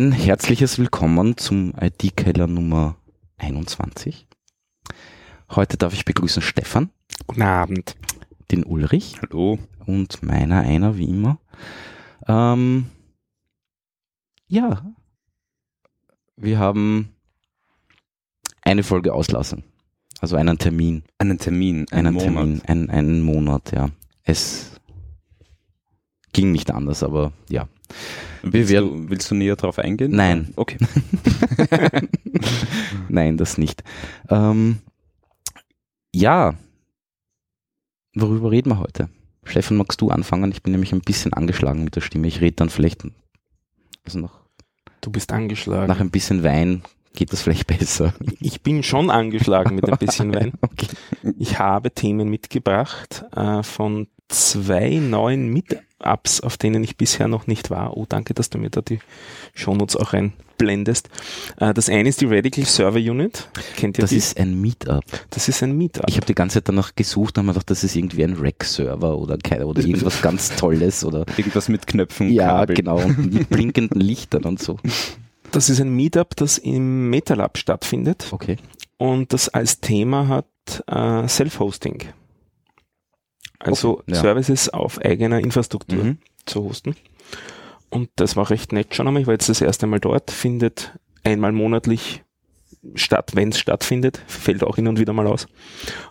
Ein herzliches Willkommen zum IT-Keller Nummer 21. Heute darf ich begrüßen Stefan. Guten Abend. Den Ulrich. Hallo. Und meiner einer, wie immer. Ähm, ja. Wir haben eine Folge auslassen. Also einen Termin. Einen Termin. Einen, einen Monat. Termin. Ein, einen Monat, ja. Es ging nicht anders, aber ja. Willst, werden, du, willst du näher darauf eingehen? Nein. Okay. Nein, das nicht. Ähm, ja. Worüber reden wir heute? Stefan, magst du anfangen? Ich bin nämlich ein bisschen angeschlagen mit der Stimme. Ich rede dann vielleicht also noch. Du bist angeschlagen. Nach ein bisschen Wein geht das vielleicht besser. Ich bin schon angeschlagen mit ein bisschen Wein. okay. Ich habe Themen mitgebracht äh, von zwei neuen Meetups, auf denen ich bisher noch nicht war. Oh, danke, dass du mir da die Shownotes auch reinblendest. Äh, das eine ist die Radical Server Unit. Kennt ihr das? Das ist ein Meetup. Das ist ein Meetup. Ich habe die ganze Zeit danach gesucht und habe mir gedacht, das ist irgendwie ein Rack-Server oder, oder irgendwas ganz Tolles oder irgendwas mit Knöpfen. Ja, Kabel. genau. Und mit blinkenden Lichtern und so. Das ist ein Meetup, das im MetaLab stattfindet. Okay. Und das als Thema hat äh, Self-Hosting. Also okay, ja. Services auf eigener Infrastruktur mhm. zu hosten. Und das war recht nett schon einmal. Ich war jetzt das erste Mal dort, findet einmal monatlich statt, wenn es stattfindet, fällt auch hin und wieder mal aus.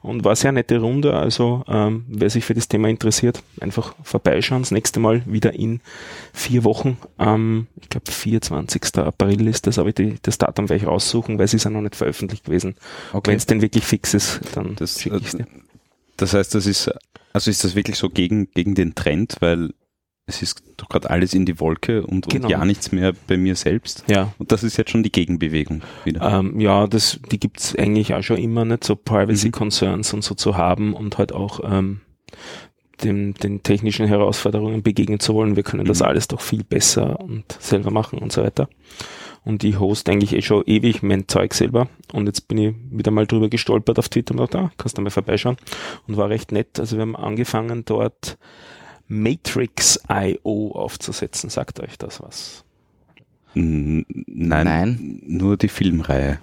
Und war sehr nette Runde, also ähm, wer sich für das Thema interessiert, einfach vorbeischauen. Das nächste Mal wieder in vier Wochen, ähm, ich glaube 24. April ist das, aber die, das Datum werde ich raussuchen, weil es ist ja noch nicht veröffentlicht gewesen. Okay. Wenn es denn wirklich fix ist, dann schicke ich es dir. Das heißt, das ist also ist das wirklich so gegen, gegen den Trend, weil es ist doch gerade alles in die Wolke und, genau. und, ja nichts mehr bei mir selbst. Ja. Und das ist jetzt schon die Gegenbewegung wieder. Ähm, ja, das, die gibt's eigentlich auch schon immer nicht, so Privacy mhm. Concerns und so zu haben und halt auch ähm, dem, den technischen Herausforderungen begegnen zu wollen. Wir können mhm. das alles doch viel besser und selber machen und so weiter und ich host eigentlich eh schon ewig mein Zeug selber und jetzt bin ich wieder mal drüber gestolpert auf Twitter und dachte, ah, kannst du mal vorbeischauen und war recht nett. Also wir haben angefangen dort Matrix.io aufzusetzen. Sagt euch das was? Nein, Nein, nur die Filmreihe.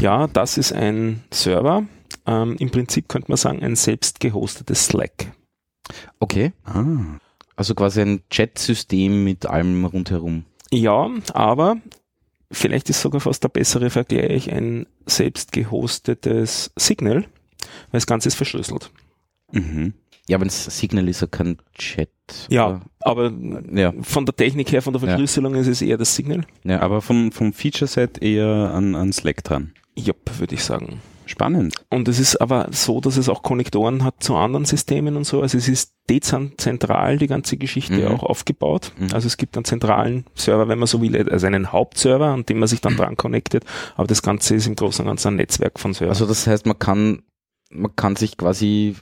Ja, das ist ein Server. Ähm, Im Prinzip könnte man sagen, ein selbst gehostetes Slack. Okay. Ah. Also quasi ein Chat-System mit allem rundherum. Ja, aber vielleicht ist sogar fast der bessere Vergleich ein selbst gehostetes Signal, weil das Ganze ist verschlüsselt. Mhm. Ja, aber das Signal ist ja kein Chat. Ja, aber ja. von der Technik her, von der Verschlüsselung ja. ist es eher das Signal. Ja, aber vom, vom Feature-Set eher an, an Slack dran. Ja, würde ich sagen. Spannend. Und es ist aber so, dass es auch Konnektoren hat zu anderen Systemen und so. Also es ist dezentral die ganze Geschichte mhm. auch aufgebaut. Mhm. Also es gibt einen zentralen Server, wenn man so will, also einen Hauptserver, an dem man sich dann dran connectet. Aber das Ganze ist im Großen und Ganzen ein Netzwerk von Servern. Also das heißt, man kann, man kann sich quasi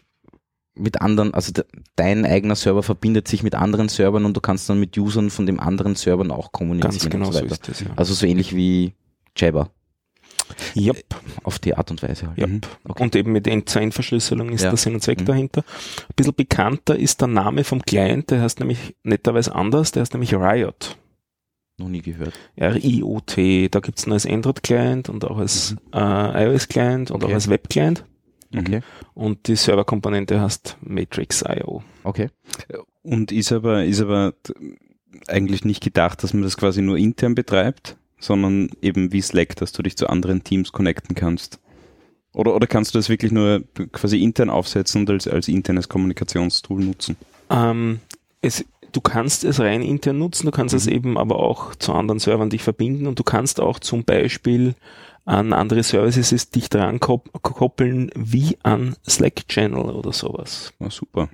mit anderen, also de, dein eigener Server verbindet sich mit anderen Servern und du kannst dann mit Usern von dem anderen Servern auch kommunizieren. Ganz genau so, so ist das, ja. Also so ähnlich wie Jabber. Yep. Auf die Art und Weise halt. Yep. Mhm. Okay. Und eben mit End-zu-End-Verschlüsselung ist ja. der Sinn und Zweck mhm. dahinter. Ein bisschen bekannter ist der Name vom Client, der heißt nämlich netterweise anders, der heißt nämlich Riot. Noch nie gehört. R-I-O-T. Da gibt's einen als Android-Client und auch als mhm. äh, iOS-Client und okay. auch als Web-Client. Okay. Und die Serverkomponente heißt Matrix.io. Okay. Und ist aber, ist aber eigentlich nicht gedacht, dass man das quasi nur intern betreibt, sondern eben wie Slack, dass du dich zu anderen Teams connecten kannst. Oder, oder kannst du das wirklich nur quasi intern aufsetzen und als, als internes Kommunikationstool nutzen? Ähm, es, du kannst es rein intern nutzen, du kannst mhm. es eben aber auch zu anderen Servern dich verbinden und du kannst auch zum Beispiel an andere Services dich dran koppeln wie an Slack Channel oder sowas. Ja, super.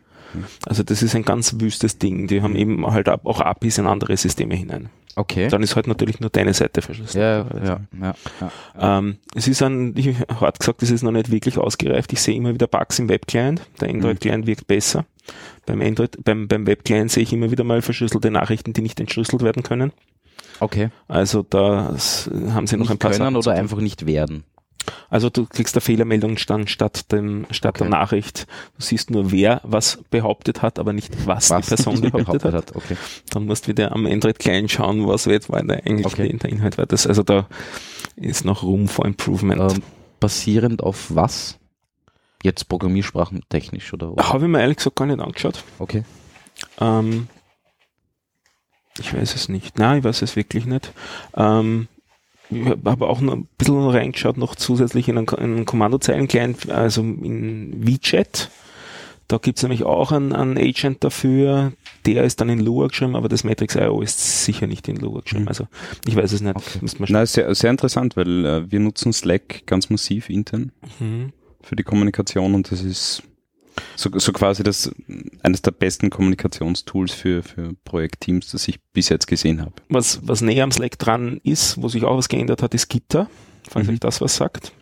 Also das ist ein ganz wüstes Ding. Die haben mhm. eben halt auch APIs in andere Systeme hinein. Okay. Dann ist halt natürlich nur deine Seite verschlüsselt. Ja, ja, ja, ja. Ähm, es ist ein, ich hart gesagt, es ist noch nicht wirklich ausgereift. Ich sehe immer wieder Bugs im Web-Client. Der Android-Client mhm. wirkt besser. Beim Android, beim, beim Web-Client sehe ich immer wieder mal verschlüsselte Nachrichten, die nicht entschlüsselt werden können. Okay. Also da haben sie noch nicht ein paar können Sachen oder einfach nicht werden. Also du kriegst eine Fehlermeldung dann statt dem statt okay. der Nachricht. Du siehst nur, wer was behauptet hat, aber nicht was, was die Person behauptet, behauptet, hat. Okay. Dann musst du wieder am Android Client schauen, was jetzt war der eigentlich okay. der Inhalt war. Das, also da ist noch Room for Improvement. Ähm, basierend auf was? Jetzt Programmiersprachen technisch oder? Habe ich mir ehrlich gesagt gar nicht angeschaut. Okay. Ähm, ich weiß es nicht. Nein, ich weiß es wirklich nicht. Ähm, ich habe auch noch ein bisschen reingeschaut, noch zusätzlich in einen, einen Kommandozeilen-Client, also in VChat. Da gibt es nämlich auch einen, einen, Agent dafür, der ist dann in Lua geschrieben, aber das Matrix.io ist sicher nicht in Lua geschrieben. Mhm. Also ich weiß es nicht. Okay. Na, sehr, sehr interessant, weil äh, wir nutzen Slack ganz massiv intern mhm. für die Kommunikation und das ist so, so quasi das eines der besten Kommunikationstools für, für Projektteams, das ich bis jetzt gesehen habe. Was, was näher am Slack dran ist, wo sich auch was geändert hat, ist Gitter, falls mhm. euch das was sagt.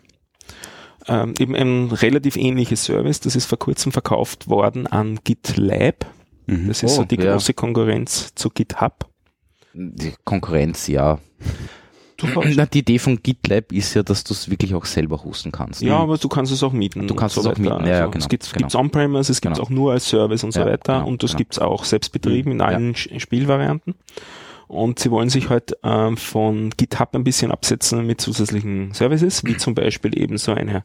Ähm, eben ein relativ ähnliches Service, das ist vor kurzem verkauft worden an GitLab. Mhm. Das ist oh, so die ja. große Konkurrenz zu GitHub. Die Konkurrenz, ja. Na, die Idee von GitLab ist ja, dass du es wirklich auch selber hosten kannst. Ja, aber du kannst es auch mieten. Du kannst es auch mieten, ja, also genau. Es gibt genau. On-Premise, es gibt es genau. auch nur als Service und so ja, weiter genau, und das genau. gibt es auch selbst betrieben in allen ja. Spielvarianten. Und sie wollen sich halt ähm, von GitHub ein bisschen absetzen mit zusätzlichen Services, wie zum Beispiel eben so eine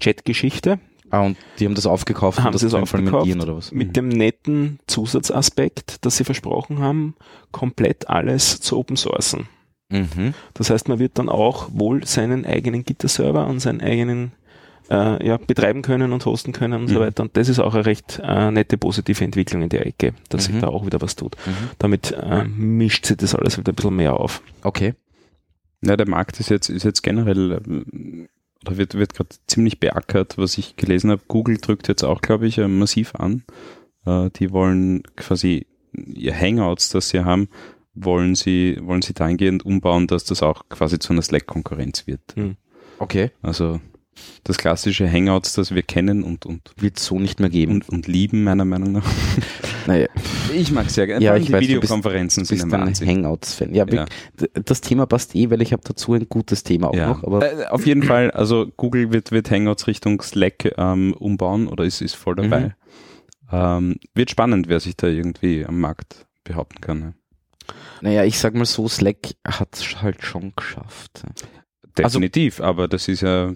Chat-Geschichte. Ah, und die haben das aufgekauft haben und das, das aufgekauft oder was? Mit mhm. dem netten Zusatzaspekt, dass sie versprochen haben, komplett alles zu open sourcen. Mhm. Das heißt, man wird dann auch wohl seinen eigenen Gitter-Server und seinen eigenen äh, ja, betreiben können und hosten können und mhm. so weiter. Und das ist auch eine recht äh, nette positive Entwicklung in der Ecke, dass mhm. sich da auch wieder was tut. Mhm. Damit äh, mischt sich das alles wieder ein bisschen mehr auf. Okay. Ja, der Markt ist jetzt, ist jetzt generell, äh, da wird, wird gerade ziemlich beackert, was ich gelesen habe. Google drückt jetzt auch, glaube ich, äh, massiv an. Äh, die wollen quasi ihr Hangouts, das sie haben, wollen sie, wollen sie dahingehend umbauen, dass das auch quasi zu einer Slack-Konkurrenz wird. Hm. Okay. Also das klassische Hangouts, das wir kennen und, und wird so nicht mehr geben. Und, und lieben, meiner Meinung nach. Naja. Ich mag sehr gerne. Ja, ich die weiß, Videokonferenzen du bist, sind ein Hangouts-Fan. Ja, ja, das Thema passt eh, weil ich habe dazu ein gutes Thema auch ja. noch. Aber äh, auf jeden Fall, also Google wird, wird Hangouts Richtung Slack ähm, umbauen oder ist, ist voll dabei. Mhm. Ähm, wird spannend, wer sich da irgendwie am Markt behaupten kann. Ja. Naja, ich sag mal so, Slack hat es halt schon geschafft. Definitiv, also, aber das ist ja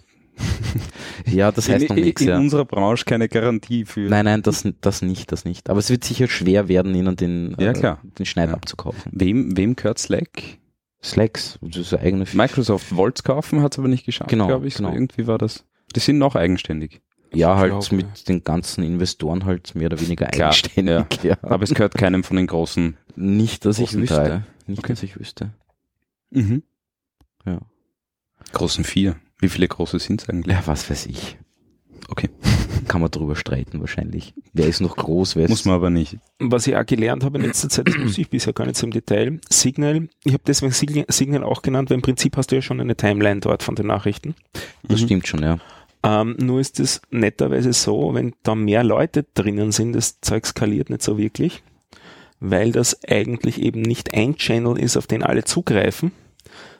ja, das heißt in, noch nichts. In ja. unserer Branche keine Garantie für. Nein, nein, das, das nicht, das nicht. Aber es wird sicher schwer werden, ihnen den, ja, klar. Äh, den Schneid ja. abzukaufen. Wem, wem gehört Slack? Slacks, das ist eine eigene Microsoft wollte es kaufen, hat es aber nicht geschafft, genau, glaube ich. Genau. So irgendwie war das. Die sind noch eigenständig. Ja, halt glaub, mit ja. den ganzen Investoren halt mehr oder weniger Klar, eigenständig. Ja. Aber es gehört keinem von den großen. Nicht, dass ich wüsste. Drei. Nicht, okay. dass ich wüsste. Mhm. Ja. Großen vier. Wie viele große sind es eigentlich? Ja, was weiß ich. Okay. Kann man drüber streiten wahrscheinlich. Wer ist noch groß, wer ist Muss man aber nicht. Was ich auch gelernt habe in letzter Zeit, das muss ich bisher gar nicht so im Detail. Signal, ich habe deswegen Signal auch genannt, weil im Prinzip hast du ja schon eine Timeline dort von den Nachrichten. Das mhm. stimmt schon, ja. Ähm, nur ist es netterweise so, wenn da mehr Leute drinnen sind, das Zeug skaliert nicht so wirklich, weil das eigentlich eben nicht ein Channel ist, auf den alle zugreifen,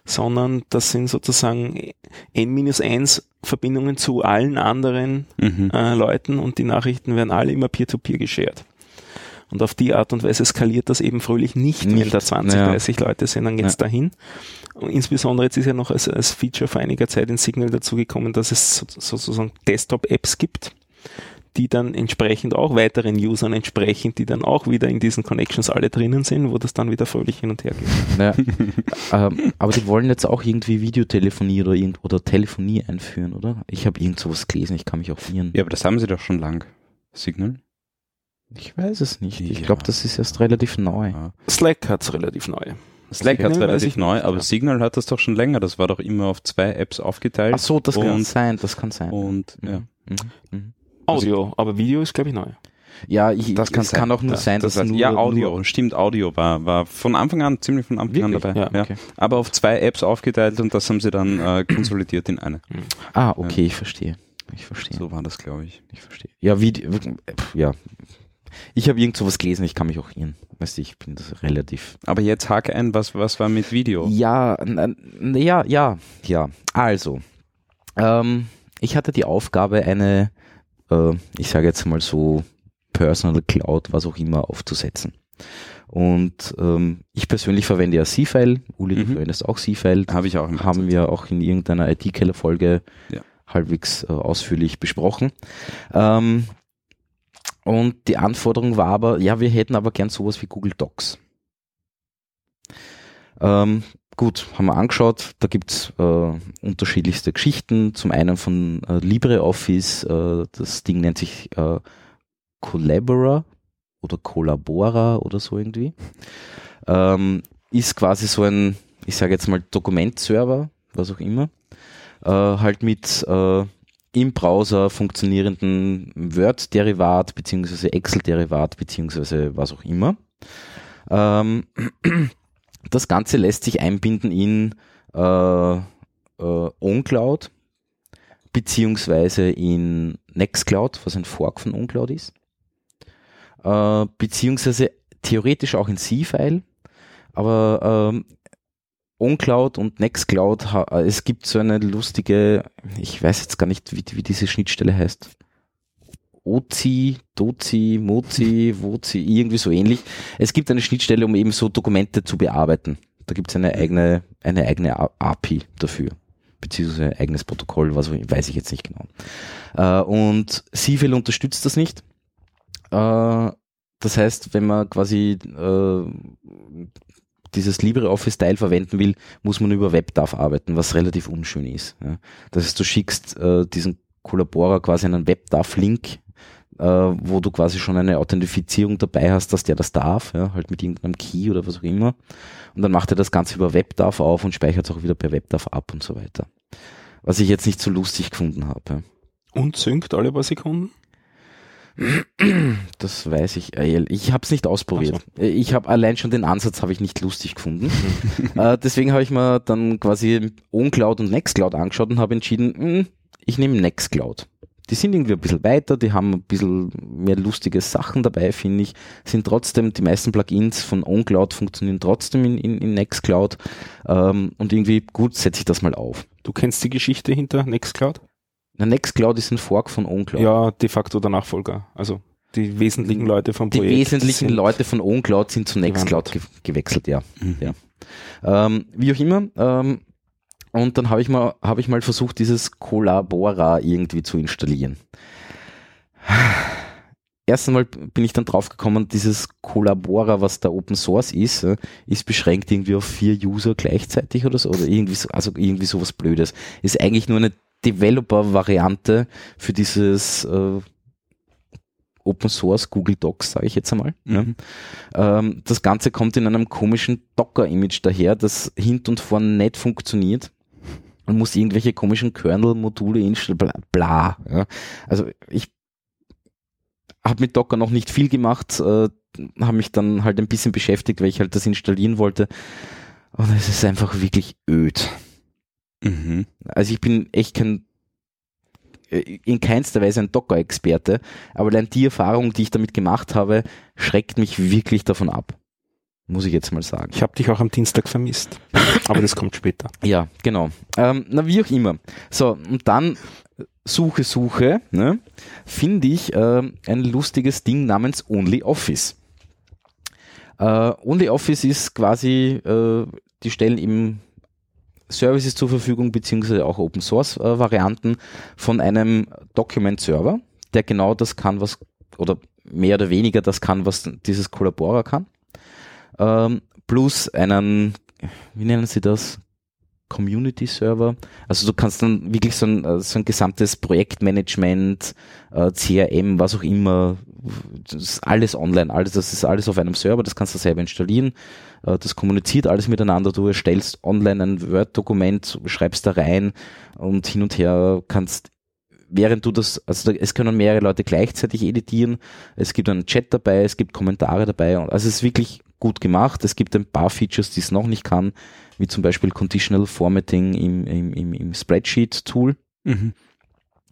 sondern das sind sozusagen N-1 Verbindungen zu allen anderen mhm. äh, Leuten und die Nachrichten werden alle immer peer-to-peer -peer geshared. Und auf die Art und Weise skaliert das eben fröhlich nicht, nicht. wenn da 20, ja. 30 Leute sind, dann geht's ja. dahin. Und insbesondere jetzt ist ja noch als, als Feature vor einiger Zeit in Signal dazugekommen, dass es so, sozusagen Desktop-Apps gibt, die dann entsprechend auch weiteren Usern entsprechen, die dann auch wieder in diesen Connections alle drinnen sind, wo das dann wieder fröhlich hin und her geht. Ja, ähm, aber die wollen jetzt auch irgendwie Videotelefonie oder, irgend, oder Telefonie einführen, oder? Ich habe irgend sowas gelesen, ich kann mich auch irren. Ja, aber das haben sie doch schon lang. Signal? Ich weiß es nicht. Ich glaube, das ist erst relativ neu. Slack hat's relativ neu. Slack hat relativ neu, aber ja. Signal hat das doch schon länger. Das war doch immer auf zwei Apps aufgeteilt. Ach so, das kann sein, das kann sein. Und ja. Mhm. Mhm. Audio, aber Video ist glaube ich neu. Ja, ich, das kann, kann auch nur das, sein, dass das heißt, nur, ja Audio, nur stimmt Audio war war von Anfang an ziemlich von Anfang Wirklich? an dabei. Ja, okay. Aber auf zwei Apps aufgeteilt und das haben sie dann äh, konsolidiert in eine. Ah, okay, ich verstehe. Ich verstehe. So war das, glaube ich. Ich verstehe. Ja, wie, ja, ich habe irgend sowas gelesen, ich kann mich auch irren. Weißt du, ich bin das relativ. Aber jetzt hake ein, was, was war mit Video? Ja, ja, ja, ja. Also, ähm, ich hatte die Aufgabe, eine, äh, ich sage jetzt mal so, Personal Cloud, was auch immer, aufzusetzen. Und ähm, ich persönlich verwende ja C-File, Uli, du mhm. verwendest auch C-File. Habe ich auch. Haben wir auch in irgendeiner IT-Keller-Folge ja. halbwegs äh, ausführlich besprochen. Ähm, und die Anforderung war aber, ja, wir hätten aber gern sowas wie Google Docs. Ähm, gut, haben wir angeschaut, da gibt's äh, unterschiedlichste Geschichten. Zum einen von äh, LibreOffice, äh, das Ding nennt sich äh, Collaborer oder Collabora oder so irgendwie. Ähm, ist quasi so ein, ich sage jetzt mal Dokumentserver, was auch immer, äh, halt mit äh, im Browser funktionierenden Word-Derivat beziehungsweise Excel-Derivat beziehungsweise was auch immer. Ähm, das Ganze lässt sich einbinden in äh, äh, OnCloud beziehungsweise in Nextcloud, was ein Fork von OnCloud ist äh, beziehungsweise theoretisch auch in C-File, aber ähm, OnCloud und Nextcloud, äh, es gibt so eine lustige, ich weiß jetzt gar nicht, wie, wie diese Schnittstelle heißt. Ozi, Dozi, Mozi, Wozi, irgendwie so ähnlich. Es gibt eine Schnittstelle, um eben so Dokumente zu bearbeiten. Da gibt es eine eigene, eine eigene API dafür. Beziehungsweise ein eigenes Protokoll, was weiß ich jetzt nicht genau. Äh, und CFL unterstützt das nicht. Äh, das heißt, wenn man quasi äh, dieses LibreOffice-Teil verwenden will, muss man über WebDAV arbeiten, was relativ unschön ist. Das heißt, du schickst diesen Collaborer quasi einen WebDAV-Link, äh, wo du quasi schon eine Authentifizierung dabei hast, dass der das darf, ja, halt mit irgendeinem Key oder was auch immer. Und dann macht er das Ganze über WebDAV auf und speichert es auch wieder per WebDAV ab und so weiter. Was ich jetzt nicht so lustig gefunden habe. Ja. Und synkt alle paar Sekunden? Das weiß ich. Äh, ich habe es nicht ausprobiert. So. Ich habe allein schon den Ansatz habe ich nicht lustig gefunden. äh, deswegen habe ich mir dann quasi OnCloud und Nextcloud angeschaut und habe entschieden, mh, hm, ich nehme Nextcloud. Die sind irgendwie ein bisschen weiter, die haben ein bisschen mehr lustige Sachen dabei, finde ich. Sind trotzdem, die meisten Plugins von OnCloud funktionieren trotzdem in, in, in Nextcloud. Ähm, und irgendwie gut setze ich das mal auf. Du kennst die Geschichte hinter Nextcloud? Na, Nextcloud ist ein Fork von OnCloud. Ja, de facto der Nachfolger. Also die wesentlichen Leute vom Projekt. Die wesentlichen Leute von OnCloud sind zu Nextcloud ge gewechselt, ja. Mhm. ja. Ähm, wie auch immer. Ähm, und dann habe ich mal, habe ich mal versucht, dieses Collabora irgendwie zu installieren. Erst einmal bin ich dann draufgekommen, dieses Collabora, was da Open Source ist, äh, ist beschränkt irgendwie auf vier User gleichzeitig oder so, oder irgendwie so, also irgendwie sowas Blödes. Ist eigentlich nur eine Developer-Variante für dieses äh, Open Source Google Docs, sage ich jetzt einmal. Mhm. Ja. Ähm, das Ganze kommt in einem komischen Docker-Image daher, das hint und vorn nicht funktioniert. Man muss irgendwelche komischen Kernel-Module installieren, bla. bla ja. Also ich habe mit Docker noch nicht viel gemacht, äh, habe mich dann halt ein bisschen beschäftigt, weil ich halt das installieren wollte. Und es ist einfach wirklich öd. Mhm. Also ich bin echt kein äh, in keinster Weise ein Docker-Experte, aber allein die Erfahrung, die ich damit gemacht habe, schreckt mich wirklich davon ab. Muss ich jetzt mal sagen. Ich habe dich auch am Dienstag vermisst. Aber das kommt später. Ja, genau. Ähm, na, wie auch immer. So, und dann Suche, Suche, ne, finde ich äh, ein lustiges Ding namens OnlyOffice. Äh, OnlyOffice ist quasi, äh, die stellen im Services zur Verfügung, beziehungsweise auch Open Source äh, Varianten von einem Document Server, der genau das kann, was, oder mehr oder weniger das kann, was dieses Collabora kann. Ähm, plus einen, wie nennen sie das? Community Server. Also du kannst dann wirklich so ein, äh, so ein gesamtes Projektmanagement, äh, CRM, was auch immer, das ist alles online, alles, das ist alles auf einem Server, das kannst du selber installieren. Äh, das kommuniziert alles miteinander. Du erstellst online ein Word-Dokument, schreibst da rein und hin und her kannst während du das, also es können mehrere Leute gleichzeitig editieren, es gibt einen Chat dabei, es gibt Kommentare dabei, also es ist wirklich gut gemacht. Es gibt ein paar Features, die es noch nicht kann, wie zum Beispiel Conditional Formatting im, im, im, Spreadsheet-Tool. Mhm.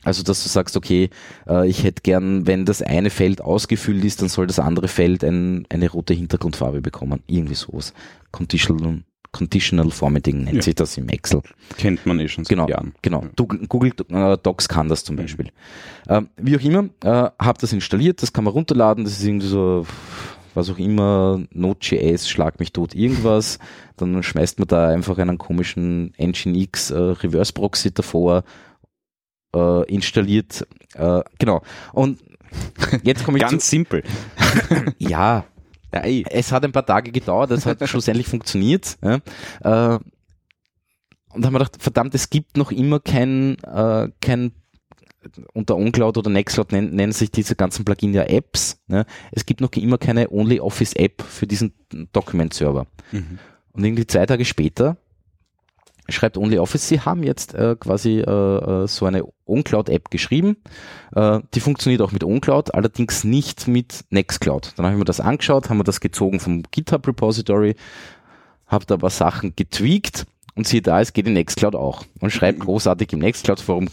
Also, dass du sagst, okay, äh, ich hätte gern, wenn das eine Feld ausgefüllt ist, dann soll das andere Feld ein, eine rote Hintergrundfarbe bekommen. Irgendwie sowas. Conditional, Conditional Formatting nennt ja. sich das im Excel. Kennt man eh schon seit genau, Jahren. Genau, Google äh, Docs kann das zum mhm. Beispiel. Mhm. wie auch immer, äh, habe das installiert, das kann man runterladen, das ist irgendwie so was auch immer, Node.js, schlag mich tot, irgendwas, dann schmeißt man da einfach einen komischen Nginx äh, Reverse Proxy davor, äh, installiert, äh, genau. Und jetzt komme ich Ganz simpel. ja, ja es hat ein paar Tage gedauert, es hat schlussendlich funktioniert. Ja. Äh, und haben wir gedacht, verdammt, es gibt noch immer kein, äh, kein unter OnCloud oder Nextcloud nennen, nennen sich diese ganzen Plugin ja Apps. Ne? Es gibt noch immer keine OnlyOffice-App für diesen Document-Server. Mhm. Und irgendwie zwei Tage später schreibt OnlyOffice, sie haben jetzt äh, quasi äh, äh so eine OnCloud-App geschrieben. Äh, die funktioniert auch mit OnCloud, allerdings nicht mit Nextcloud. Dann habe ich mir das angeschaut, haben wir das gezogen vom GitHub-Repository, habe da ein paar Sachen getweakt und siehe da, es geht in Nextcloud auch. Und schreibt großartig im Nextcloud-Forum,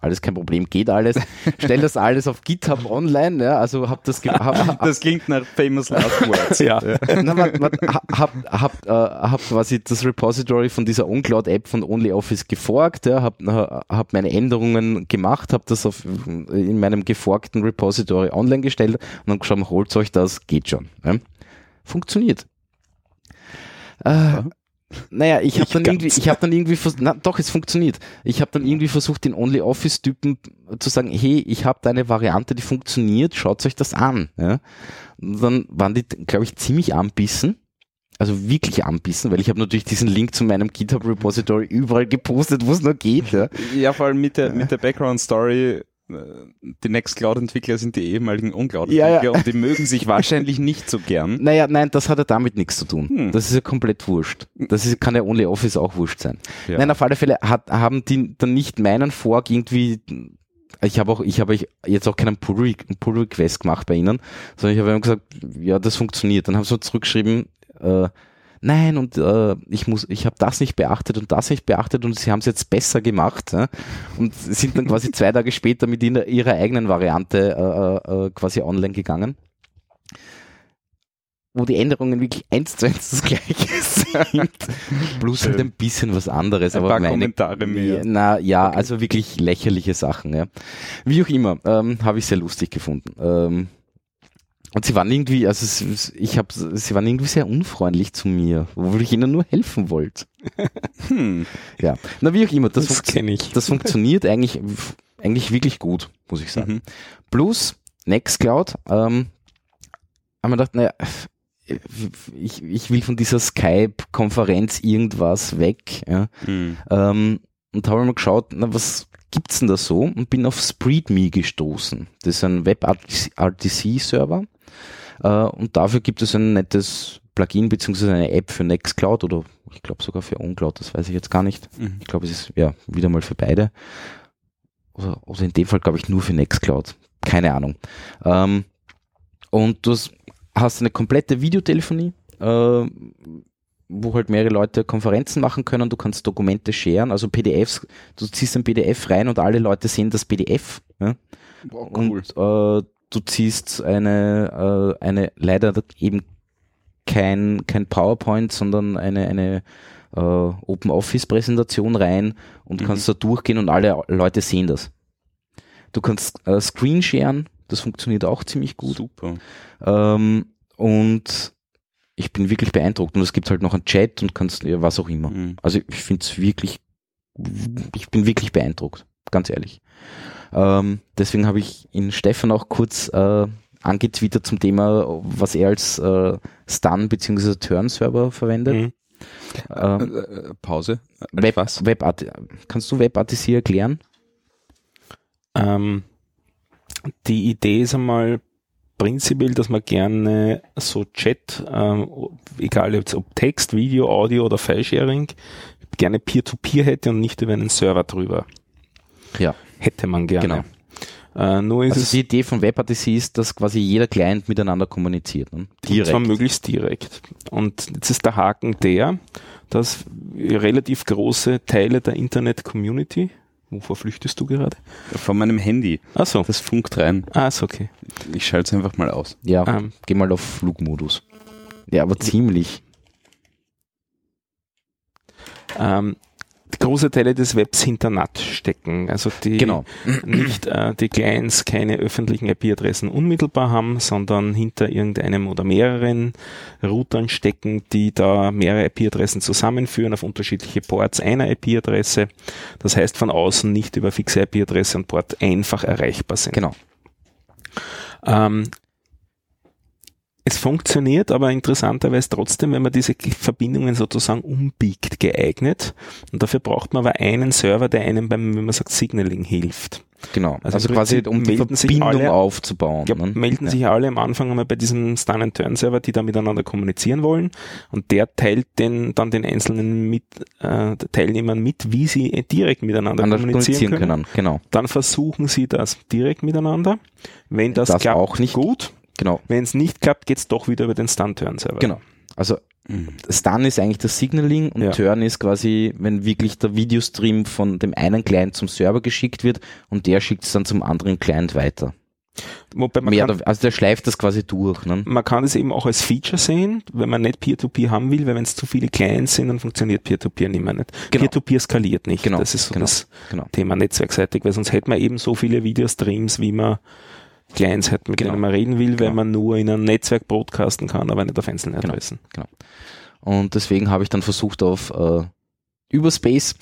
alles kein Problem, geht alles. Stell das alles auf GitHub online, ja, also hab das hab, Das klingt nach famous last words. ja. Na, man, man, hab, hab, äh, hab quasi das Repository von dieser OnCloud-App von OnlyOffice geforkt, ja, hab, hab meine Änderungen gemacht, hab das auf, in meinem geforkten Repository online gestellt und dann geschaut, holt euch das, geht schon. Ja. Funktioniert. Äh, naja, ich habe dann, irgendwie, ich hab dann irgendwie, na, doch, es funktioniert. Ich habe dann irgendwie versucht, den OnlyOffice-Typen zu sagen, hey, ich habe da eine Variante, die funktioniert, schaut euch das an. Ja? Und dann waren die, glaube ich, ziemlich anbissen. Also wirklich anbissen, weil ich habe natürlich diesen Link zu meinem GitHub-Repository überall gepostet, wo es nur geht. Ja, ja vor allem mit der, mit der Background-Story die Nextcloud-Entwickler sind die ehemaligen Uncloud-Entwickler ja, ja. und die mögen sich wahrscheinlich nicht so gern. Naja, nein, das hat ja damit nichts zu tun. Hm. Das ist ja komplett wurscht. Das ist, kann ja OnlyOffice auch wurscht sein. Ja. Nein, auf alle Fälle hat, haben die dann nicht meinen Fork irgendwie ich habe auch, ich habe jetzt auch keinen Pull, Pull Request gemacht bei ihnen, sondern ich habe gesagt, ja, das funktioniert. Dann haben sie zurückgeschrieben, äh, nein, und äh, ich muss, ich habe das nicht beachtet und das nicht beachtet und sie haben es jetzt besser gemacht ja? und sind dann quasi zwei Tage später mit ihrer, ihrer eigenen Variante äh, äh, äh, quasi online gegangen wo die Änderungen wirklich eins zu eins das gleiche sind. Plus halt ein bisschen was anderes. Ein aber paar meine, Kommentare mehr. Na ja, okay. also wirklich lächerliche Sachen. Ja. Wie auch immer, ähm, habe ich sehr lustig gefunden. Ähm, und sie waren irgendwie, also ich habe, sie waren irgendwie sehr unfreundlich zu mir, obwohl ich ihnen nur helfen wollte. Hm. Ja, na wie auch immer, das, das kenne ich. Das funktioniert eigentlich, eigentlich wirklich gut, muss ich sagen. Mhm. Plus Nextcloud, ähm, haben wir gedacht, naja, ich, ich will von dieser Skype-Konferenz irgendwas weg. Ja. Mhm. Ähm, und habe mal geschaut, na, was gibt's denn da so? Und bin auf SpreadMe gestoßen. Das ist ein WebRTC-Server. Äh, und dafür gibt es ein nettes Plugin beziehungsweise eine App für Nextcloud oder ich glaube sogar für OnCloud, das weiß ich jetzt gar nicht. Mhm. Ich glaube, es ist ja wieder mal für beide. Oder, oder in dem Fall glaube ich nur für Nextcloud. Keine Ahnung. Ähm, und du hast eine komplette Videotelefonie, äh, wo halt mehrere Leute Konferenzen machen können. Du kannst Dokumente sharen, also PDFs. Du ziehst ein PDF rein und alle Leute sehen das PDF. Ja? Wow, cool. Und äh, du ziehst eine, äh, eine leider eben kein, kein PowerPoint, sondern eine, eine äh, Open Office Präsentation rein und mhm. kannst da durchgehen und alle Leute sehen das. Du kannst äh, Screen sharen, das funktioniert auch ziemlich gut. Super. Ähm, und ich bin wirklich beeindruckt. Und es gibt halt noch einen Chat und kannst, ja, was auch immer. Mhm. Also ich finde es wirklich, ich bin wirklich beeindruckt, ganz ehrlich. Ähm, deswegen habe ich ihn Stefan auch kurz äh, angetwittert zum Thema, was er als äh, Stun bzw. Turn-Server verwendet. Mhm. Ähm, äh, äh, Pause. Web, was? Web kannst du WebRTC erklären? Ähm, die Idee ist einmal prinzipiell, dass man gerne so Chat, ähm, egal ob Text, Video, Audio oder File-Sharing, gerne Peer-to-Peer -Peer hätte und nicht über einen Server drüber. Ja hätte man gerne. Genau. Äh, nur ist also es die Idee von WebRTC ist, dass quasi jeder Client miteinander kommuniziert. Ne? Direkt. Und zwar möglichst direkt. Und jetzt ist der Haken der, dass relativ große Teile der Internet-Community Wovor flüchtest du gerade? Von meinem Handy. Ach so. Das funkt rein. Ah, ist okay. Ich schalte es einfach mal aus. Ja, ähm. geh mal auf Flugmodus. Ja, aber ziemlich. ähm, große Teile des Webs hinter NAT stecken. Also die genau. nicht äh, die Clients keine öffentlichen IP-Adressen unmittelbar haben, sondern hinter irgendeinem oder mehreren Routern stecken, die da mehrere IP-Adressen zusammenführen auf unterschiedliche Ports einer IP-Adresse. Das heißt von außen nicht über fixe IP-Adresse und Port einfach erreichbar sind. Genau. Ähm, es funktioniert aber interessanterweise trotzdem, wenn man diese Verbindungen sozusagen umbiegt, geeignet. Und dafür braucht man aber einen Server, der einem beim, wenn man sagt, Signaling hilft. Genau, also, also quasi um die Verbindung alle, aufzubauen. Ja, ne? melden ja. sich alle am Anfang einmal bei diesem Stun-and-Turn-Server, die da miteinander kommunizieren wollen und der teilt den, dann den einzelnen mit, äh, Teilnehmern mit, wie sie direkt miteinander kommunizieren, kommunizieren können. können. Genau. Dann versuchen sie das direkt miteinander. Wenn das, das klappt, auch nicht gut. Genau. Wenn es nicht klappt, geht es doch wieder über den Stun-Turn-Server. Genau. Also mhm. Stun ist eigentlich das Signaling und ja. Turn ist quasi, wenn wirklich der Videostream von dem einen Client zum Server geschickt wird und der schickt es dann zum anderen Client weiter. Wobei man Mehr, kann, also der schleift das quasi durch. Ne? Man kann es eben auch als Feature sehen, wenn man nicht Peer-to-Peer -Peer haben will, weil wenn es zu viele Clients sind, dann funktioniert Peer-to-Peer -Peer nicht mehr nicht. Genau. Peer-to-Peer skaliert nicht. Genau. Das ist so genau. das genau. Thema netzwerkseitig, weil sonst hätte man eben so viele Videostreams, wie man Clients hat, mit genau. denen man reden will, weil genau. man nur in einem Netzwerk broadcasten kann, aber nicht auf einzelne genau. Adressen. Genau. Und deswegen habe ich dann versucht auf äh, Überspace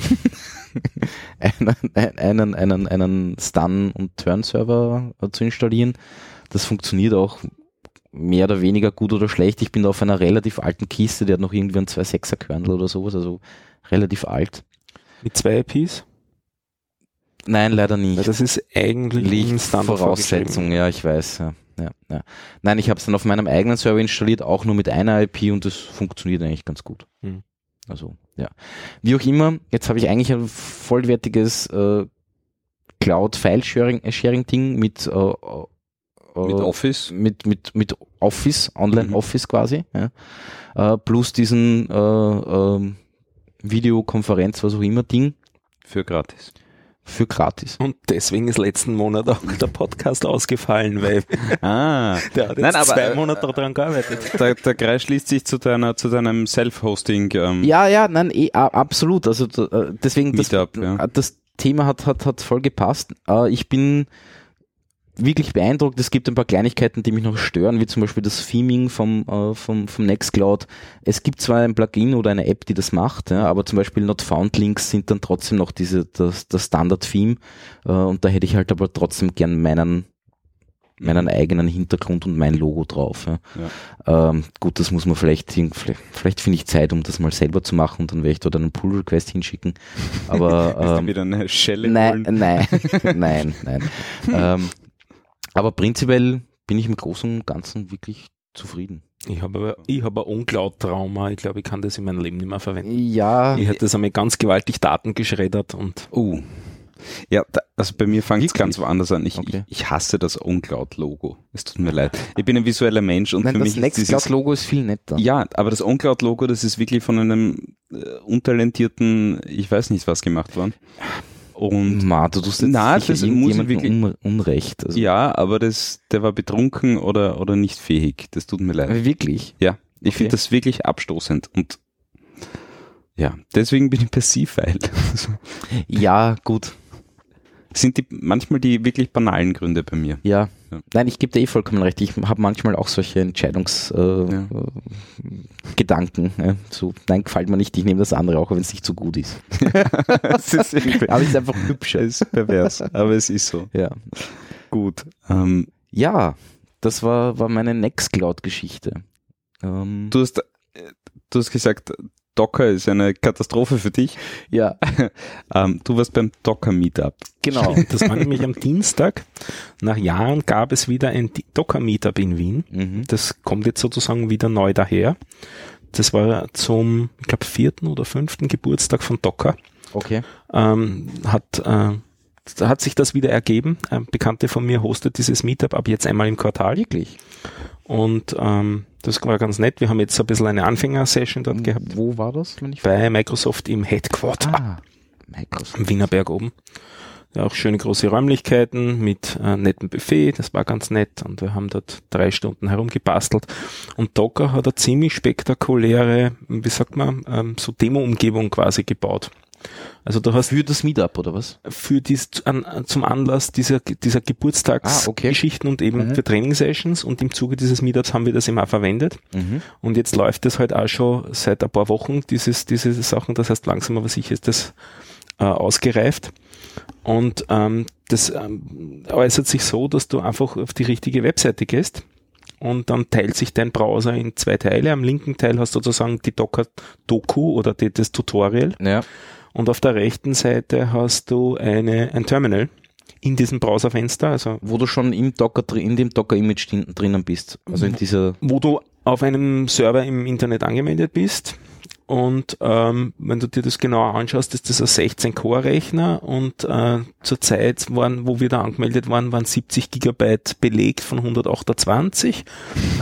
einen, einen, einen, einen Stun- und Turn-Server äh, zu installieren. Das funktioniert auch mehr oder weniger gut oder schlecht. Ich bin da auf einer relativ alten Kiste, die hat noch irgendwie einen 2.6er Kernel oder sowas, also relativ alt. Mit zwei IPs? Nein, leider nicht. Ja, das ist eigentlich Voraussetzung, ja, ich weiß. Ja, ja, ja. Nein, ich habe es dann auf meinem eigenen Server installiert, auch nur mit einer IP und das funktioniert eigentlich ganz gut. Hm. Also, ja. Wie auch immer, jetzt habe ich eigentlich ein vollwertiges äh, Cloud-File-Sharing-Ding mit äh, äh, mit Office? Mit, mit, mit Office, Online-Office mhm. quasi. Ja. Äh, plus diesen äh, äh, Videokonferenz, was auch immer Ding. Für gratis für gratis. Und deswegen ist letzten Monat auch der Podcast ausgefallen, weil ah, der hat jetzt Nein, aber, zwei äh, Monate daran gearbeitet. Der, der Kreis schließt sich zu deiner zu deinem Self-Hosting. Ähm, ja, ja, nein, eh, absolut. Also äh, deswegen das, Meetup, ja. das Thema hat hat hat voll gepasst. Äh, ich bin wirklich beeindruckt. Es gibt ein paar Kleinigkeiten, die mich noch stören, wie zum Beispiel das Theming vom, äh, vom, vom Nextcloud. Es gibt zwar ein Plugin oder eine App, die das macht, ja, aber zum Beispiel Not Found Links sind dann trotzdem noch diese, das, das Standard-Theme. Äh, und da hätte ich halt aber trotzdem gern meinen meinen eigenen Hintergrund und mein Logo drauf. Ja. ja. Ähm, gut, das muss man vielleicht, vielleicht, vielleicht finde ich Zeit, um das mal selber zu machen und dann werde ich dort einen Pull-Request hinschicken. Aber ähm, wieder eine Schelle nein, nein, nein, nein, ähm, aber prinzipiell bin ich im Großen und Ganzen wirklich zufrieden. Ich habe aber, ich habe ein Uncloud-Trauma. Ich glaube, ich kann das in meinem Leben nicht mehr verwenden. Ja. Ich hätte das einmal ganz gewaltig Daten geschreddert und. Oh. Ja, da, also bei mir fängt es ganz woanders an. Ich, okay. ich, ich, hasse das OnCloud-Logo. Es tut mir leid. Ich bin ein visueller Mensch und Nein, für das mich Nextcloud-Logo ist viel netter. Ja, aber das OnCloud-Logo, das ist wirklich von einem äh, untalentierten, ich weiß nicht was gemacht worden. Und Ma, du tust jetzt na, das muss wirklich un Unrecht. Also. Ja, aber das, der war betrunken oder, oder nicht fähig. Das tut mir leid. Wirklich? Ja. Ich okay. finde das wirklich abstoßend und ja, deswegen bin ich passiv, weil. ja, gut sind die manchmal die wirklich banalen Gründe bei mir. Ja. ja. Nein, ich gebe dir eh vollkommen recht. Ich habe manchmal auch solche Entscheidungsgedanken. Äh, ja. ja. So, nein, gefällt mir nicht, ich nehme das andere auch, wenn es nicht so gut ist. das ist aber es ist einfach hübscher. Es ist pervers, aber es ist so. Ja. Gut. Ähm, ja, das war, war meine Nextcloud-Geschichte. Ähm, du hast, du hast gesagt, Docker ist eine Katastrophe für dich. Ja. ähm, du warst beim Docker Meetup. Genau, das war nämlich am Dienstag. Nach Jahren gab es wieder ein Docker Meetup in Wien. Mhm. Das kommt jetzt sozusagen wieder neu daher. Das war zum, ich glaube, vierten oder fünften Geburtstag von Docker. Okay. Ähm, hat, äh, hat sich das wieder ergeben. Ein Bekannte von mir hostet dieses Meetup ab jetzt einmal im Quartal. Wirklich? Und ähm, das war ganz nett. Wir haben jetzt ein bisschen eine Anfängersession dort gehabt. Wo war das? Bei Microsoft im Headquarter. Ah, Microsoft. Am Wienerberg oben. ja, auch schöne große Räumlichkeiten mit äh, netten Buffet, das war ganz nett und wir haben dort drei Stunden herumgebastelt. Und Docker hat eine ziemlich spektakuläre, wie sagt man, ähm, so Demo-Umgebung quasi gebaut. Also du hast für das Meetup oder was? Für dies an, zum Anlass dieser dieser Geburtstagsgeschichten ah, okay. und eben mhm. für Training-Sessions und im Zuge dieses Meetups haben wir das immer verwendet. Mhm. Und jetzt läuft das halt auch schon seit ein paar Wochen, dieses, diese Sachen. Das heißt, langsam aber sicher ist das äh, ausgereift. Und ähm, das ähm, äußert sich so, dass du einfach auf die richtige Webseite gehst und dann teilt sich dein Browser in zwei Teile. Am linken Teil hast du sozusagen die Docker-Doku oder die, das Tutorial. Ja. Und auf der rechten Seite hast du eine, ein Terminal in diesem Browserfenster. Also wo du schon im Docker, in dem Docker-Image drinnen bist. Also in dieser. Wo du auf einem Server im Internet angemeldet bist und ähm, wenn du dir das genauer anschaust, ist das ein 16-Core-Rechner und äh, zur Zeit, waren, wo wir da angemeldet waren, waren 70 Gigabyte belegt von 128.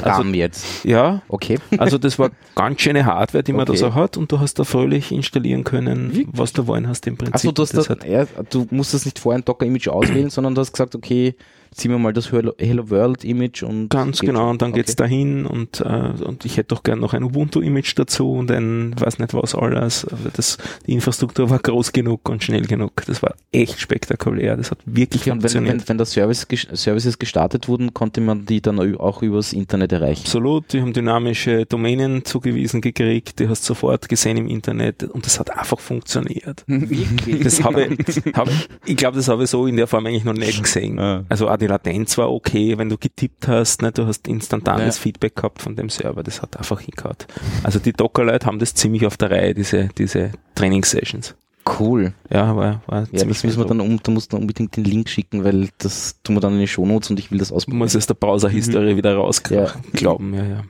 Also RAM jetzt. Ja. Okay. also das war ganz schöne Hardware, die man okay. da so hat und du hast da fröhlich installieren können, Wie? was du wollen hast im Prinzip. Also du, hast das, ja, du musst das nicht vorher ein Docker-Image auswählen, sondern du hast gesagt, okay, ziehen wir mal das Hello, Hello World Image und ganz genau und dann okay. geht's dahin und äh, und ich hätte doch gern noch ein Ubuntu Image dazu und ein weiß nicht was alles. Also das die Infrastruktur war groß genug und schnell genug. Das war echt spektakulär. Das hat wirklich ja, funktioniert. Wenn, wenn, wenn das Service, Services gestartet wurden, konnte man die dann auch übers Internet erreichen. Absolut. Die haben dynamische Domänen zugewiesen gekriegt. Die hast sofort gesehen im Internet und das hat einfach funktioniert. das habe, habe ich glaube, das habe ich so in der Form eigentlich noch nicht gesehen. Also die Latenz war okay, wenn du getippt hast, ne, du hast instantanes ja. Feedback gehabt von dem Server, das hat einfach hingehauen. Also die Docker-Leute haben das ziemlich auf der Reihe, diese, diese Training-Sessions. Cool. Ja, war, war ja, das müssen wir dann um, da musst du unbedingt den Link schicken, weil das tun wir dann in die Shownotes und ich will das ausprobieren. Muss aus der Browser-History mhm. wieder rausglauben, ja. ja, ja.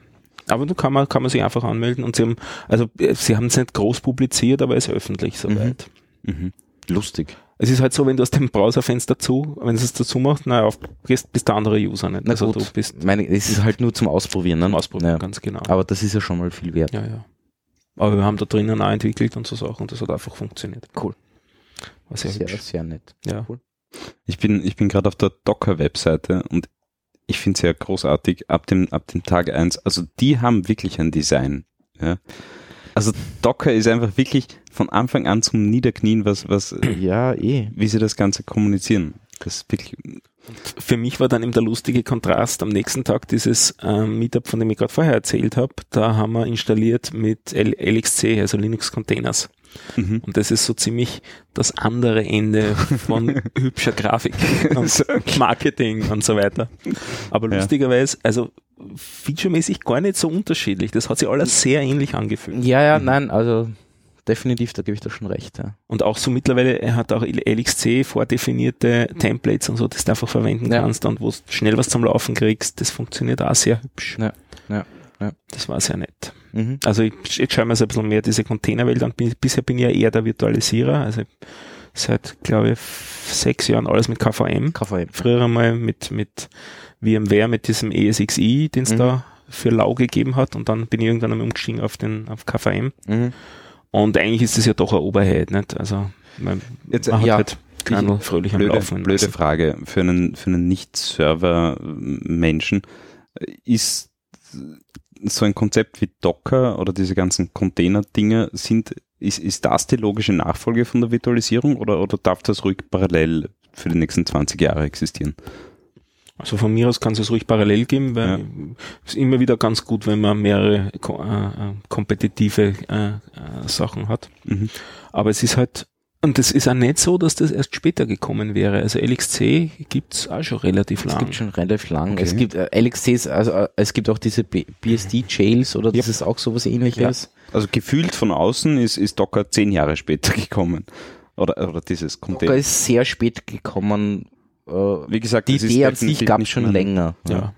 Aber du kann man, kann man sich einfach anmelden und sie haben, also sie haben es nicht groß publiziert, aber es ist öffentlich soweit. Mhm. Mhm. Lustig. Es ist halt so, wenn du aus dem Browserfenster zu, wenn es dazu macht, naja, auf, gehst, bist der andere User nicht. Na also gut, du bist. Meine, es ist halt nur zum Ausprobieren, ne? Zum Ausprobieren, ja. ganz genau. Aber das ist ja schon mal viel wert. Ja, ja. Aber wir haben da drinnen auch entwickelt und so Sachen und das hat einfach funktioniert. Cool. War sehr, sehr, sehr nett. Ja. Cool. Ich bin, ich bin gerade auf der Docker-Webseite und ich finde es ja großartig ab dem, ab dem Tag eins. Also die haben wirklich ein Design. Ja. Also Docker ist einfach wirklich von Anfang an zum Niederknien, was, was, ja, eh, wie sie das Ganze kommunizieren. Das ist wirklich. Für mich war dann eben der lustige Kontrast am nächsten Tag dieses ähm, Meetup, von dem ich gerade vorher erzählt habe. Da haben wir installiert mit L LXC, also Linux Containers. Mhm. Und das ist so ziemlich das andere Ende von hübscher Grafik und Marketing und so weiter. Aber lustigerweise, also featuremäßig gar nicht so unterschiedlich. Das hat sich alles sehr ähnlich angefühlt. Ja, ja, mhm. nein, also definitiv, da gebe ich dir schon recht. Ja. Und auch so mittlerweile, er hat auch LXC vordefinierte Templates und so, das du einfach verwenden ja. kannst und wo du schnell was zum Laufen kriegst. Das funktioniert auch sehr hübsch. Ja, ja, ja. Das war sehr nett. Mhm. Also ich, jetzt schauen wir uns ein bisschen mehr diese Containerwelt an. Bisher bin ich ja eher der Virtualisierer, also seit, glaube ich, sechs Jahren alles mit KVM. KVM. Früher einmal mit, mit VMware, mit diesem ESXi, den es mhm. da für lau gegeben hat und dann bin ich irgendwann einmal umgestiegen auf den, auf KVM. Mhm. Und eigentlich ist das ja doch eine Oberheit, nicht? Also, man, Jetzt, man ja, halt fröhlich blöde, am Laufen. Blöde Frage für einen, für einen Nicht-Server-Menschen. Ist so ein Konzept wie Docker oder diese ganzen Container-Dinge sind, ist, ist das die logische Nachfolge von der Virtualisierung oder, oder darf das ruhig parallel für die nächsten 20 Jahre existieren? Also von mir aus kann es es ruhig parallel geben, weil ja. es ist immer wieder ganz gut, wenn man mehrere äh, äh, kompetitive äh, äh, Sachen hat. Mhm. Aber es ist halt, und es ist auch nicht so, dass das erst später gekommen wäre. Also LXC gibt's auch schon relativ lang. Es gibt schon relativ lang. Okay. Es gibt äh, LXCs, also äh, es gibt auch diese BSD-Jails oder ja. das ist auch sowas ähnliches. Ja. Also gefühlt von außen ist, ist Docker zehn Jahre später gekommen. Oder, oder dieses Container. Docker ist sehr spät gekommen, äh, Wie gesagt, die Idee an sich gab es schon länger. Ja. Okay.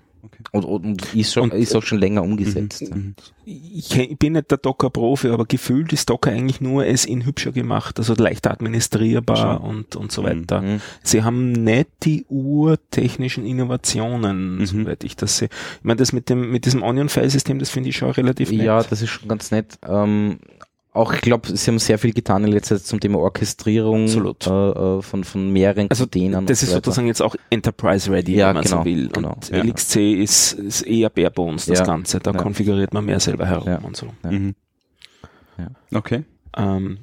Und, und, ist, schon, und, ist auch schon länger umgesetzt. Mhm. mhm. Ich bin nicht der Docker-Profi, aber gefühlt ist Docker eigentlich nur es in hübscher gemacht, also leicht administrierbar und, und so weiter. Mhm. Sie haben nicht die urtechnischen Innovationen, mhm. soweit ich das sehe. Ich meine, das mit dem, mit diesem Onion-File-System, das finde ich schon relativ nett. Ja, das ist schon ganz nett. Ähm, auch, ich glaube, sie haben sehr viel getan in letzter Zeit zum Thema Orchestrierung äh, äh, von, von mehreren also Containern. Das ist so sozusagen jetzt auch Enterprise Ready, ja, wenn man genau, so will. Genau, und ja. LXC ist, ist eher bare bones, das ja, Ganze. Da konfiguriert man mehr selber herum und so. Mhm. Okay. Ähm,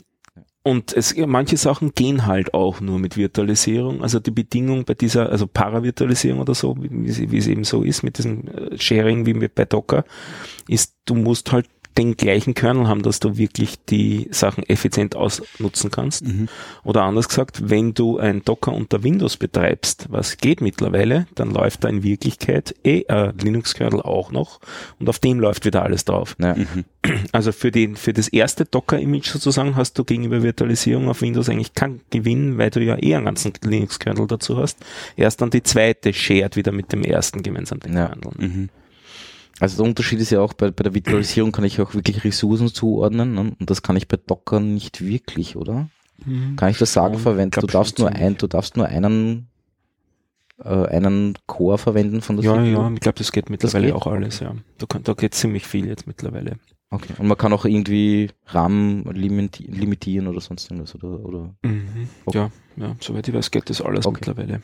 und es, manche Sachen gehen halt auch nur mit Virtualisierung. Also die Bedingung bei dieser, also Paravirtualisierung oder so, wie, wie es eben so ist mit diesem äh, Sharing wie bei Docker, ist, du musst halt den gleichen Kernel haben, dass du wirklich die Sachen effizient ausnutzen kannst. Mhm. Oder anders gesagt, wenn du ein Docker unter Windows betreibst, was geht mittlerweile, dann läuft da in Wirklichkeit eh äh, Linux-Kernel auch noch und auf dem läuft wieder alles drauf. Ja. Mhm. Also für, den, für das erste Docker-Image sozusagen hast du gegenüber Virtualisierung auf Windows eigentlich keinen Gewinn, weil du ja eh einen ganzen Linux-Kernel dazu hast. Erst dann die zweite shared wieder mit dem ersten gemeinsam den ja. Kernel. Mhm. Also der Unterschied ist ja auch, bei, bei der Virtualisierung kann ich auch wirklich Ressourcen zuordnen ne? und das kann ich bei Docker nicht wirklich, oder? Mhm. Kann ich das sagen, verwenden? Du darfst nur ein, du darfst nur einen äh, einen Core verwenden von der Ja, CPU? ja, ich glaube, das geht mittlerweile das geht? auch alles, ja. Da, kann, da geht ziemlich viel jetzt mittlerweile. Okay. Und man kann auch irgendwie RAM limiti limitieren oder sonst irgendwas, oder? oder? Mhm. Okay. Ja, ja, soweit ich weiß, geht das alles okay. mittlerweile.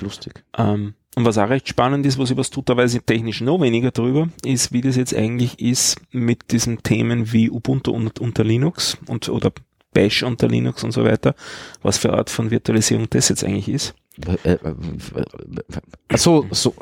Lustig. Ähm, und was auch recht spannend ist, was was tut, da weiß ich technisch noch weniger drüber, ist, wie das jetzt eigentlich ist mit diesen Themen wie Ubuntu und, unter Linux und oder Bash unter Linux und so weiter, was für Art von Virtualisierung das jetzt eigentlich ist. Äh, äh, so, so,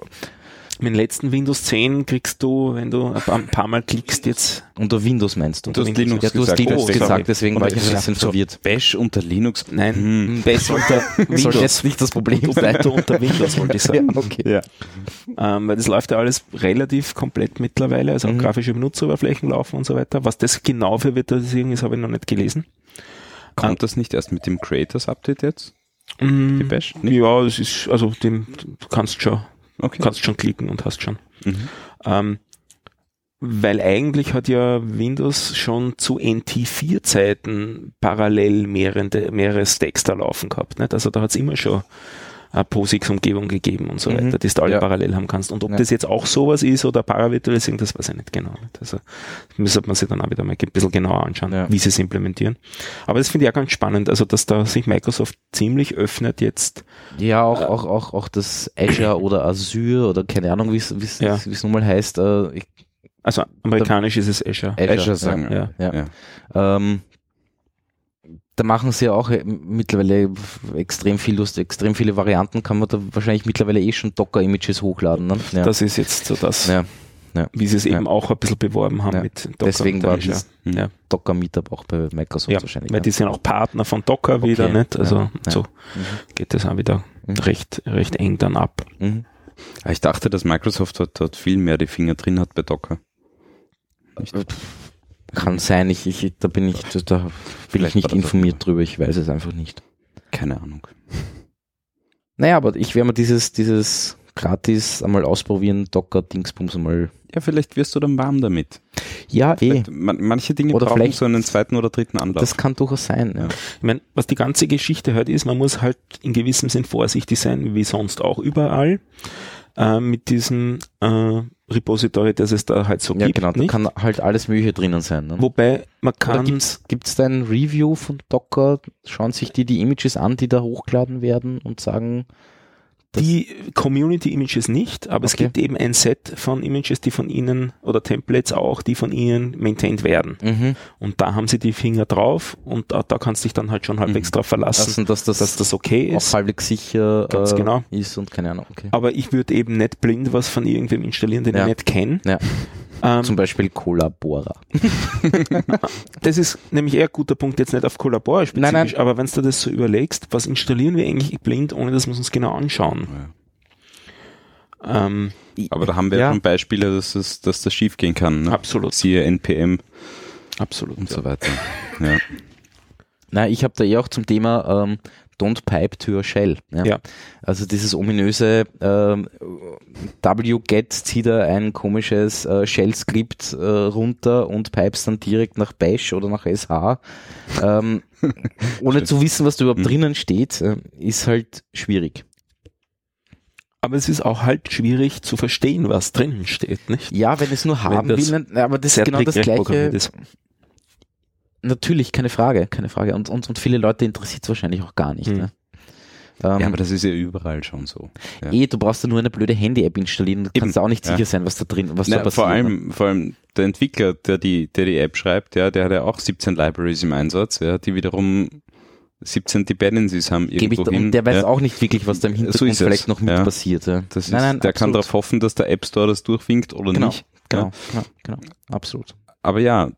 mit dem letzten Windows 10 kriegst du, wenn du ein paar Mal klickst jetzt. Unter Windows meinst du? Du hast Linux, ja, du hast Linux gesagt, gesagt deswegen war ich ein bisschen verwirrt. Bash unter Linux? Nein, hm. Bash unter Windows. Soll jetzt nicht das Problem sein. Ubuntu unter Windows wollte ich sagen. Ja, okay. Ja. Ähm, weil das läuft ja alles relativ komplett mittlerweile, also mhm. grafische Benutzeroberflächen laufen und so weiter. Was das genau für Virtualisierung ist, habe ich noch nicht gelesen. Kommt ähm, das nicht erst mit dem Creators Update jetzt? Mm, Die Bash? Nicht? Ja, es ist, also dem, du kannst schon Okay. Kannst schon klicken und hast schon. Mhm. Ähm, weil eigentlich hat ja Windows schon zu NT4 Zeiten parallel mehrere, mehrere Stacks da laufen gehabt. Nicht? Also da hat es immer schon eine POSIX-Umgebung gegeben und so mhm. weiter, die du alle ja. parallel haben kannst. Und ob ja. das jetzt auch sowas ist oder Paravirtualisierung, das weiß ich nicht genau. Also müsste man sich dann auch wieder mal ein bisschen genauer anschauen, ja. wie sie es implementieren. Aber das finde ich auch ganz spannend, also dass da sich Microsoft ziemlich öffnet jetzt. Ja, auch, äh, auch, auch, auch das Azure oder Azure oder keine Ahnung, wie es wie ja. nun mal heißt. Äh, ich, also amerikanisch ist es Azure. Azure, Azure sagen, ja. ja. ja. Ähm, da machen sie ja auch äh, mittlerweile extrem viel Lust, extrem viele Varianten, kann man da wahrscheinlich mittlerweile eh schon Docker-Images hochladen. Ne? Ja. Das ist jetzt so das, ja. Ja. wie sie es eben auch ein bisschen beworben haben mit Docker. Deswegen war das ja. Docker-Meetup auch bei Microsoft ja, wahrscheinlich. Weil die sind auch Partner von Docker okay. wieder, nicht? Also so mhm. geht das auch wieder mhm. recht, recht eng dann ab. Mhm. Ich dachte, dass Microsoft dort, dort viel mehr die Finger drin hat bei Docker. Nicht. Kann sein, ich, ich, da bin ich, da, da bin ich nicht informiert drüber, ich weiß es einfach nicht. Keine Ahnung. Naja, aber ich werde mal dieses, dieses gratis einmal ausprobieren, Docker-Dingsbums einmal. Ja, vielleicht wirst du dann warm damit. Ja, eh. Man, manche Dinge oder brauchen so einen zweiten oder dritten Anlauf. Das kann durchaus sein, ja. Ich meine, was die ganze Geschichte halt ist, man muss halt in gewissem Sinn vorsichtig sein, wie sonst auch überall äh, mit diesem äh, Repository, das es da halt so ja, gibt. Ja, genau, da kann halt alles Mögliche drinnen sein. Ne? Wobei man kann... Gibt es da ein Review von Docker? Schauen sich die die Images an, die da hochgeladen werden und sagen, die Community Images nicht, aber okay. es gibt eben ein Set von Images, die von Ihnen oder Templates auch, die von Ihnen maintained werden. Mhm. Und da haben Sie die Finger drauf und da, da kannst du dich dann halt schon halbwegs mhm. drauf verlassen, Lassen, dass, das dass das okay ist. Auch halbwegs sicher Ganz äh, genau. ist und keine Ahnung. Okay. Aber ich würde eben nicht blind was von irgendwem installieren, den ja. ich nicht kenne. Ja. Ähm, Zum Beispiel Collabora. das ist nämlich eher ein guter Punkt, jetzt nicht auf Collabora spezifisch, nein, nein. aber wenn du das so überlegst, was installieren wir eigentlich blind, ohne dass wir uns genau anschauen? Ja. Ähm, aber da haben wir ja schon Beispiele, dass, es, dass das schief gehen kann. Ne? Absolut. Siehe NPM. Absolut. Und ja. so weiter. Ja. Na, ich habe da eh auch zum Thema ähm, Don't Pipe to your Shell. Ja. ja. Also dieses ominöse ähm, wget zieht da ein komisches äh, Shell-Skript äh, runter und pipes dann direkt nach Bash oder nach SH. Ähm, ohne zu wissen, was da überhaupt mhm. drinnen steht, äh, ist halt schwierig. Aber es ist auch halt schwierig zu verstehen, was drinnen steht, nicht? Ja, wenn es nur haben will, aber das ist genau das Gleiche. Natürlich, keine Frage, keine Frage. Und, und, und viele Leute interessiert es wahrscheinlich auch gar nicht. Mhm. Ne? Ähm, ja, aber das ist ja überall schon so. Ja. Eh, du brauchst ja nur eine blöde Handy-App installieren, du Eben. kannst auch nicht sicher ja. sein, was da drin, was Na, da passiert. Vor allem, vor allem der Entwickler, der die, der die App schreibt, ja, der hat ja auch 17 Libraries im Einsatz, ja, die wiederum 17 Dependencies haben irgendwo ich, hin. Und der weiß ja. auch nicht wirklich, was da im Hintergrund so vielleicht noch mit ja. passiert. Ja. Das ist, nein, nein, der absolut. kann darauf hoffen, dass der App Store das durchwinkt oder genau, nicht. Genau, genau, genau, absolut. Aber ja,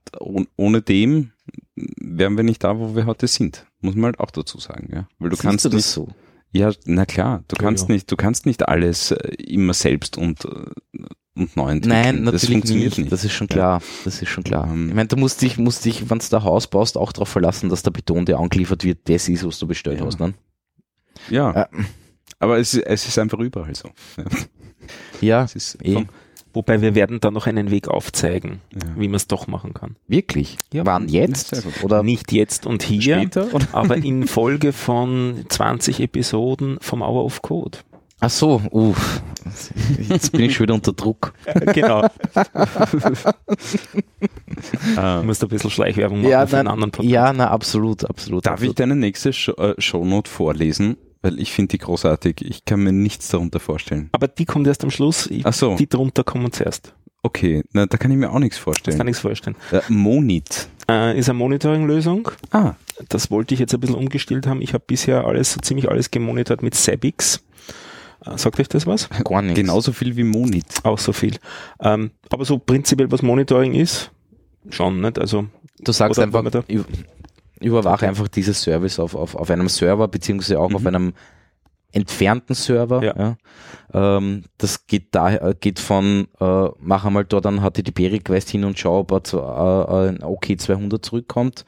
ohne dem wären wir nicht da, wo wir heute sind. Muss man halt auch dazu sagen, ja. Weil du Siehst kannst du das nicht, so? Ja, na klar, du kannst ja. nicht, du kannst nicht alles äh, immer selbst und äh, und neu entwickeln. Nein, natürlich das funktioniert nicht. nicht. Das ist schon klar. Das ist schon klar. Ähm, ich meine, du musst dich, musst dich, wenn du da Haus baust, auch darauf verlassen, dass der Beton, der angeliefert wird, das ist, was du bestellt ja. hast. Ne? Ja. Äh. Aber es, es ist einfach überall so. Ja, es ist eh. Wobei wir werden da noch einen Weg aufzeigen, ja. wie man es doch machen kann. Wirklich? Ja. Wann jetzt? Oder nicht jetzt und hier, Später, aber in Folge von 20 Episoden vom Hour of Code. Ach so, uff. Jetzt bin ich schon wieder unter Druck. genau. du musst ein bisschen Schleichwerbung machen ja, für einen anderen Podcast. Ja, na, absolut, absolut. Darf absolut. ich deine nächste Show, äh, Shownote vorlesen? Weil ich finde die großartig. Ich kann mir nichts darunter vorstellen. Aber die kommt erst am Schluss. Ach so. Die drunter kommen zuerst. Okay, na, da kann ich mir auch nichts vorstellen. Das kann nichts vorstellen. Äh, Monit. Äh, ist eine Monitoring-Lösung. Ah. Das wollte ich jetzt ein bisschen umgestellt haben. Ich habe bisher alles, so ziemlich alles gemonitort mit Sabix. Äh, sagt euch das was? Gar nicht. Genauso viel wie Monit. Auch so viel. Ähm, aber so prinzipiell, was Monitoring ist, schon, nicht? Also, du sagst einfach, überwache okay. einfach dieses Service auf, auf, auf einem Server, beziehungsweise auch mhm. auf einem entfernten Server. Ja. ja. Ähm, das geht da, äh, geht von, äh, mach einmal dort einen HTTP-Request hin und schau, ob er zu, äh, ein OK200 zurückkommt,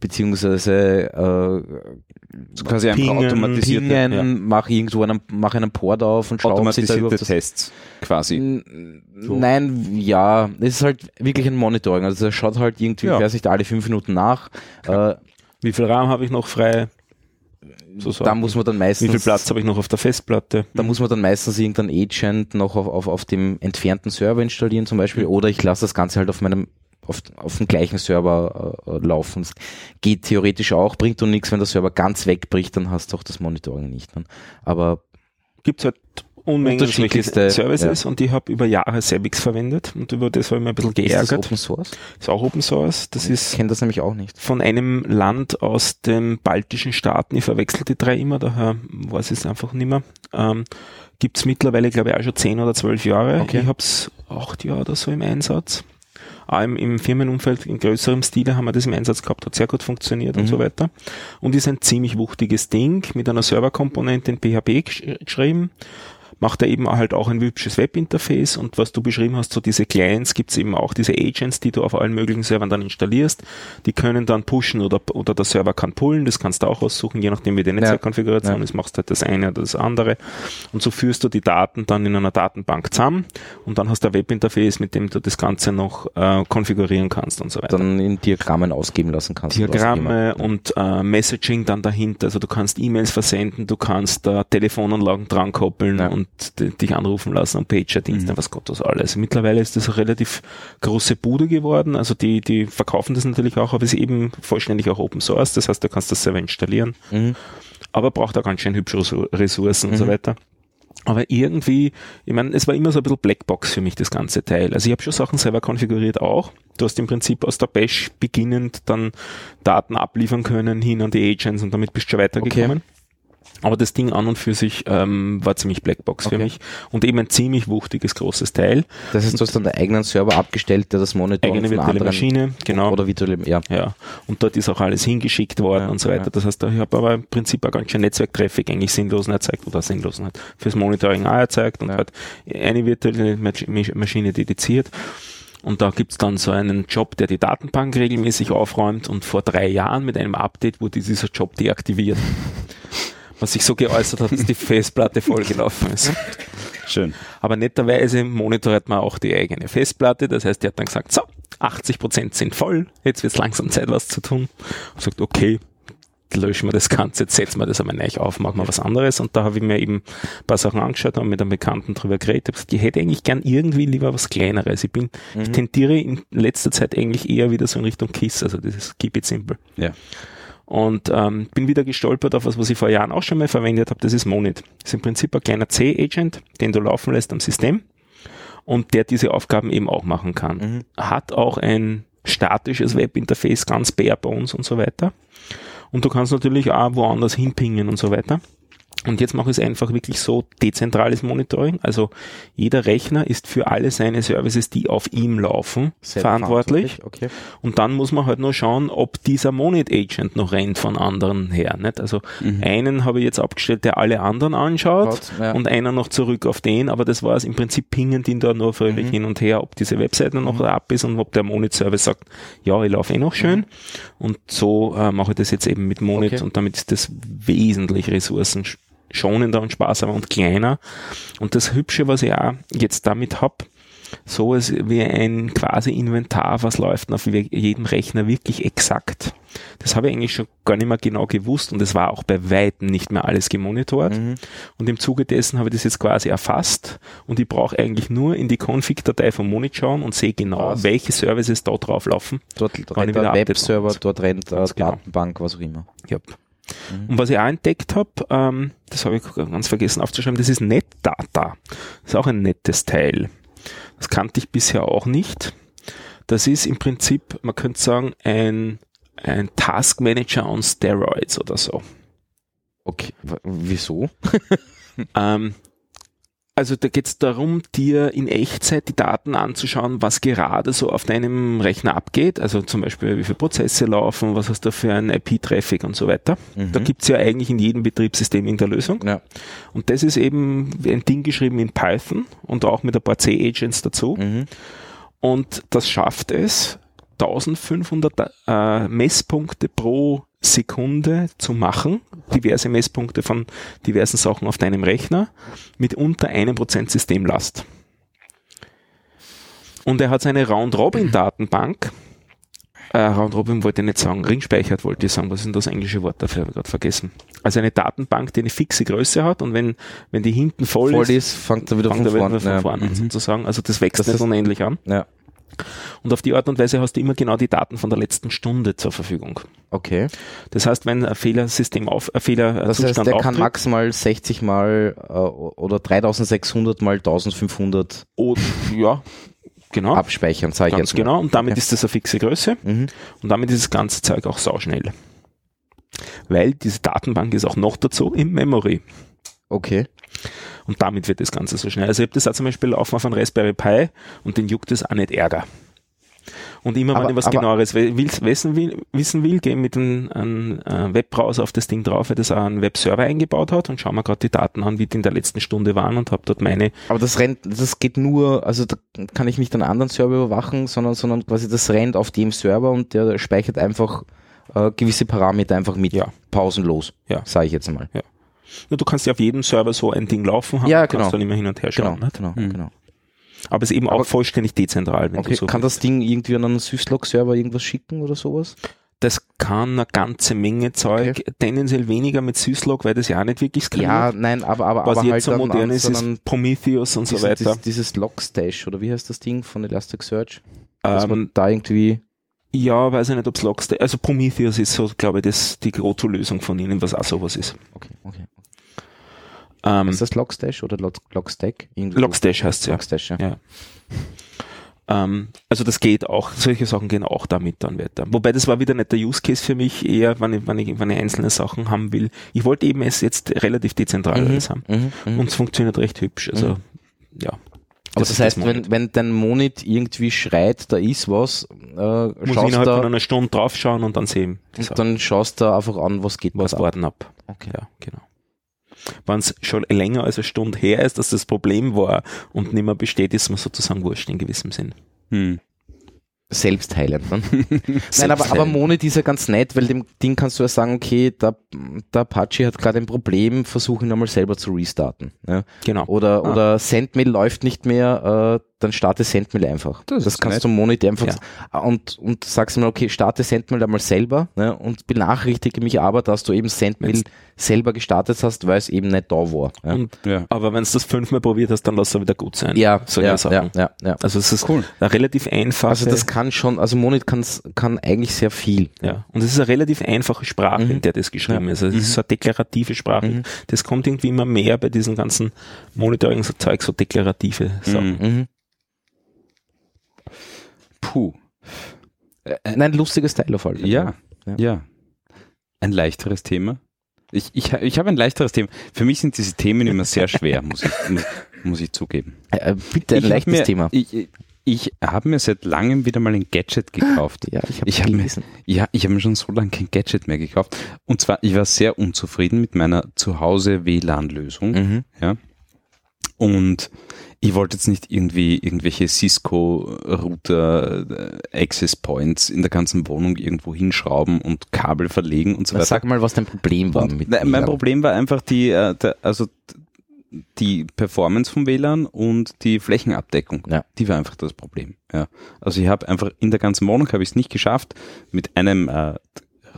beziehungsweise äh, quasi pingen, einfach automatisierte, pingen, ja. mach irgendwo einen, mach einen Port auf und schau, automatisierte ob sich da Tests quasi. So. Nein, ja, es ist halt wirklich ein Monitoring. Also er schaut halt irgendwie, ja. weiß nicht, alle fünf Minuten nach. Äh, Wie viel RAM habe ich noch frei? So da muss man dann meistens. Wie viel Platz habe ich noch auf der Festplatte? Da muss man dann meistens irgendein Agent noch auf, auf, auf dem entfernten Server installieren zum Beispiel. Oder ich lasse das Ganze halt auf meinem auf, auf dem gleichen Server äh, laufen. Das geht theoretisch auch, bringt du nichts, wenn der Server ganz wegbricht, dann hast du auch das Monitoring nicht. Dann. Aber gibt's halt Unmengen unterschiedlichste Services ja. und ich habe über Jahre Sebix verwendet und über das habe ich mir ein bisschen geärgert. Ist das Open Source? Ist auch Open Source. Das ich ist kenne das nämlich auch nicht. Von einem Land aus den baltischen Staaten. Ich verwechsel die drei immer, daher weiß ich es einfach nicht mehr. Ähm, Gibt es mittlerweile, glaube ich, auch schon zehn oder zwölf Jahre. Okay. Ich habe es acht Jahre oder so im Einsatz auch im, im Firmenumfeld in größerem Stile haben wir das im Einsatz gehabt, hat sehr gut funktioniert mhm. und so weiter. Und ist ein ziemlich wuchtiges Ding mit einer Serverkomponente in PHP geschrieben macht er eben halt auch ein hübsches Webinterface und was du beschrieben hast, so diese Clients gibt's eben auch, diese Agents, die du auf allen möglichen Servern dann installierst, die können dann pushen oder, oder der Server kann pullen, das kannst du auch aussuchen, je nachdem wie die Netzwerkkonfiguration ja. ist, machst du halt das eine oder das andere und so führst du die Daten dann in einer Datenbank zusammen und dann hast du ein Webinterface, mit dem du das Ganze noch äh, konfigurieren kannst und so weiter. Dann in Diagrammen ausgeben lassen kannst. Diagramme und äh, Messaging dann dahinter, also du kannst E-Mails versenden, du kannst äh, Telefonanlagen dran koppeln ja. und und dich anrufen lassen und Pager-Dienste, mhm. was Gott das alles. Mittlerweile ist das eine relativ große Bude geworden. Also die, die verkaufen das natürlich auch, aber es ist eben vollständig auch Open Source. Das heißt, du kannst das selber installieren. Mhm. Aber braucht auch ganz schön hübsche Ressourcen mhm. und so mhm. weiter. Aber irgendwie, ich meine, es war immer so ein bisschen Blackbox für mich, das ganze Teil. Also ich habe schon Sachen selber konfiguriert auch. Du hast im Prinzip aus der Bash beginnend dann Daten abliefern können hin an die Agents und damit bist du schon weitergekommen. Okay. Aber das Ding an und für sich ähm, war ziemlich Blackbox okay. für mich und eben ein ziemlich wuchtiges großes Teil. Das heißt, du hast dann der eigenen Server abgestellt, der das Monitor eigene virtuelle Maschine, genau. Oder virtuelle, ja. ja. Und dort ist auch alles hingeschickt worden ja, und so weiter. Ja. Das heißt, ich habe aber im Prinzip auch ganz schön Netzwerktraffic eigentlich Sinnlosen erzeugt oder Sinnlosen halt fürs Monitoring auch erzeugt und ja. halt eine virtuelle Maschine dediziert. Und da gibt's dann so einen Job, der die Datenbank regelmäßig aufräumt und vor drei Jahren mit einem Update wurde dieser Job deaktiviert was sich so geäußert hat, dass die Festplatte vollgelaufen ist. Schön. Aber netterweise monitort man auch die eigene Festplatte. Das heißt, die hat dann gesagt, so, 80 Prozent sind voll, jetzt wird es langsam Zeit, was zu tun. Und sagt, okay, löschen wir das Ganze, jetzt setzen wir das einmal neu auf, machen wir was anderes. Und da habe ich mir eben ein paar Sachen angeschaut und mit einem Bekannten drüber geredet. Ich, gesagt, ich hätte eigentlich gern irgendwie lieber was Kleineres. Ich bin, mhm. ich tendiere in letzter Zeit eigentlich eher wieder so in Richtung KISS, also dieses Keep It Simple. Ja. Und ähm, bin wieder gestolpert auf was, was ich vor Jahren auch schon mal verwendet habe, das ist Monit. Das ist im Prinzip ein kleiner C-Agent, den du laufen lässt am System und der diese Aufgaben eben auch machen kann. Mhm. Hat auch ein statisches Webinterface, ganz bare bones und so weiter. Und du kannst natürlich auch woanders hinpingen und so weiter. Und jetzt mache ich es einfach wirklich so dezentrales Monitoring. Also jeder Rechner ist für alle seine Services, die auf ihm laufen, verantwortlich. Okay. Und dann muss man halt nur schauen, ob dieser Monit Agent noch rennt von anderen her. Nicht? Also mhm. einen habe ich jetzt abgestellt, der alle anderen anschaut Gott, ja. und einer noch zurück auf den, aber das war es im Prinzip pingen die da nur völlig mhm. hin und her, ob diese Webseite noch mhm. ab ist und ob der Monit Service sagt, ja, ich laufe eh noch schön. Mhm. Und so äh, mache ich das jetzt eben mit Monit okay. und damit ist das wesentlich Ressourcen schonender und sparsamer und kleiner. Und das Hübsche, was ich auch jetzt damit hab, so ist wie ein quasi Inventar, was läuft auf jedem Rechner wirklich exakt. Das habe ich eigentlich schon gar nicht mehr genau gewusst und es war auch bei Weitem nicht mehr alles gemonitort. Mhm. Und im Zuge dessen habe ich das jetzt quasi erfasst und ich brauche eigentlich nur in die Config-Datei vom Monit schauen und sehe genau, was? welche Services dort drauf laufen. Dort rennt der Webserver, dort rennt äh, Datenbank, genau. was auch immer. Yep. Mhm. Und was ich auch entdeckt habe, ähm, das habe ich ganz vergessen aufzuschreiben, das ist NetData. Das ist auch ein nettes Teil. Das kannte ich bisher auch nicht. Das ist im Prinzip, man könnte sagen, ein, ein Task Manager on Steroids oder so. Okay, wieso? ähm, also da geht es darum, dir in Echtzeit die Daten anzuschauen, was gerade so auf deinem Rechner abgeht. Also zum Beispiel, wie viele Prozesse laufen, was hast du für einen IP-Traffic und so weiter. Mhm. Da gibt's ja eigentlich in jedem Betriebssystem in der Lösung. Ja. Und das ist eben ein Ding geschrieben in Python und auch mit ein paar C-Agents dazu. Mhm. Und das schafft es, 1500 äh, Messpunkte pro Sekunde zu machen, diverse Messpunkte von diversen Sachen auf deinem Rechner mit unter einem Prozent Systemlast. Und er hat seine Round-Robin-Datenbank, äh, Round-Robin wollte ich nicht sagen, ringspeichert wollte ich sagen, was ist denn das englische Wort dafür, habe ich gerade vergessen. Also eine Datenbank, die eine fixe Größe hat und wenn, wenn die hinten voll, voll ist, ist, fängt er wieder von, vorne, von vorne an, mhm. sozusagen. Also das wächst das nicht unendlich an. Ja. Und auf die Art und Weise hast du immer genau die Daten von der letzten Stunde zur Verfügung. Okay. Das heißt, wenn ein Fehlersystem auf, ein Fehler Das heißt, der kann maximal 60 mal äh, oder 3600 mal 1500 oh, ja, genau. abspeichern, sage ich jetzt mal. genau. Und damit okay. ist das eine fixe Größe. Mhm. Und damit ist das ganze Zeug auch sauschnell. Weil diese Datenbank ist auch noch dazu im Memory. Okay. Und damit wird das Ganze so schnell. Also ich habe das auch zum Beispiel laufen auf einem Raspberry Pi und den juckt es auch nicht Ärger. Und immer aber, wenn ich was genaueres wissen will, wissen will, gehe mit einem, einem äh, Webbrowser auf das Ding drauf, weil das auch einen Webserver eingebaut hat und schaue mir gerade die Daten an, wie die in der letzten Stunde waren und habe dort meine. Aber das rennt, das geht nur, also da kann ich nicht einen anderen Server überwachen, sondern, sondern quasi das rennt auf dem Server und der speichert einfach äh, gewisse Parameter einfach mit ja. pausenlos, ja. sage ich jetzt mal. Ja. Ja, du kannst ja auf jedem Server so ein Ding laufen haben, ja, genau. kannst dann immer hin und her schauen. Genau, genau, mhm. genau. Aber es ist eben Aber auch vollständig dezentral. Wenn okay, so kann das Ding irgendwie an einen Syslog-Server irgendwas schicken oder sowas? Das kann eine ganze Menge Zeug, okay. tendenziell weniger mit Syslog, weil das ja auch nicht wirklich skaliert. Ja, nein, aber, aber, Was aber jetzt halt so modern ist, ist Prometheus und dieses, so weiter. Dieses, dieses Logstash, oder wie heißt das Ding von Elasticsearch? Dass ähm, man da irgendwie ja, weiß ich nicht, ob es Logstash, also Prometheus ist so, glaube ich, das, die Groto-Lösung von ihnen, was auch sowas ist. Okay, okay. Ähm, ist das Logstash oder Log Logstack? Logstash heißt es ja. Logstash, ja. ja. Ähm, also das geht auch, solche Sachen gehen auch damit dann weiter. Wobei das war wieder nicht der Use Case für mich, eher wenn ich, wenn ich, wenn ich einzelne Sachen haben will. Ich wollte eben es jetzt relativ dezentral mhm, alles haben. Mhm, mhm, und es funktioniert recht hübsch. Also mhm. ja. Aber das, das heißt, das wenn, wenn dein Monit irgendwie schreit, da ist was, äh, Muss schaust innerhalb da, von einer Stunde draufschauen und dann sehen. Und dann schaust du einfach an, was geht was warten ab. Okay. Ja, genau wenn es schon länger als eine Stunde her ist, dass das Problem war und nicht mehr besteht, ist man sozusagen wurscht in gewissem Sinn. Hm. Selbstheilend. Ne? Nein, aber, aber Monit ist ja ganz nett, weil dem Ding kannst du ja sagen, okay, der, der Apache hat gerade ein Problem, versuche ihn einmal selber zu restarten. Ja? Genau. Oder, ah. oder SendMail läuft nicht mehr, äh, dann starte Sendmail einfach. Das, das kannst nett. du Monitor einfach Ja. und, und sagst mal, okay, starte Sendmail einmal selber ne, und benachrichtige mich aber, dass du eben Sendmail Wenn's- selber gestartet hast, weil es eben nicht da war. Ja, Und, Ja. aber wenn du das fünfmal probiert hast, dann lass es wieder gut sein. ja, solche ja, Sachen. ja, ja, ja. Also es ist Cool. eine relativ einfache. Also das kann schon, also Monit kann's, kann eigentlich sehr viel. Ja, und es ist eine relativ einfache Sprache, Mhm. in der das geschrieben Ja. ist. Also es ist so eine deklarative Sprache. Mhm. Das kommt irgendwie immer mehr bei diesen ganzen Monitoring-Zeug, so deklarative Sachen. Mhm. Mhm. Puh. Nein, lustiges Teil auf alle Fälle. Ja, Ja. ja. Ein leichteres Thema. Ich, ich, ich habe ein leichteres Thema. Für mich sind diese Themen immer sehr schwer, muss ich, muss, muss ich zugeben. Äh, bitte ein ich hab leichtes mir, Thema. Ich, ich habe mir seit langem wieder mal ein Gadget gekauft. Ja, ich habe habe mir, ja, ich habe mir schon so lange kein Gadget mehr gekauft. Und zwar, ich war sehr unzufrieden mit meiner Zuhause WLAN-Lösung. Mhm. Ja. Und ich wollte jetzt nicht irgendwie irgendwelche Cisco-Router, äh, Access Points in der ganzen Wohnung irgendwo hinschrauben und Kabel verlegen und so weiter. Sag mal, was dein Problem war Und, mit nein, mein. Problem war einfach die, äh, also die Performance vom WLAN und die Flächenabdeckung. Ja. Die war einfach das Problem. Ja. Also ich habe einfach in der ganzen Wohnung habe ich es nicht geschafft, mit einem äh,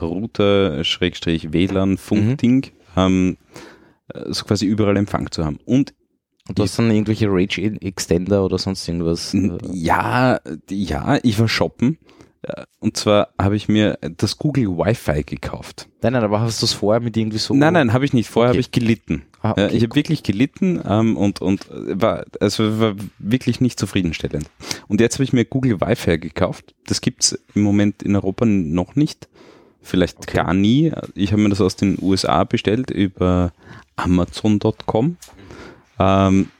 Router Schrägstrich WLAN Funkding ähm, äh, so quasi überall Empfang zu haben. Und Und du hast dann irgendwelche Rage Extender oder sonst irgendwas. Äh, Ja, ja, ich war shoppen. Äh, Und zwar habe ich mir das Google Wi-Fi gekauft. Nein, nein, aber hast du es vorher mit irgendwie so. Nein, nein, habe ich nicht. Vorher Okay. habe ich gelitten. Ah, Ja, okay, ich habe wirklich gelitten ähm, und, und war, also war wirklich nicht zufriedenstellend. Und jetzt habe ich mir Google Wi-Fi gekauft. Das gibt's im Moment in Europa noch nicht. Vielleicht Okay. gar nie. Ich habe mir das aus den USA bestellt über Amazon.com. Ähm,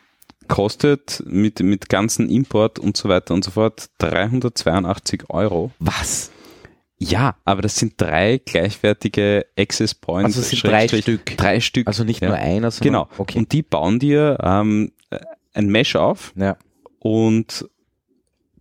kostet mit, mit ganzen Import und so weiter und so fort 382 Euro. Was? Ja, aber das sind drei gleichwertige Access Points. Also sind drei Stück. Drei Stück. Also nicht Ja. nur einer, sondern. Genau. Okay. Und die bauen dir ähm, ein Mesh auf ja. und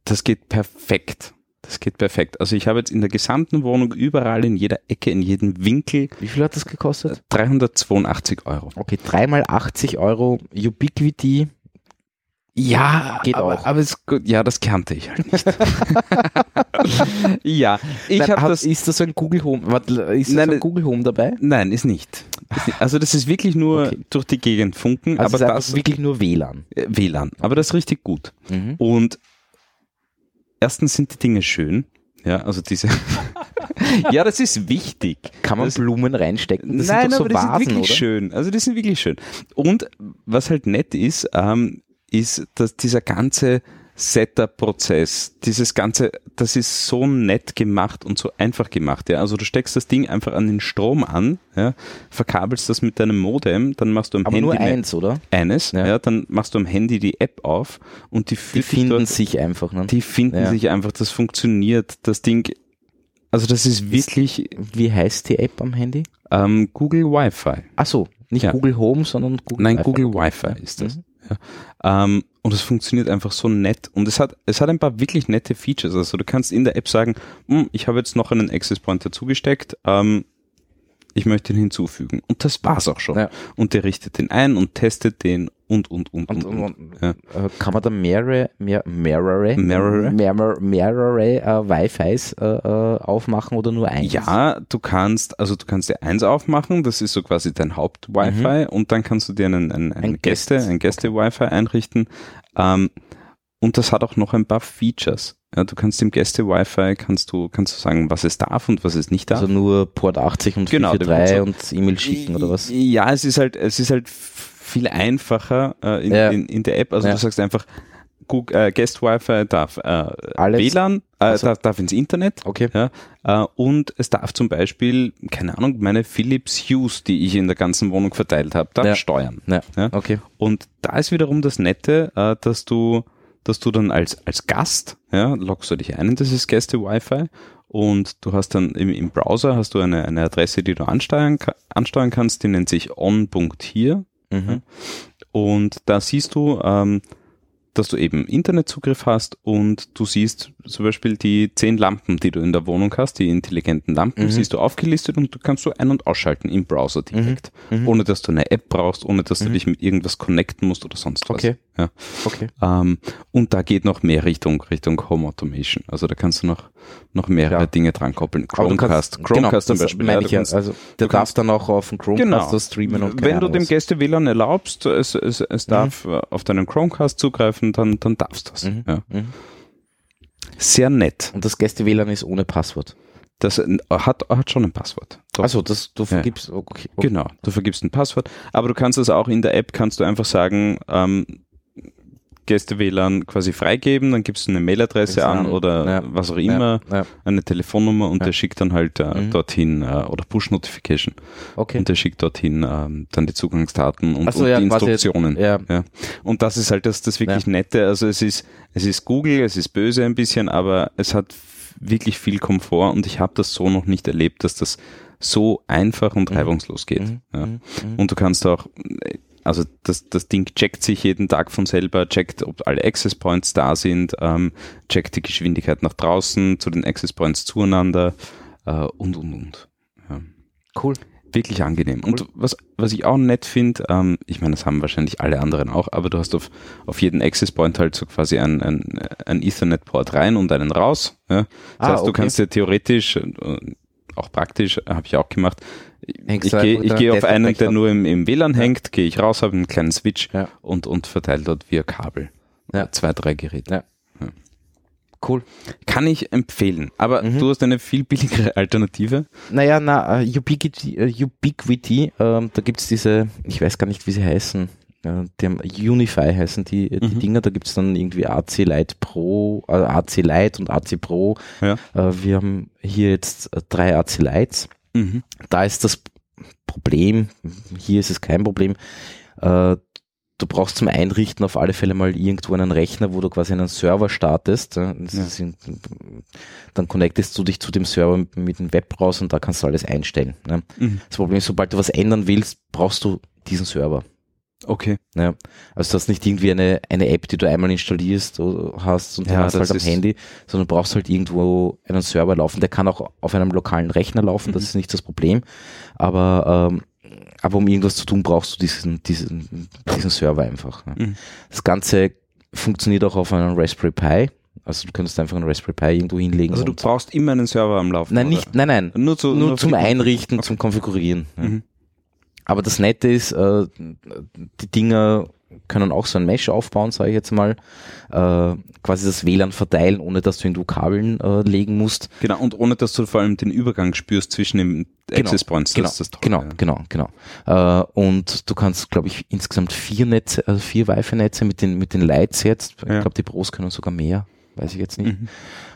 das geht perfekt. Das geht perfekt. Also ich habe jetzt in der gesamten Wohnung überall in jeder Ecke, in jedem Winkel Wie viel hat das gekostet? 382 Euro. Okay, dreimal 80 Euro Ubiquity. Ja, Geht aber, auch. aber es, ja, das kannte ich halt nicht. ja, ich habe hat- das. Ist das so ein Google Home? Ist das Nein, ein äh, Google Home dabei? Nein, ist nicht. Ist nicht. Also das ist wirklich nur Okay. durch die Gegend funken, Also aber das wirklich nur WLAN. äh, WLAN. Aber das ist richtig gut. Mhm. Und erstens sind die Dinge schön. Ja, also diese. ja, das ist wichtig. Kann man das, Blumen reinstecken? Das Nein, sind doch so aber die Vasen, sind wirklich oder? schön. Also die sind wirklich schön. Und was halt nett ist, ähm, ist, dass dieser ganze Setup-Prozess, dieses ganze, das ist so nett gemacht und so einfach gemacht. Ja, also du steckst das Ding einfach an den Strom an, ja, verkabelst das mit deinem Modem, dann machst du am Aber Handy nur eins, oder? eines, Ja. ja. dann machst du am Handy die App auf und die, Die finden dort, sich einfach. Ne? die finden Ja. sich einfach, das funktioniert, das Ding, also das ist wirklich Wie heißt die App am Handy? ähm, Google Wi-Fi. Ach so, nicht Ja. Google Home, sondern Google Nein, Wi-Fi. Google Wi-Fi ist das. Mhm. Ja. Ähm, und es funktioniert einfach so nett. Und es hat, es hat ein paar wirklich nette Features. Also du kannst in der App sagen, "Hm, ich habe jetzt noch einen Access Point dazugesteckt, ähm, ich möchte ihn hinzufügen. Und das war's auch schon. Ja. Und der richtet den ein und testet den und, und, und, Und, und. und, Ja. äh, kann man da mehrere, mehr, mehrere, Mehrere? mehrere, mehrere äh, Wi-Fis äh, äh, aufmachen oder nur eins? Ja, du kannst, also du kannst dir eins aufmachen, das ist so quasi dein Haupt-Wi-Fi und dann kannst du dir einen, einen, einen Mhm. Ein Gäste, Guest. ein Gäste-Wi-Fi einrichten. Ähm, und das hat auch noch ein paar Features. Ja, du kannst im Gäste-Wi-Fi kannst du, kannst du sagen, was es darf und was es nicht darf. Also nur Port 80 und Genau, 443 und E-Mail schicken oder was? Ja, es ist halt, es ist halt viel einfacher äh, in, Ja. in, in der App. Also Ja. du sagst einfach, Google, äh, Guest Wi-Fi darf äh, Alles? WLAN, äh, Also- darf, darf ins Internet. Okay. Ja, äh, und es darf zum Beispiel, keine Ahnung, meine Philips Hughes, die ich in der ganzen Wohnung verteilt habe, darf Ja. steuern. Ja. Ja. Okay. Und da ist wiederum das Nette, äh, dass du, dass du dann als, als Gast, ja, loggst du dich ein in dieses Gäste-Wi-Fi und du hast dann im, im Browser hast du eine, eine Adresse, die du ansteuern, ansteuern kannst, die nennt sich on.here Mhm. und da siehst du, ähm, dass du eben Internetzugriff hast und du siehst zum Beispiel die zehn Lampen, die du in der Wohnung hast, die intelligenten Lampen, mhm. siehst du aufgelistet und du kannst so ein- und ausschalten im Browser direkt, mhm. mhm. ohne dass du eine App brauchst, ohne dass du mhm. dich mit irgendwas connecten musst oder sonst was. Okay. Ja. Okay. Ähm, und da geht noch mehr Richtung Richtung Home Automation. Also da kannst du noch noch mehrere ja. Dinge dran koppeln. Chromecast, kannst, Chromecast genau, zum Beispiel. Meine ich ja. Also der darf dann auch auf dem Chromecast genau. streamen und Wenn du dem Gäste WLAN erlaubst, es, es, es mhm. darf auf deinen Chromecast zugreifen, dann, dann darfst du das. Mhm. Ja. Mhm. Sehr nett. Und das Gäste WLAN ist ohne Passwort. Das äh, hat, hat schon ein Passwort. Also das du vergibst, okay, okay. Genau, du vergibst ein Passwort, aber du kannst es auch in der App, kannst du einfach sagen, ähm, Gäste-WLAN quasi freigeben, dann gibst du eine Mailadresse an, oder ja. was auch immer, ja. Ja. eine Telefonnummer und der schickt dann halt äh, mhm. dorthin äh, oder Push-Notification. Okay. Und der schickt dorthin ähm, dann die Zugangsdaten und, so, und die Instruktionen. Ja. Und das ist halt das, das wirklich Nette. Also es ist, es ist Google, es ist böse ein bisschen, aber es hat wirklich viel Komfort und ich habe das so noch nicht erlebt, dass das so einfach und mhm. reibungslos geht. Mhm. Ja. Mhm. Und du kannst auch also das, das Ding checkt sich jeden Tag von selber, checkt, ob alle Access Points da sind, ähm, checkt die Geschwindigkeit nach draußen, zu den Access Points zueinander äh, und, und, und. Ja. Cool. Wirklich angenehm. Cool. Und was, was ich auch nett finde, ähm, ich meine, das haben wahrscheinlich alle anderen auch, aber du hast auf, auf jeden Access Point halt so quasi ein, ein, ein Ethernet-Port rein und einen raus. Ja? Das ah, heißt, du okay. kannst dir theoretisch, äh, auch praktisch, habe ich auch gemacht, Hängst ich gehe ich geh auf einen, der nur im, im WLAN ja. hängt, gehe ich raus, habe einen kleinen Switch ja. und, und verteile dort via Kabel ja. zwei, drei Geräte. Ja. Cool. Kann ich empfehlen. Aber mhm. du hast eine viel billigere Alternative. Naja, na, uh, Ubiquiti, uh, Ubiquiti ähm, da gibt's diese, ich weiß gar nicht, wie sie heißen. Die haben Unify heißen die, die mhm. Dinger. Da gibt's dann irgendwie AC Lite Pro, äh, AC Lite und AC Pro. Ja. wir haben hier jetzt drei AC Lites. Mhm. Da ist das Problem, hier ist es kein Problem, äh, du brauchst zum Einrichten auf alle Fälle mal irgendwo einen Rechner, wo du quasi einen Server startest. Ja. Sind, dann connectest du dich zu dem Server mit dem Webbrowser und da kannst du alles einstellen. Ne? Mhm. Das Problem ist, sobald du was ändern willst, brauchst du diesen Server. Okay. Ja. Also du hast nicht irgendwie eine, eine App, die du einmal installierst hast und ja, hast halt am Handy, sondern du brauchst halt irgendwo einen Server laufen. Der kann auch auf einem lokalen Rechner laufen, mhm. das ist nicht das Problem. Aber, ähm, aber um irgendwas zu tun, brauchst du diesen, diesen, diesen Server einfach. Mhm. Das Ganze funktioniert auch auf einem Raspberry Pi. Also du könntest einfach einen Raspberry Pi irgendwo hinlegen. Also du brauchst immer einen Server am Laufen. Nein, nicht, nein, nein. Nur, zu, nur, nur zum Einrichten, okay. zum Konfigurieren. Mhm. Aber das Nette ist, äh, die Dinger können auch so ein Mesh aufbauen, sage ich jetzt mal, äh, quasi das WLAN verteilen, ohne dass du irgendwo Kabeln äh, legen musst. Genau, und ohne dass du vor allem den Übergang spürst zwischen dem genau, Access Points. Genau, das toll, genau, ja. genau, genau. Äh, und du kannst, glaube ich, insgesamt vier Netze, also vier Wi-Fi-Netze mit den, mit den Lights jetzt, ja. ich glaube, die Pros können sogar mehr, weiß ich jetzt nicht, mhm.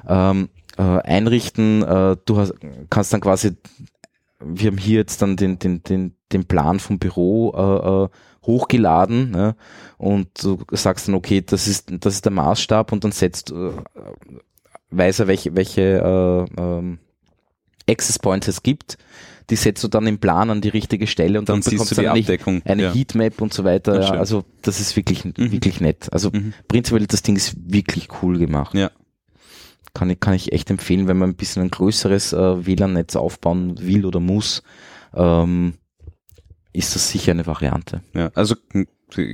ähm, äh, einrichten. Äh, du hast, kannst dann quasi wir haben hier jetzt dann den, den, den, den Plan vom Büro äh, äh, hochgeladen ne? und du sagst dann, okay, das ist, das ist der Maßstab und dann setzt, äh, weiß er, welche, welche äh, ähm, Access Points es gibt. Die setzt du dann im Plan an die richtige Stelle und dann, dann bekommst du die Abdeckung. eine, eine Heatmap und so weiter. Ja, also das ist wirklich, mhm. wirklich nett. Also mhm. prinzipiell das Ding ist wirklich cool gemacht. Ja kann ich, kann ich echt empfehlen, wenn man ein bisschen ein größeres äh, WLAN-Netz aufbauen will oder muss, ähm, ist das sicher eine Variante. Ja, also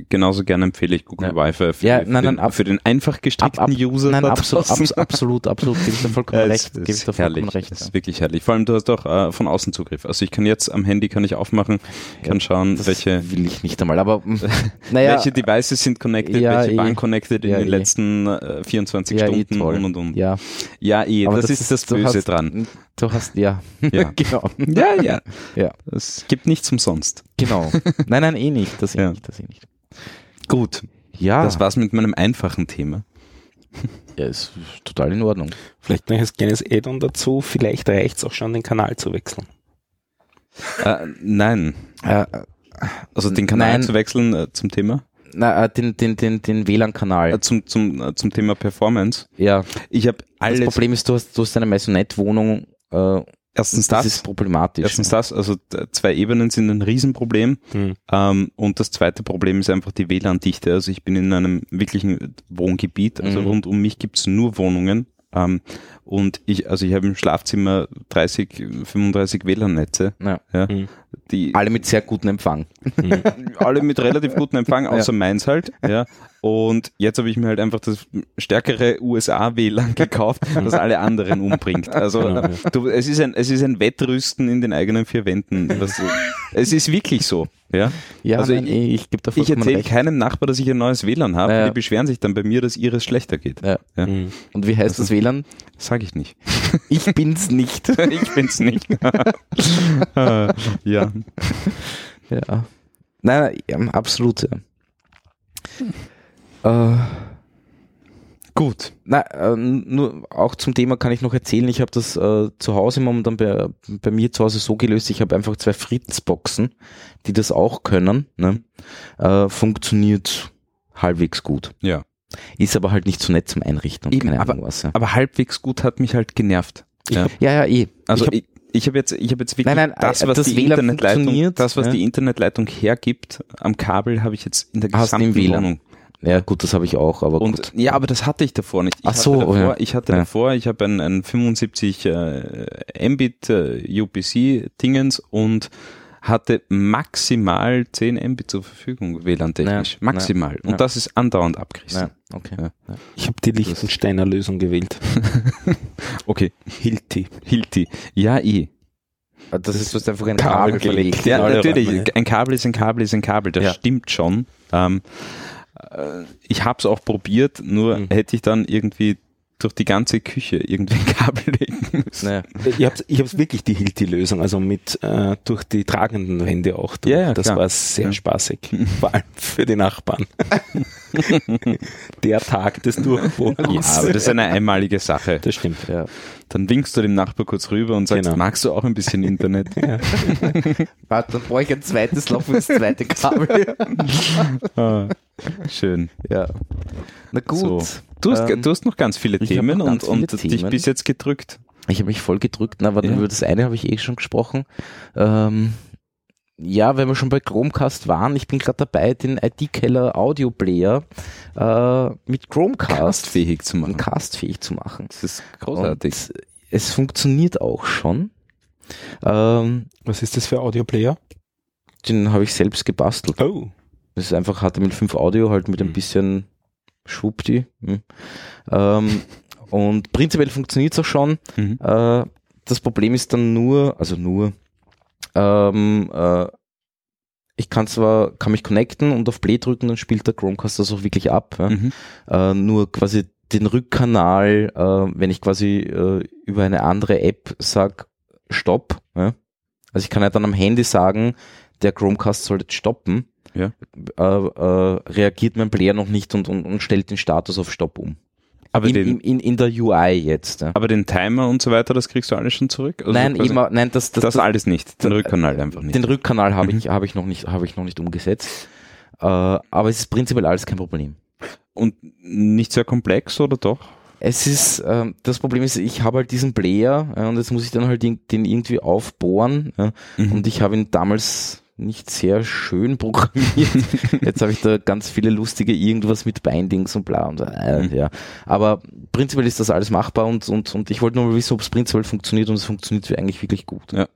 genauso gerne empfehle ich Google ja. Wi-Fi für, ja, nein, nein, ab, für, den, einfach gestrickten ab, ab, User. Nein, absolut, absolut, absolut, absolut, gebe ich dir vollkommen ja, recht. Gebe ich dir vollkommen recht. Das ist wirklich herrlich. Vor allem, du hast auch äh, von außen Zugriff. Also ich kann jetzt am Handy kann ich aufmachen, kann ja, schauen, welche will ich nicht einmal, aber naja, welche Devices sind connected, welche eh, waren connected in den eh. letzten äh, 24 ja, Stunden eh und und und. Ja, ja eh, das, das, ist das Böse hast, dran. Du hast ja, ja. genau. Ja, ja. ja. Es gibt nichts umsonst. Genau. Nein, nein, eh nicht. Das eh nicht, das eh nicht. Gut. Ja. Das war's mit meinem einfachen Thema. Ja, ist total in Ordnung. Vielleicht noch ein kleines Add-on dazu. Vielleicht reicht's auch schon, den Kanal zu wechseln. Äh, nein. Äh, also den Kanal nein. zu wechseln äh, zum Thema? Na, äh, den, den, den, den WLAN-Kanal. Äh, zum, zum, äh, zum Thema Performance. Ja. Ich habe alles. Das Problem ist, du hast, du hast eine Maisonette-Wohnung äh, Erstens das, das, ist problematisch. Erstens das, also zwei Ebenen sind ein Riesenproblem. Hm. Ähm, und das zweite Problem ist einfach die WLAN-Dichte. Also ich bin in einem wirklichen Wohngebiet, also mhm. rund um mich gibt's nur Wohnungen. Ähm, und ich, also ich habe im Schlafzimmer 30, 35 WLAN-Netze. Ja. ja mhm. die, alle mit sehr gutem Empfang. Mhm. alle mit relativ gutem Empfang, außer ja. meins halt. Ja. Und jetzt habe ich mir halt einfach das stärkere USA-WLAN gekauft, das alle anderen umbringt. Also genau, du, es, ist ein, es ist ein Wettrüsten in den eigenen vier Wänden. Was, es ist wirklich so. Ja, ja also nein, ich, ich, gebe Ich erzähle keinem Nachbar, dass ich ein neues WLAN habe. Ja. Die beschweren sich dann bei mir, dass ihres schlechter geht. Ja. Ja. Mhm. Und wie heißt also, das WLAN? Sage ich nicht. Ich bin's nicht. ich bin's nicht. ja. Ja. Nein, nein absolut. Ja. Äh, gut. Na, äh, nur auch zum Thema kann ich noch erzählen. Ich habe das äh, zu Hause momentan bei, bei mir zu Hause so gelöst. Ich habe einfach zwei Fritzboxen, die das auch können. Ne? Äh, funktioniert halbwegs gut. Ja. Ist aber halt nicht so nett zum Einrichten. Eben, aber, was, ja. aber halbwegs gut hat mich halt genervt. Ja, ja, ja eh. Also ich, ich habe jetzt, ich habe jetzt wirklich nein, nein, das, was das die Internetleitung, das, was ja. die Internetleitung hergibt am Kabel, habe ich jetzt in der gesamten Wohnung. Ja, gut, das habe ich auch, aber und, gut. Ja, aber das hatte ich davor nicht. Ich Ach so, davor, ja. ich hatte ja. davor, ich habe ein, ein 75 äh, Mbit äh, UPC Dingens und hatte maximal 10 Mbit zur Verfügung, WLAN-technisch. Ja, maximal. Ja, und ja. das ist andauernd abgerissen. okay. Ich habe die Lichtensteiner Lösung gewählt. okay. Hilti. Hilti. Ja, eh. Das ist, du hast einfach ein Kabel, Kabel gelegt. Ja, natürlich. Ein Kabel ist ein Kabel ist ein Kabel. Das stimmt schon. Ähm, äh, ich habe es auch probiert, nur mhm. hätte ich dann irgendwie durch die ganze Küche irgendwie ein Kabel legen müssen. Naja. Ich habe ich hab's wirklich die Hilti-Lösung, also mit äh, durch die tragenden Wände auch. Durch. Ja, das klar. war sehr ja. spaßig, vor allem für die Nachbarn. Der Tag des Durchbruchs. Ja, aber das ist eine einmalige Sache. Das stimmt, ja. Dann winkst du dem Nachbar kurz rüber und sagst, genau. magst du auch ein bisschen Internet? Ja. Warte, dann brauche ich ein zweites Loch für das zweite Kabel. ah, schön. Ja. Na gut. So. Du, hast, ähm, du hast noch ganz viele Themen ganz und, viele und Themen. dich bis jetzt gedrückt. Ich habe mich voll gedrückt, aber ja. über das eine habe ich eh schon gesprochen. Ähm, ja, wenn wir schon bei Chromecast waren, ich bin gerade dabei, den ID-Keller Audio Player äh, mit Chromecast castfähig zu machen. Castfähig zu machen. Das ist großartig. Und es funktioniert auch schon. Ähm, Was ist das für Audio Player? Den habe ich selbst gebastelt. Oh. Das ist einfach HTML5 Audio, halt mit ein hm. bisschen Schwuppdi. Hm. Ähm, und prinzipiell funktioniert es auch schon. Mhm. Äh, das Problem ist dann nur, also nur, ähm, äh, ich kann zwar, kann mich connecten und auf Play drücken, dann spielt der Chromecast das auch wirklich ab. Ja? Mhm. Äh, nur quasi den Rückkanal, äh, wenn ich quasi äh, über eine andere App sag Stopp. Ja? Also ich kann ja dann am Handy sagen, der Chromecast soll jetzt stoppen. Ja. Äh, äh, reagiert mein Player noch nicht und, und, und stellt den Status auf Stopp um. Aber in, den, in, in der UI jetzt. Ja. Aber den Timer und so weiter, das kriegst du alles schon zurück? Also nein, immer, nein, das, das, das, das alles nicht. Den Rückkanal einfach nicht. Den Rückkanal habe mhm. ich, habe ich noch nicht, habe ich noch nicht umgesetzt. Äh, aber es ist prinzipiell alles kein Problem. Und nicht sehr komplex oder doch? Es ist, äh, das Problem ist, ich habe halt diesen Player äh, und jetzt muss ich dann halt den, den irgendwie aufbohren. Äh, mhm. Und ich habe ihn damals nicht sehr schön programmiert. Jetzt habe ich da ganz viele lustige irgendwas mit Bindings und bla und äh, mhm. ja. Aber prinzipiell ist das alles machbar und, und, und ich wollte nur mal wissen, ob es prinzipiell funktioniert und es funktioniert eigentlich wirklich gut. Ja.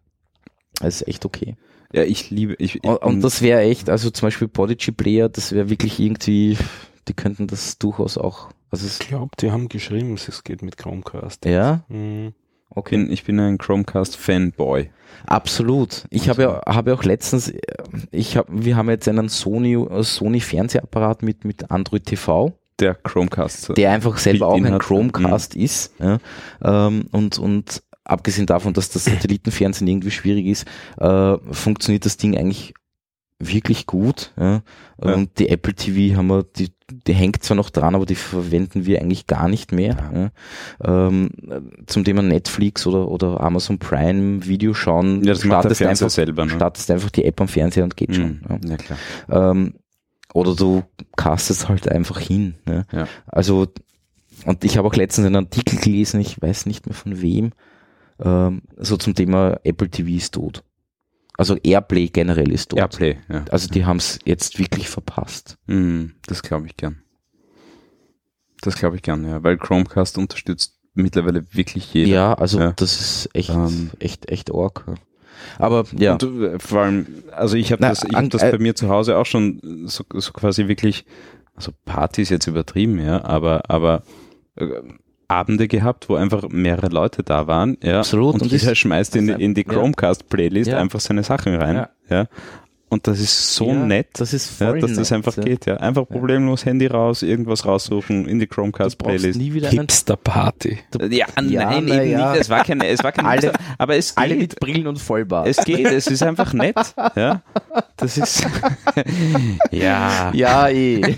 Das ist echt okay. Ja, ich liebe, ich, ich und, und das wäre echt, also zum Beispiel Podigy Player, das wäre wirklich irgendwie, die könnten das durchaus auch. Also ich glaube, die haben geschrieben, es geht mit Chromecast. Ja. Mhm. Okay. Ich bin ein Chromecast-Fanboy. Absolut. Ich habe ja, habe ja auch letztens, ich habe, wir haben jetzt einen Sony, Sony Fernsehapparat mit, mit Android TV. Der Chromecast. Der einfach selber auch ein Chromecast mhm. ist. Ja, ähm, und, und abgesehen davon, dass das Satellitenfernsehen irgendwie schwierig ist, äh, funktioniert das Ding eigentlich wirklich gut. Ja. ja. Und die Apple TV haben wir, die, die hängt zwar noch dran, aber die verwenden wir eigentlich gar nicht mehr. Ja. Ähm, zum Thema Netflix oder, oder Amazon Prime Video schauen, ja, das startest, einfach, selber, ne? startest einfach die App am Fernseher und geht mhm. schon. Ja, ja klar. Ähm, oder du castest halt einfach hin. Ne? Ja. Also, und ich habe auch letztens einen Artikel gelesen, ich weiß nicht mehr von wem, ähm, so zum Thema Apple TV ist tot. Also Airplay generell ist tot. Airplay, ja. Also die haben es jetzt wirklich verpasst. Mm, das glaube ich gern. Das glaube ich gern, ja, weil Chromecast unterstützt mittlerweile wirklich jeder. Ja, also Ja. das ist echt, Ähm. echt, echt ja. Aber ja, Und äh, vor allem, also ich habe das, ich hab das äh, bei mir zu Hause auch schon so, so quasi wirklich, also Partys jetzt übertrieben, ja, aber, aber äh, Abende gehabt, wo einfach mehrere Leute da waren, ja, Absolut, und, und jeder das- schmeißt in, das- in die. Chromecast-Playlist Ja. einfach seine Sachen rein, Ja. ja. Und das ist so ja, nett, das ist ja, dass das nett, einfach ja. geht, ja. Einfach problemlos Handy raus, irgendwas raussuchen, in die Chromecast-Playlist. nie wieder Hipster-Party. Ja, Ja, nein, na eben ja. nicht. Es war keine, es war keine, Alle- aber es alle geht. mit Brillen und Vollbart. Es geht, es ist einfach nett. Ja, das ist ja ja, eh.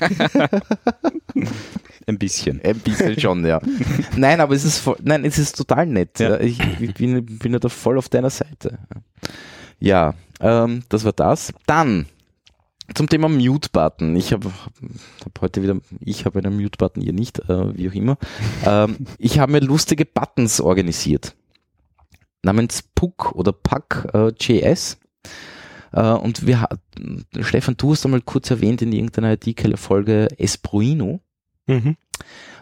Ein bisschen. Ein bisschen schon, ja. Nein, aber es ist voll, nein, es ist total nett. Ja. Ich, ich bin, bin ja da voll auf deiner Seite. Ja, ähm, das war das. Dann zum Thema Mute-Button. Ich habe hab heute wieder, ich habe einen Mute-Button, ihr nicht, äh, wie auch immer. ähm, ich habe mir lustige Buttons organisiert. Namens Puck oder Puck äh, JS. Äh, und wir, Stefan, du hast einmal kurz erwähnt in irgendeiner IT-Keller-Folge Espruino. Mhm.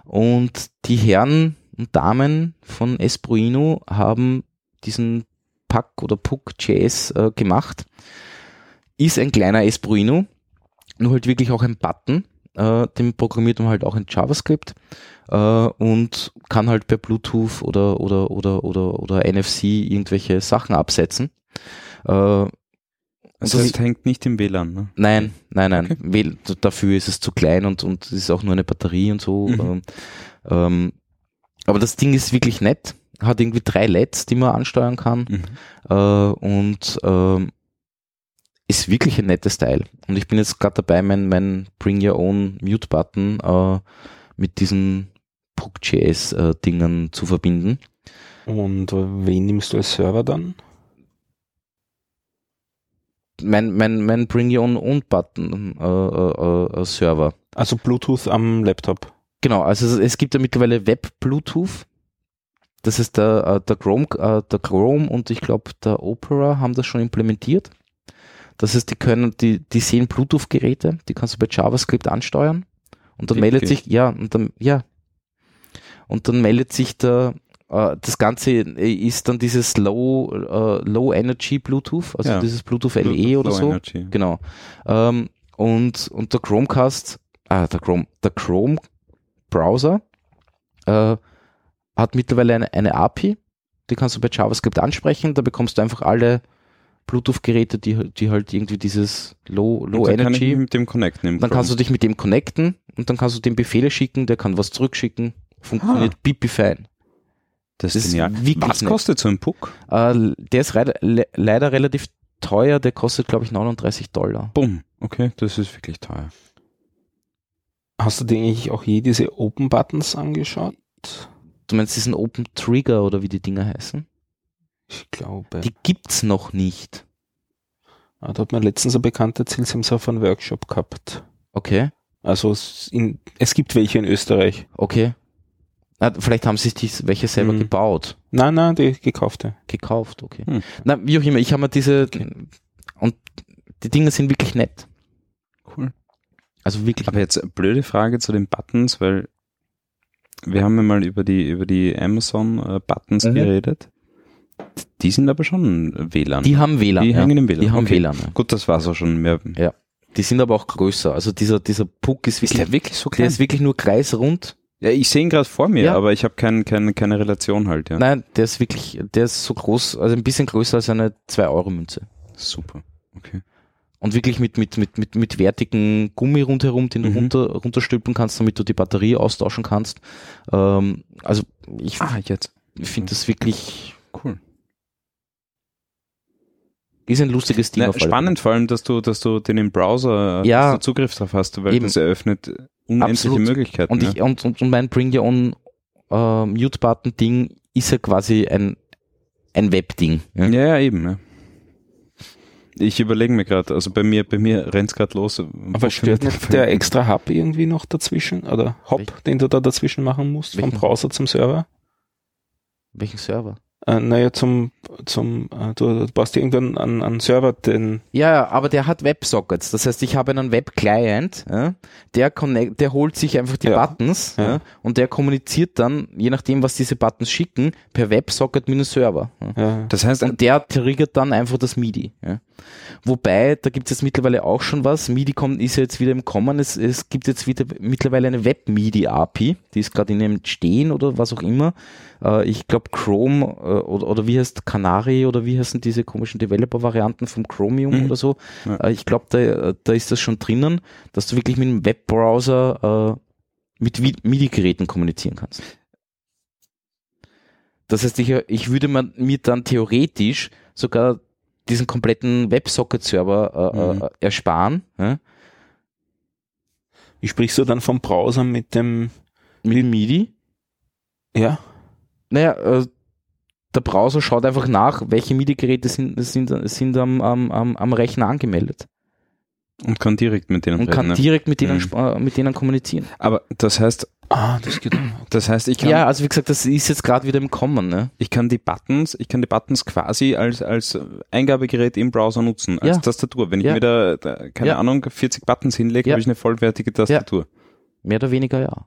Und die Herren und Damen von Espruino haben diesen Pack oder Puck JS äh, gemacht. Ist ein kleiner Espruino, nur halt wirklich auch ein Button. Äh, den programmiert man halt auch in JavaScript äh, und kann halt per Bluetooth oder oder oder oder oder NFC irgendwelche Sachen absetzen. Äh, Also das- es hängt nicht im WLAN. Ne? Nein, nein, nein. Weil Dafür ist es zu klein und, und es ist auch nur eine Batterie und so. Mhm. Ähm, ähm, aber das Ding ist wirklich nett. Hat irgendwie drei LEDs, die man ansteuern kann. Mhm. Äh, und ähm, ist wirklich ein nettes Teil. Und ich bin jetzt gerade dabei, mein, mein Bring Your Own Mute Button äh, mit diesen PUC.js-Dingen zu verbinden. Und äh, wen nimmst du als Server dann? Mein, mein, mein Bring Your Own, Button äh, äh, äh, Server. Also Bluetooth am Laptop. Genau, also es, es gibt ja mittlerweile Web-Bluetooth. Das ist der, äh, der, Chrome, äh, der Chrome und ich glaube der Opera haben das schon implementiert. Das heißt, die können, die, die sehen Bluetooth-Geräte, die kannst du bei JavaScript ansteuern. Und dann meldet Wirklich? sich, ja, und dann, ja. Und dann meldet sich der, äh, das Ganze ist dann dieses Low, äh, Low Energy Bluetooth, also Ja. dieses Bluetooth LE oder Low so. Energy. Genau. Ähm, und, und der Chromecast, ah, der Chrome, der Chrome Browser äh, hat mittlerweile eine, eine API, die kannst du bei JavaScript ansprechen, da bekommst du einfach alle Bluetooth-Geräte, die, die halt irgendwie dieses Low, Low Und dann kann ich Energy, mit dem connecten. Dann kannst du Chrome. dich mit dem connecten und dann kannst du dem Befehle schicken, der kann was zurückschicken, funktioniert pipi fein. Das ist genial. wirklich Was kostet so ein Puck? Äh, der ist leider, le leider relativ teuer, der kostet glaube ich 39 Dollar. Bumm. Okay, das ist wirklich teuer. Hast du dir eigentlich auch je diese Open Buttons angeschaut? Du meinst diesen Open Trigger oder wie die Dinger heißen? Ich glaube. Die gibt's noch nicht. Ah, da hat mir letztens ein Bekannter erzählt, sie haben auf einen Workshop gehabt. Okay, Also es, in, es gibt welche in Österreich. okay. Ah, vielleicht haben sich die welche selber Mhm. gebaut, Nein, nein, die gekaufte. gekauft, okay. Hm. Na, wie auch immer, ich habe mir diese und die Dinge sind wirklich nett. Cool. Also wirklich. Aber jetzt eine blöde Frage zu den Buttons, weil wir haben ja mal über die, über die Amazon-Buttons Mhm. geredet. Die sind aber schon WLAN. die haben WLAN. Die ja. hängen im WLAN. Die haben Okay. WLAN. Ja. Gut, das war's auch schon. Mehr. Die sind aber auch größer. Also dieser dieser Puck ist wirklich, wirklich so der ist wirklich nur kreisrund. Ja, ich sehe ihn gerade vor mir, Ja. aber ich habe kein, kein, keine Relation halt. Ja. Nein, der ist wirklich, der ist so groß, also ein bisschen größer als eine 2-Euro-Münze. Super. Okay. Und wirklich mit, mit, mit, mit, mit wertigen Gummi rundherum, den du Mhm. runter, runterstülpen kannst, damit du die Batterie austauschen kannst. Ähm, also ich Ah, jetzt. finde das wirklich, Cool. ist ein lustiges Ding. Na, spannend vor allem, dass du, dass du den im Browser äh, Ja. Zugriff drauf hast, weil Eben. das eröffnet unendliche Absolut. Möglichkeiten. Und, ja. ich, und, und, und mein Bring Your Own äh, Mute-Button-Ding ist ja quasi ein, ein Web-Ding. Ja? Ja, ja, eben. Ja. Ich überlege mir gerade, also bei mir, bei mir rennt's gerade los. Aber stört nicht der extra Hub irgendwie noch dazwischen? Oder Hop, Welch- den du da dazwischen machen musst, vom Welchen? Browser zum Server? Welchen Server? Äh, naja, zum, zum äh, du, du brauchst irgendwann einen, einen Server, den. Ja, aber der hat Websockets. Das heißt, ich habe einen Web-Client, ja, der, connect, der holt sich einfach die Ja. Buttons Ja. ja, und der kommuniziert dann, je nachdem, was diese Buttons schicken, per Websocket mit einem Server. Ja. Ja. Das heißt, Und der triggert dann einfach das MIDI. Ja. Wobei, da gibt es jetzt mittlerweile auch schon was. MIDI kommt, ist ja jetzt wieder im Kommen. Es, es gibt jetzt wieder mittlerweile eine Web-MIDI-API, die ist gerade in einem Stehen oder was auch immer. Äh, ich glaube Chrome äh, oder, oder wie heißt Canary oder wie heißen diese komischen Developer-Varianten vom Chromium Mhm. oder so. Ja. Äh, ich glaube, da, da ist das schon drinnen, dass du wirklich mit einem Webbrowser äh, mit MIDI-Geräten kommunizieren kannst. Das heißt, ich, ich würde mir dann theoretisch sogar diesen kompletten WebSocket-Server äh, Mhm. äh, ersparen. Ja? Wie sprichst du dann vom Browser mit dem, Mit dem MIDI. ja? Naja, äh, der Browser schaut einfach nach, welche MIDI-Geräte sind, sind, sind am, am, am, am Rechner angemeldet und kann direkt mit denen und reden. kann ne? direkt mit denen, Mhm. äh, mit denen kommunizieren. Aber das heißt, Ah, das geht. das heißt, ich kann, Ja, also wie gesagt, das ist jetzt gerade wieder im Kommen. Ne? ich kann die Buttons, ich kann die Buttons quasi als, als Eingabegerät im Browser nutzen, als Ja. Tastatur. Wenn ich Ja. mir da, keine Ja. Ahnung, 40 Buttons hinlege, Ja. habe ich eine vollwertige Tastatur. Mehr oder weniger ja.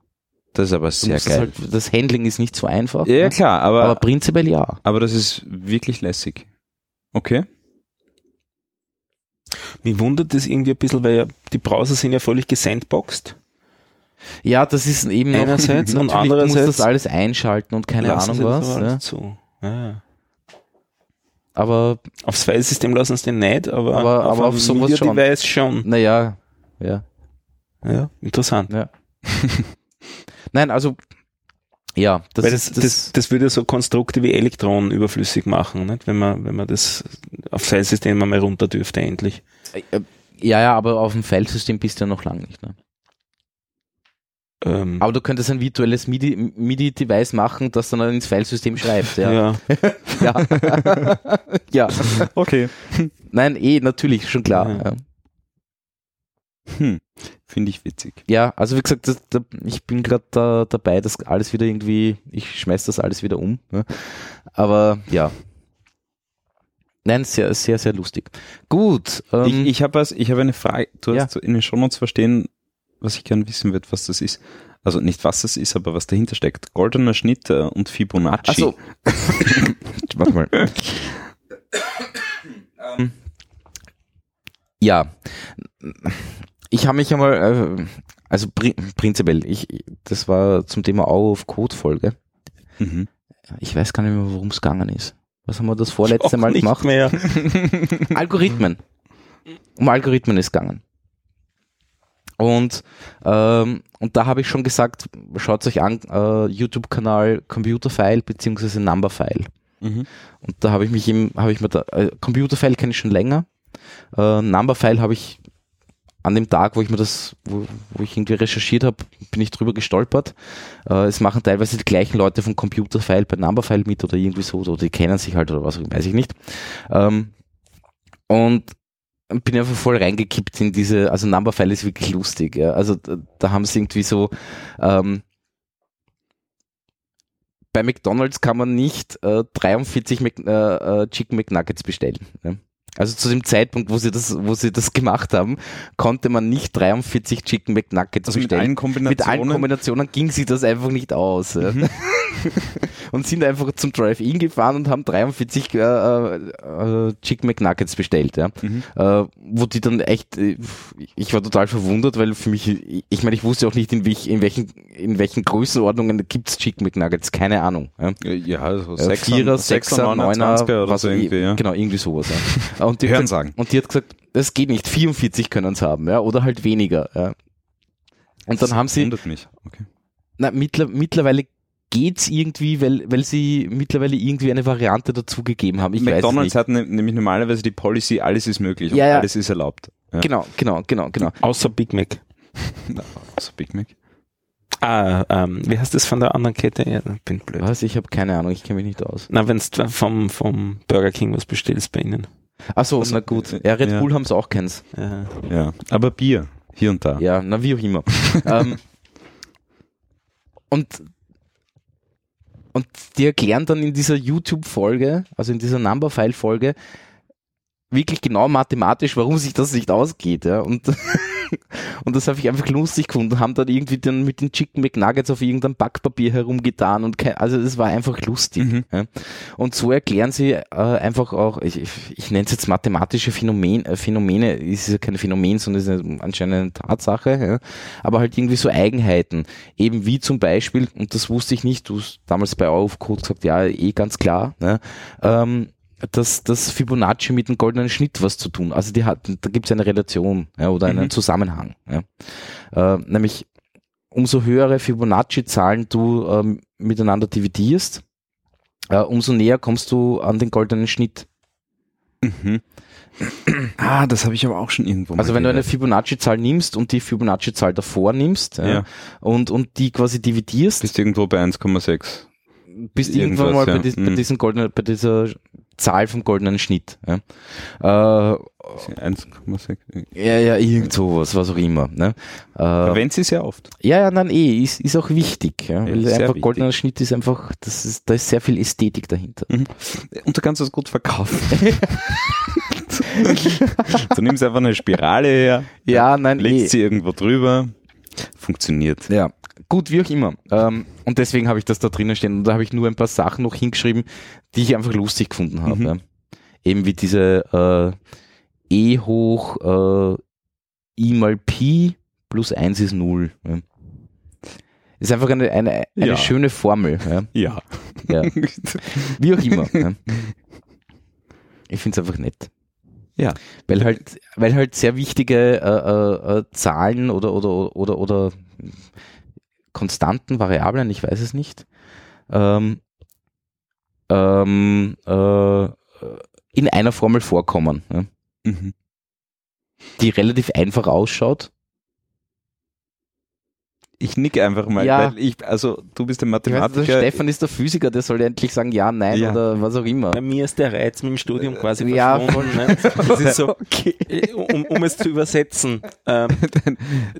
Das ist aber sehr geil. Halt, das Handling ist nicht so einfach, ja, ne? klar, aber, aber aber, prinzipiell ja. das ist wirklich lässig. Okay. Mich wundert das irgendwie ein bisschen, weil ja die Browser sind ja völlig gesandboxed. Ja, das ist eben noch, Einerseits und natürlich, du andererseits musst das alles einschalten und keine Ahnung was. aber Ja. zu. Ja. Aber Aufs Filesystem lassen sie den nicht, aber, Aber- aber auf sowas schon. Media-Device schon. naja, ja. Ja, interessant. Ja. Nein, also ja, das, Weil das, das, das, das, würde so Konstrukte wie Elektronen überflüssig machen, nicht? wenn man, wenn man das aufs Filesystem einmal runter dürfte endlich. äh, ja, ja, aber auf dem Filesystem bist du ja noch lange nicht. Ne? Ähm, Aber du könntest ein virtuelles MIDI- MIDI-Device machen, das dann ins Filesystem schreibt. Ja. ja. ja. ja. Okay. Nein, eh, natürlich, schon klar. Ja. Hm. Finde ich witzig. Ja, also wie gesagt, das, da, ich bin gerade da, dabei, das alles wieder irgendwie, ich schmeiß das alles wieder um. Ne? Aber ja. Nein, sehr, sehr, sehr lustig. Gut. Ähm, ich ich habe habe eine Frage. Du Ja. hast in den Shownotes verstehen, was ich gerne wissen würde, was das ist. Also nicht was das ist, aber was dahinter steckt. Goldener Schnitt äh, und Fibonacci. Achso. Warte mal. ähm, ja. Ich habe mich einmal, äh, also pri prinzipiell, ich, das war zum Thema Au auf Code-Folge. Mhm. Ich weiß gar nicht mehr, worum es gegangen ist. Was haben wir das vorletzte Mal gemacht? mehr. Algorithmen. Um Algorithmen ist gegangen. Und, ähm, und da habe ich schon gesagt, schaut euch an, äh, YouTube-Kanal Computerfile beziehungsweise Numberfile. Mhm. Und da habe ich mich im, habe ich mir da, äh, Computerfile kenne ich schon länger. Äh, Numberfile habe ich an dem Tag, wo ich mir das, wo, wo ich irgendwie recherchiert habe, bin ich drüber gestolpert. Äh, es machen teilweise die gleichen Leute von Computerfile bei Numberfile mit oder irgendwie so, oder die kennen sich halt oder was, weiß ich nicht. Ähm, und bin einfach voll reingekippt in diese, also Numberfile ist wirklich lustig. Ja. Also da, da haben sie irgendwie so, ähm, bei McDonalds kann man nicht äh, 43 Mc, äh, äh, Chicken McNuggets bestellen. Ne? Also zu dem Zeitpunkt, wo sie das, wo sie das gemacht haben, konnte man nicht 43 Chicken McNuggets Also mit bestellen. allen Kombinationen. Mit allen Kombinationen ging sich das einfach nicht aus. ja. und sind einfach zum Drive-In gefahren und haben 43 äh, äh, Chicken McNuggets bestellt. Ja. Mhm. Äh, wo die dann echt, äh, ich war total verwundert, weil für mich, ich meine, ich wusste auch nicht, in, welch, in, welchen, in welchen Größenordnungen gibt's Chicken McNuggets, keine Ahnung. Ja. Ja, so Äh, Sechser, Vierer, Sechser, Neuner, Neuner, 20er oder was so irgendwie, ja. Genau, irgendwie sowas. Ja. Und die, hat Hören gesagt, sagen. und die hat gesagt, das geht nicht, 44 können es haben, ja, oder halt weniger. Ja. Und dann Das haben sie, mich. Okay. na, mittler, mittlerweile geht's irgendwie, weil, weil sie mittlerweile irgendwie eine Variante dazugegeben haben. Ich McDonalds weiß hat ne, nämlich normalerweise die Policy, alles ist möglich und Ja, ja. alles ist erlaubt. Ja. es. Genau, genau, genau, genau. Außer Big Mac. Also Big Mac. Ah, ähm, wie heißt das von der anderen Kette? Ja, bin blöd. Was? Ich habe keine Ahnung, ich kenne mich nicht aus. Na, wenn du vom, vom Burger King was bestellst bei ihnen. Achso, Also, na gut. äh, Ja, Red ja. Bull haben's auch keins. Ja. Ja, aber Bier, hier und da. Ja, na wie auch immer. ähm, und und die erklären dann in dieser YouTube-Folge, also in dieser Number-File-Folge, wirklich genau mathematisch, warum sich das nicht ausgeht. Ja? Und, und das habe ich einfach lustig gefunden. Haben dann irgendwie dann mit den Chicken McNuggets auf irgendeinem Backpapier herumgetan und kein, also es war einfach lustig. Mhm. Ja? Und so erklären sie äh, einfach auch, ich, ich, ich nenne es jetzt mathematische Phänomen, äh, Phänomene, ist ja kein Phänomen, sondern ist eine, anscheinend eine Tatsache, ja? aber halt irgendwie so Eigenheiten. Eben wie zum Beispiel, und das wusste ich nicht, du hast damals bei Aufcode gesagt, ja, eh ganz klar, ne? ähm, dass das Fibonacci mit dem goldenen Schnitt was zu tun. Also die hat, da gibt es eine Relation ja, oder einen mhm. Zusammenhang. Ja. Äh, nämlich umso höhere Fibonacci-Zahlen du ähm, miteinander dividierst, äh, umso näher kommst du an den goldenen Schnitt. Mhm. Ah, das habe ich aber auch schon irgendwo Also wenn gehört. du eine Fibonacci-Zahl nimmst und die Fibonacci-Zahl davor nimmst ja. und, und die quasi dividierst. Bist irgendwo bei 1,6 bist irgendwann mal ja. bei, dies, bei, mhm. diesen goldenen, bei dieser Zahl vom goldenen Schnitt. Ja. Äh, 1,6. Ja, ja, irgend sowas, was auch immer. Ne? Äh, Verwendet sie sehr oft. Ja, ja, nein, eh, ist, ist auch wichtig. Ja, weil einfach wichtig. goldener Schnitt ist einfach, das ist, da ist sehr viel Ästhetik dahinter. Mhm. Und du kannst das gut verkaufen. du nimmst einfach eine Spirale her, ja, nein, legst eh. sie irgendwo drüber, funktioniert. Ja, gut, wie auch immer. Ähm, und deswegen habe ich das da drinnen stehen. Und da habe ich nur ein paar Sachen noch hingeschrieben, die ich einfach lustig gefunden habe. Mhm. Eben wie diese äh, E hoch äh, I mal Pi plus 1 ist 0. Ja. Ist einfach eine, eine, eine ja. schöne Formel. Ja. ja. Wie auch immer. Ich finde es einfach nett. Ja. Weil halt, weil halt sehr wichtige äh, äh, äh Zahlen oder, oder, oder, oder konstanten Variablen, ich weiß es nicht, ähm, ähm, äh, in einer Formel vorkommen, ja? mhm. die relativ einfach ausschaut ich nicke einfach mal, ja. weil ich, also du bist der Mathematiker. Weiß, Stefan ist der Physiker, der soll endlich sagen ja, nein ja. oder was auch immer. Bei mir ist der Reiz mit dem Studium äh, quasi ja, verschwunden. Ne? Das ist so, okay. um, um es zu übersetzen. Ähm,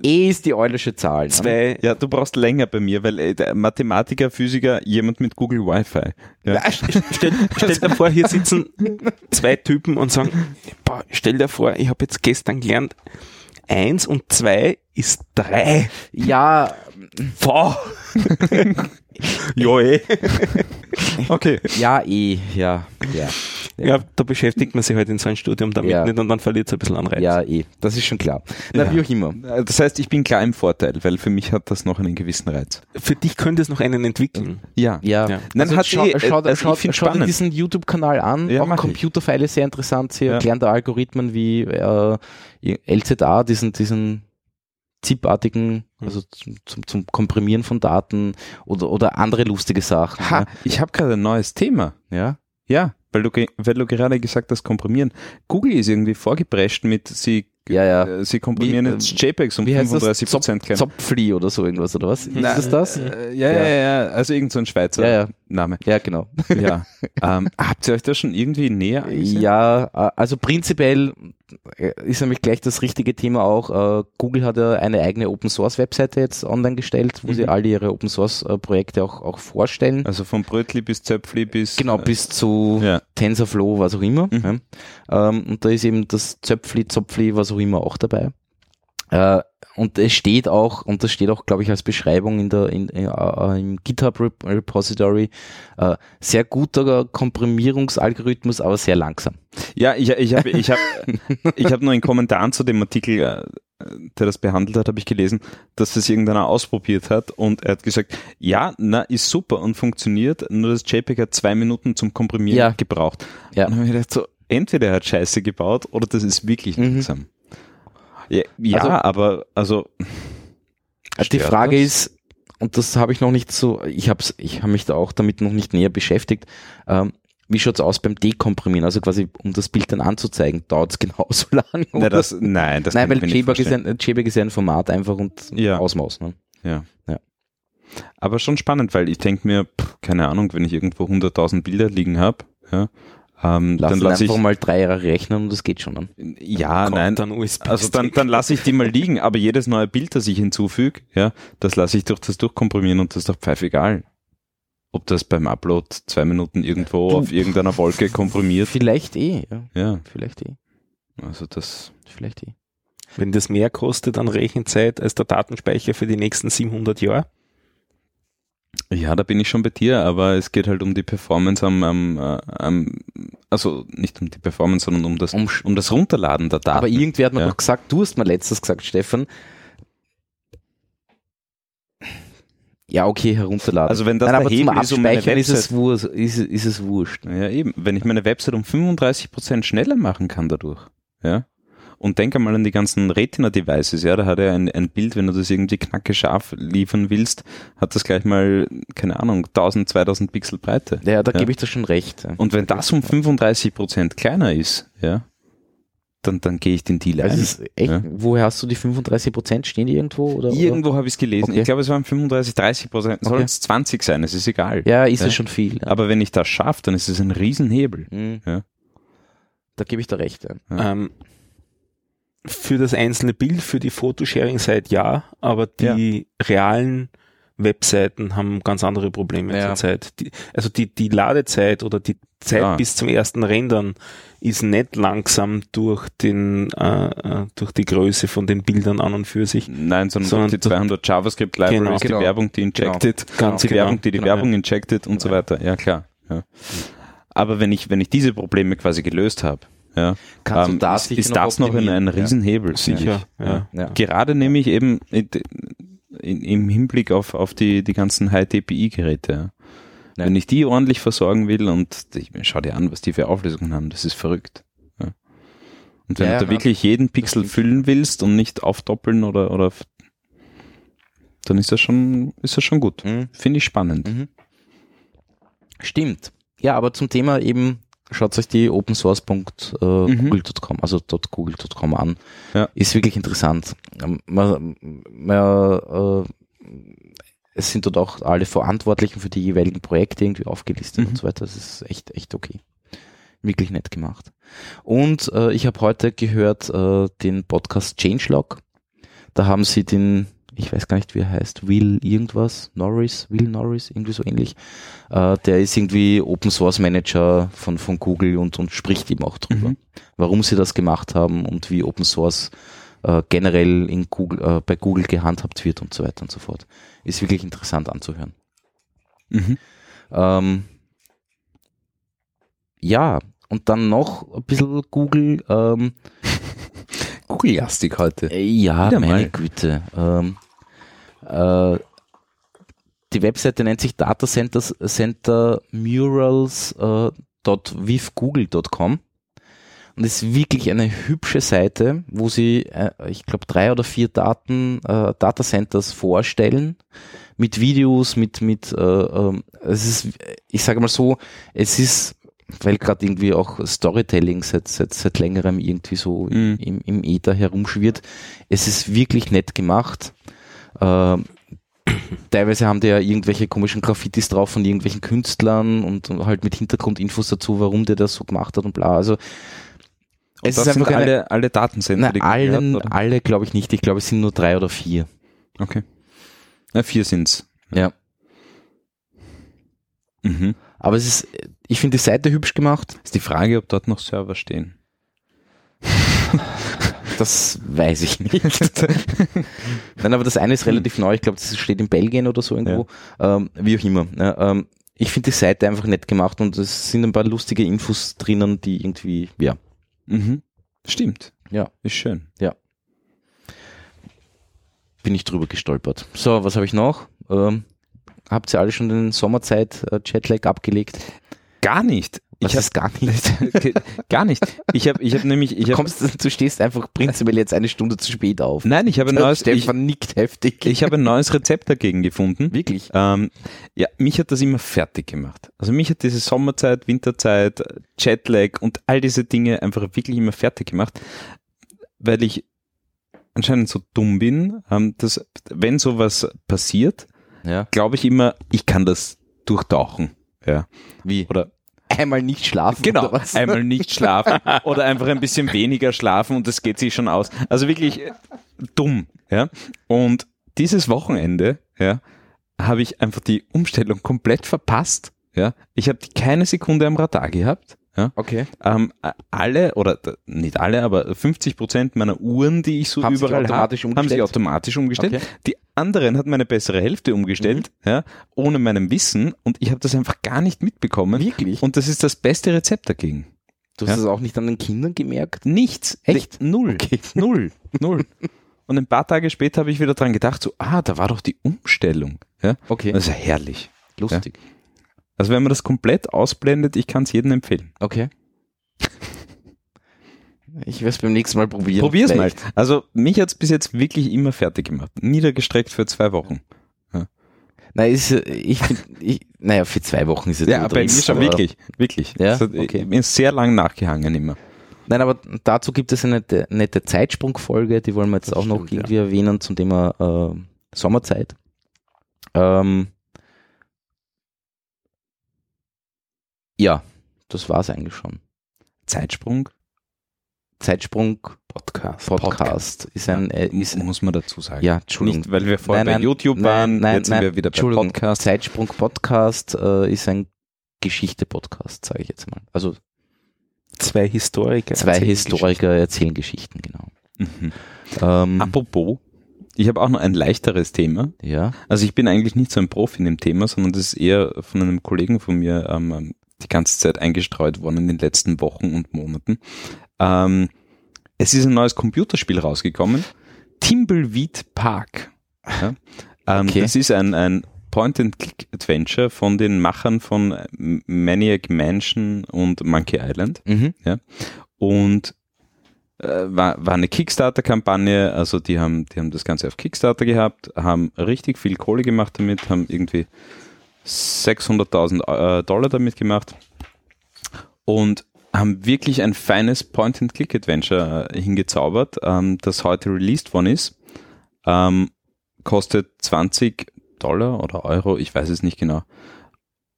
e ist die Eulersche Zahl. Ne? Zwei. Ja, du brauchst länger bei mir, weil äh, der Mathematiker, Physiker, jemand mit Google Wi-Fi. Ja. stell, stell dir vor, hier sitzen zwei Typen und sagen, boah, stell dir vor, ich habe jetzt gestern gelernt, eins und zwei ist drei. Ja. Boah. ja, eh. Okay. Ja, eh, ja, ja. Ja, da beschäftigt man sich halt in so einem Studium damit ja. nicht und dann verliert es ein bisschen an Reiz. Ja, eh, das ist schon klar. Na, ja. wie auch immer. Das heißt, ich bin klar im Vorteil, weil für mich hat das noch einen gewissen Reiz. Für dich könnte es noch einen entwickeln. Ja. Ja. ja. Nein, also hat schau, eh, schau, also schau, schau dir diesen YouTube-Kanal an, ja, auch Computerpfeile sehr interessant, sie erklären da Algorithmen wie äh, LZA, diesen, diesen ZIP-artigen, hm. also zum, zum, zum, Komprimieren von Daten oder, oder andere lustige Sachen. Ha, ja. ich habe gerade ein neues Thema. Ja? Ja, weil du, weil du gerade gesagt hast, komprimieren. Google ist irgendwie vorgeprescht mit, sie ja, ja. Äh, sie komprimieren wie, jetzt JPEGs um 35 Prozent. Zop, Zopfli oder so irgendwas, oder was? Nein, ist das das? Äh, ja, ja, ja, ja, also irgend so ein Schweizer ja, ja. Name. Ja, genau. Ja. ähm, habt ihr euch da schon irgendwie näher angesehen? Ja, äh, also prinzipiell ist nämlich gleich das richtige Thema auch. Google hat ja eine eigene Open Source Webseite jetzt online gestellt, wo mhm. sie all ihre Open Source Projekte auch, auch vorstellen. Also von Brötli bis Zöpfli bis. Genau, bis zu ja. TensorFlow, was auch immer. Mhm. Ähm, und da ist eben das Zöpfli, Zopfli, was auch immer auch dabei. Äh, und es steht auch, und das steht auch, glaube ich, als Beschreibung in der, in, in, äh, im GitHub Repository, äh, sehr guter Komprimierungsalgorithmus, aber sehr langsam. Ja, ich, ich habe ich hab, ich hab nur einen Kommentar zu dem Artikel, äh, der das behandelt hat, habe ich gelesen, dass das irgendeiner ausprobiert hat und er hat gesagt, ja, na, ist super und funktioniert, nur das JPEG hat zwei Minuten zum Komprimieren ja. gebraucht. Ja. Und dann habe ich gedacht, so, entweder er hat Scheiße gebaut oder das ist wirklich mhm. Ja, ja also, aber also. Die Frage das? ist, und das habe ich noch nicht so, ich habe ich hab mich da auch damit noch nicht näher beschäftigt. Ähm, wie schaut's aus beim Dekomprimieren? Also quasi, um das Bild dann anzuzeigen, dauert's genauso lang? Nein, das, nein, das nein weil JPEG ist, ein, JPEG ist ein Format einfach und ja. Ausmaus. Ne? Ja. ja. Aber schon spannend, weil ich denke mir, pff, keine Ahnung, wenn ich irgendwo 100.000 Bilder liegen habe, ja, ähm, lass dann lasse ich einfach mal drei Jahre rechnen und das geht schon dann. Ja, Kommt nein. Dann also dann, dann lasse ich die mal liegen, aber jedes neue Bild, das ich hinzufüge, ja, das lasse ich durch das durchkomprimieren und das ist doch pfeifegal. ob das beim Upload zwei Minuten irgendwo auf irgendeiner Wolke komprimiert. Vielleicht eh, ja. Ja, Vielleicht eh. also das, Vielleicht eh. Wenn das mehr kostet an Rechenzeit als der Datenspeicher für die nächsten 700 Jahre. Ja, da bin ich schon bei dir, aber es geht halt um die Performance am, am, äh, am also nicht um die Performance, sondern um das, Um, um das Runterladen der Daten. aber irgendwer hat mir Ja. doch gesagt, du hast mir letztes gesagt, Stefan. Ja, okay, herunterladen. Also wenn das Nein, aber zum um Abspeichern ist es, wurscht, ist, ist es wurscht. Ja, eben. Wenn ich meine Website um 35% schneller machen kann dadurch, ja. Und denk einmal an die ganzen Retina-Devices, ja, da hat er ein, ein Bild, wenn du das irgendwie knacke scharf liefern willst, hat das gleich mal, keine Ahnung, 1000, 2000 Pixel Breite. Ja, da Ja. gebe ich dir schon recht. Und wenn das um 35% kleiner ist, ja, dann, dann gehe ich den Deal Also ein. ist echt, Ja. woher hast du die 35 Prozent? Stehen die irgendwo? Oder, Irgendwo habe ich es gelesen. Okay. Ich glaube, es waren 35, 30 Prozent. Soll Okay. es 20 sein, es ist egal. Ja, ist Ja. es schon viel. Ja. Aber wenn ich das schaffe, dann ist es ein Riesenhebel. Mhm. Ja. Da gebe ich dir recht. Ähm, für das einzelne Bild, für die Photosharing-Seite ja, aber die realen Webseiten haben ganz andere Probleme Ja. zurzeit. Die, also die, die Ladezeit oder die Zeit Ja. bis zum ersten Rendern ist nicht langsam durch den äh, äh, durch die Größe von den Bildern an und für sich. Nein, sondern, Sondern die 200 JavaScript Libraries, Genau. die Genau. Werbung, die injected, Ganz die genau. Werbung, die die Genau, Werbung injected und so weiter. Ja, klar. Ja. Aber wenn ich, wenn ich diese Probleme quasi gelöst habe, ja, Kannst ähm, du da ist, ist das noch ein, ein ja. Riesenhebel. Sicher, ja. Ja. Gerade nämlich eben in, in, im Hinblick auf, auf die, die ganzen High-DPI-Geräte. Wenn ich die ordentlich versorgen will und ich schau dir an, was die für Auflösungen haben, das ist verrückt. Ja. Und wenn Ja, du wirklich jeden Pixel füllen willst und nicht aufdoppeln oder, oder dann ist das schon, ist das schon gut. Mhm. Finde ich spannend. Mhm. Stimmt. Ja, aber zum Thema eben, schaut euch die opensource.google.com, also .google.com an. Ja. Ist wirklich interessant. Ähm, Man, man, äh, es sind dort auch alle Verantwortlichen für die jeweiligen Projekte irgendwie aufgelistet Mhm. und so weiter. Das ist echt, echt okay. Wirklich nett gemacht. Und äh, ich habe heute gehört äh, den Podcast Changelog. Da haben sie den, ich weiß gar nicht, wie er heißt, Will irgendwas, Norris, Will Norris, irgendwie so ähnlich. Äh, der ist irgendwie Open Source Manager von, von Google und, und spricht eben auch drüber, Mhm. warum sie das gemacht haben und wie Open Source äh, generell in Google, äh, bei Google gehandhabt wird und so weiter und so fort. Ist wirklich interessant anzuhören. Mhm. Ähm, ja, und dann noch ein bisschen Google. Ähm, Google-lastig heute. äh, ja, Wieder meine mal. Güte. Ähm, äh, die Webseite nennt sich Murals äh, und ist wirklich eine hübsche Seite, wo sie, äh, ich glaube, drei oder vier Daten, äh, Datacenters vorstellen mit Videos, mit, mit, äh, ähm, es ist, ich sage mal so, es ist, weil gerade irgendwie auch Storytelling seit, seit, seit längerem irgendwie so Mhm. im, im Ether herumschwirrt. Es ist wirklich nett gemacht. Ähm, teilweise haben die ja irgendwelche komischen Graffitis drauf von irgendwelchen Künstlern und, und halt mit Hintergrundinfos dazu, warum der das so gemacht hat und bla. Also Und es das ist sind einfach eine, alle, alle Datencenter, na, die Google allen, oder? alle glaube ich nicht. Ich glaube, es sind nur drei oder vier. Okay. Na, vier sind's. Ja. Mhm. Aber es ist, ich finde die Seite hübsch gemacht. Ist die Frage, ob dort noch Server stehen. Das weiß ich nicht. Nein, aber das eine ist relativ neu. Ich glaube, das steht in Belgien oder so irgendwo. Ähm, wie auch immer. Ja, ähm, ich finde die Seite einfach nett gemacht und es sind ein paar lustige Infos drinnen, die irgendwie, ja. Mhm. Stimmt. Ja. Ist schön. bin ich drüber gestolpert. So, was habe ich noch? Ähm, habt ihr alle schon den Sommerzeit äh, abgelegt? Gar nicht. Was ich ist gar nicht? gar nicht. Ich habe ich hab nämlich, ich Du, hab, kommst, du stehst einfach prinzipiell jetzt eine Stunde zu spät auf. nein, ich habe ein neues, ich, Stefan nickt heftig. ich habe ein neues Rezept dagegen gefunden. Wirklich? Ähm, ja, mich hat das immer fertig gemacht. Also mich hat diese Sommerzeit, Winterzeit, Jetlag und all diese Dinge einfach wirklich immer fertig gemacht, weil ich anscheinend so dumm bin, ähm, dass wenn sowas passiert, Ja. glaube ich immer, ich kann das durchtauchen. Ja. Wie? Oder Einmal nicht schlafen Genau, einmal nicht schlafen oder einfach ein bisschen weniger schlafen und das geht sich schon aus. Also wirklich äh, dumm, ja. Und dieses Wochenende, ja, habe ich einfach die Umstellung komplett verpasst. Ja, ich habe keine Sekunde am Radar gehabt. Ja? Okay. Ähm, alle, oder nicht alle, aber 50 Prozent meiner Uhren, die ich so Haben überall habe, haben sich automatisch umgestellt. Okay. Die anderen hat meine bessere Hälfte umgestellt, ja, ohne meinem Wissen und ich habe das einfach gar nicht mitbekommen. Wirklich? Und das ist das beste Rezept dagegen. Du hast Ja. es auch nicht an den Kindern gemerkt? Nichts. Echt? Null. Null. Null. Und ein paar Tage später habe ich wieder dran gedacht, so, ah, da war doch die Umstellung. Ja? Okay. Das ist ja herrlich. Lustig. Also wenn man das komplett ausblendet, ich kann es jedem empfehlen. Okay. Ich werde es beim nächsten Mal probieren. Probier's mal. Vielleicht. Also mich hat's bis jetzt wirklich immer fertig gemacht. Niedergestreckt für zwei Wochen. Nein, ist, äh, ich, ich, naja, für zwei Wochen ist es Ja, bei mir schon wirklich. Wirklich. Ja? Das hat Okay. mir sehr lang nachgehangen immer. Nein, aber dazu gibt es eine nette, Zeitsprungfolge, die wollen wir jetzt Das auch noch stimmt, ja. irgendwie erwähnen zum Thema äh, Sommerzeit. Ähm, ja, das war's eigentlich schon. Zeitsprung, Zeitsprung Podcast. Podcast ist ein äh, ist muss man dazu sagen. ja, Entschuldigung. Nicht, weil wir vorher Nein, bei nein, YouTube waren, nein, jetzt sind wir wieder bei Podcast. Zeitsprung Podcast äh, ist ein Geschichte-Podcast, sage ich jetzt mal. Also Zwei Historiker. zwei erzählen Historiker erzählen Geschichten, genau. Mhm. Ähm, Apropos, ich habe auch noch ein leichteres Thema. ja, Also ich bin eigentlich nicht so ein Profi in dem Thema, sondern das ist eher von einem Kollegen von mir ähm, die ganze Zeit eingestreut worden in den letzten Wochen und Monaten. Ähm, es ist ein neues Computerspiel rausgekommen, Timbleweed Park. Ja? Ähm, Okay. Das ist ein, ein Point-and-Click-Adventure von den Machern von Maniac Mansion und Monkey Island mhm. und äh, war, war eine Kickstarter-Kampagne, also die haben, die haben das Ganze auf Kickstarter gehabt, haben richtig viel Kohle gemacht damit, haben irgendwie 600.000 äh, Dollar damit gemacht und haben wirklich ein feines Point-and-Click-Adventure äh, hingezaubert, ähm, das heute released worden ist. Ähm, kostet 20 Dollar oder Euro, ich weiß es nicht genau.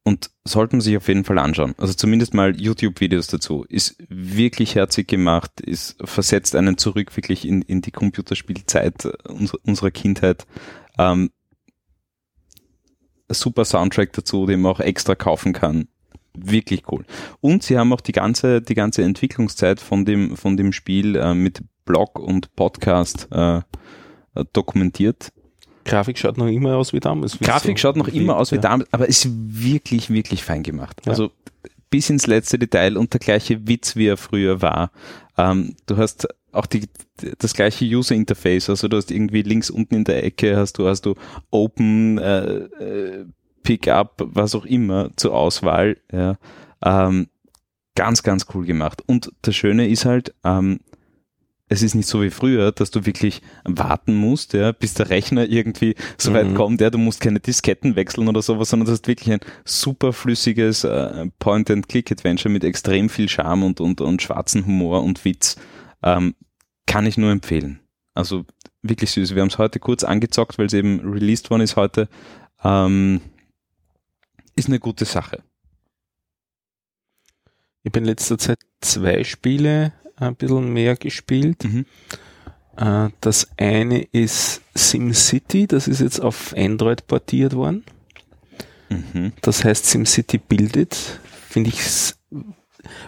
Und sollte man sich auf jeden Fall anschauen. Also zumindest mal YouTube-Videos dazu. Ist wirklich herzig gemacht, ist versetzt einen zurück wirklich in, in die Computerspielzeit äh, unser, unserer Kindheit. Ähm, super Soundtrack dazu, den man auch extra kaufen kann. Wirklich cool. Und sie haben auch die ganze, die ganze Entwicklungszeit von dem, von dem Spiel äh, mit Blog und Podcast äh, äh, dokumentiert. Grafik schaut noch immer aus wie damals. Grafik so- schaut noch immer aus wie ja. damals, aber ist wirklich, wirklich fein gemacht. Ja. Also bis ins letzte Detail und der gleiche Witz, wie er früher war. Ähm, du hast auch die, das gleiche User Interface, also du hast irgendwie links unten in der Ecke hast du, hast du Open, äh, äh, Pickup, was auch immer zur Auswahl. Ja. Ähm, ganz, ganz cool gemacht. Und das Schöne ist halt, ähm, es ist nicht so wie früher, dass du wirklich warten musst, ja, bis der Rechner irgendwie so weit Mhm. kommt, ja, du musst keine Disketten wechseln oder sowas, sondern du hast wirklich ein super flüssiges äh, Point-and-Click-Adventure mit extrem viel Charme und, und, und schwarzen Humor und Witz. Ähm, kann ich nur empfehlen. Also wirklich süß. Wir haben es heute kurz angezockt, weil es eben released worden ist heute. Ähm, ist eine gute Sache. Ich habe in letzter Zeit zwei Spiele ein bisschen mehr gespielt. Mhm. Äh, Das eine ist SimCity, das ist jetzt auf Android portiert worden. Mhm. Das heißt SimCity Builded. Finde ich,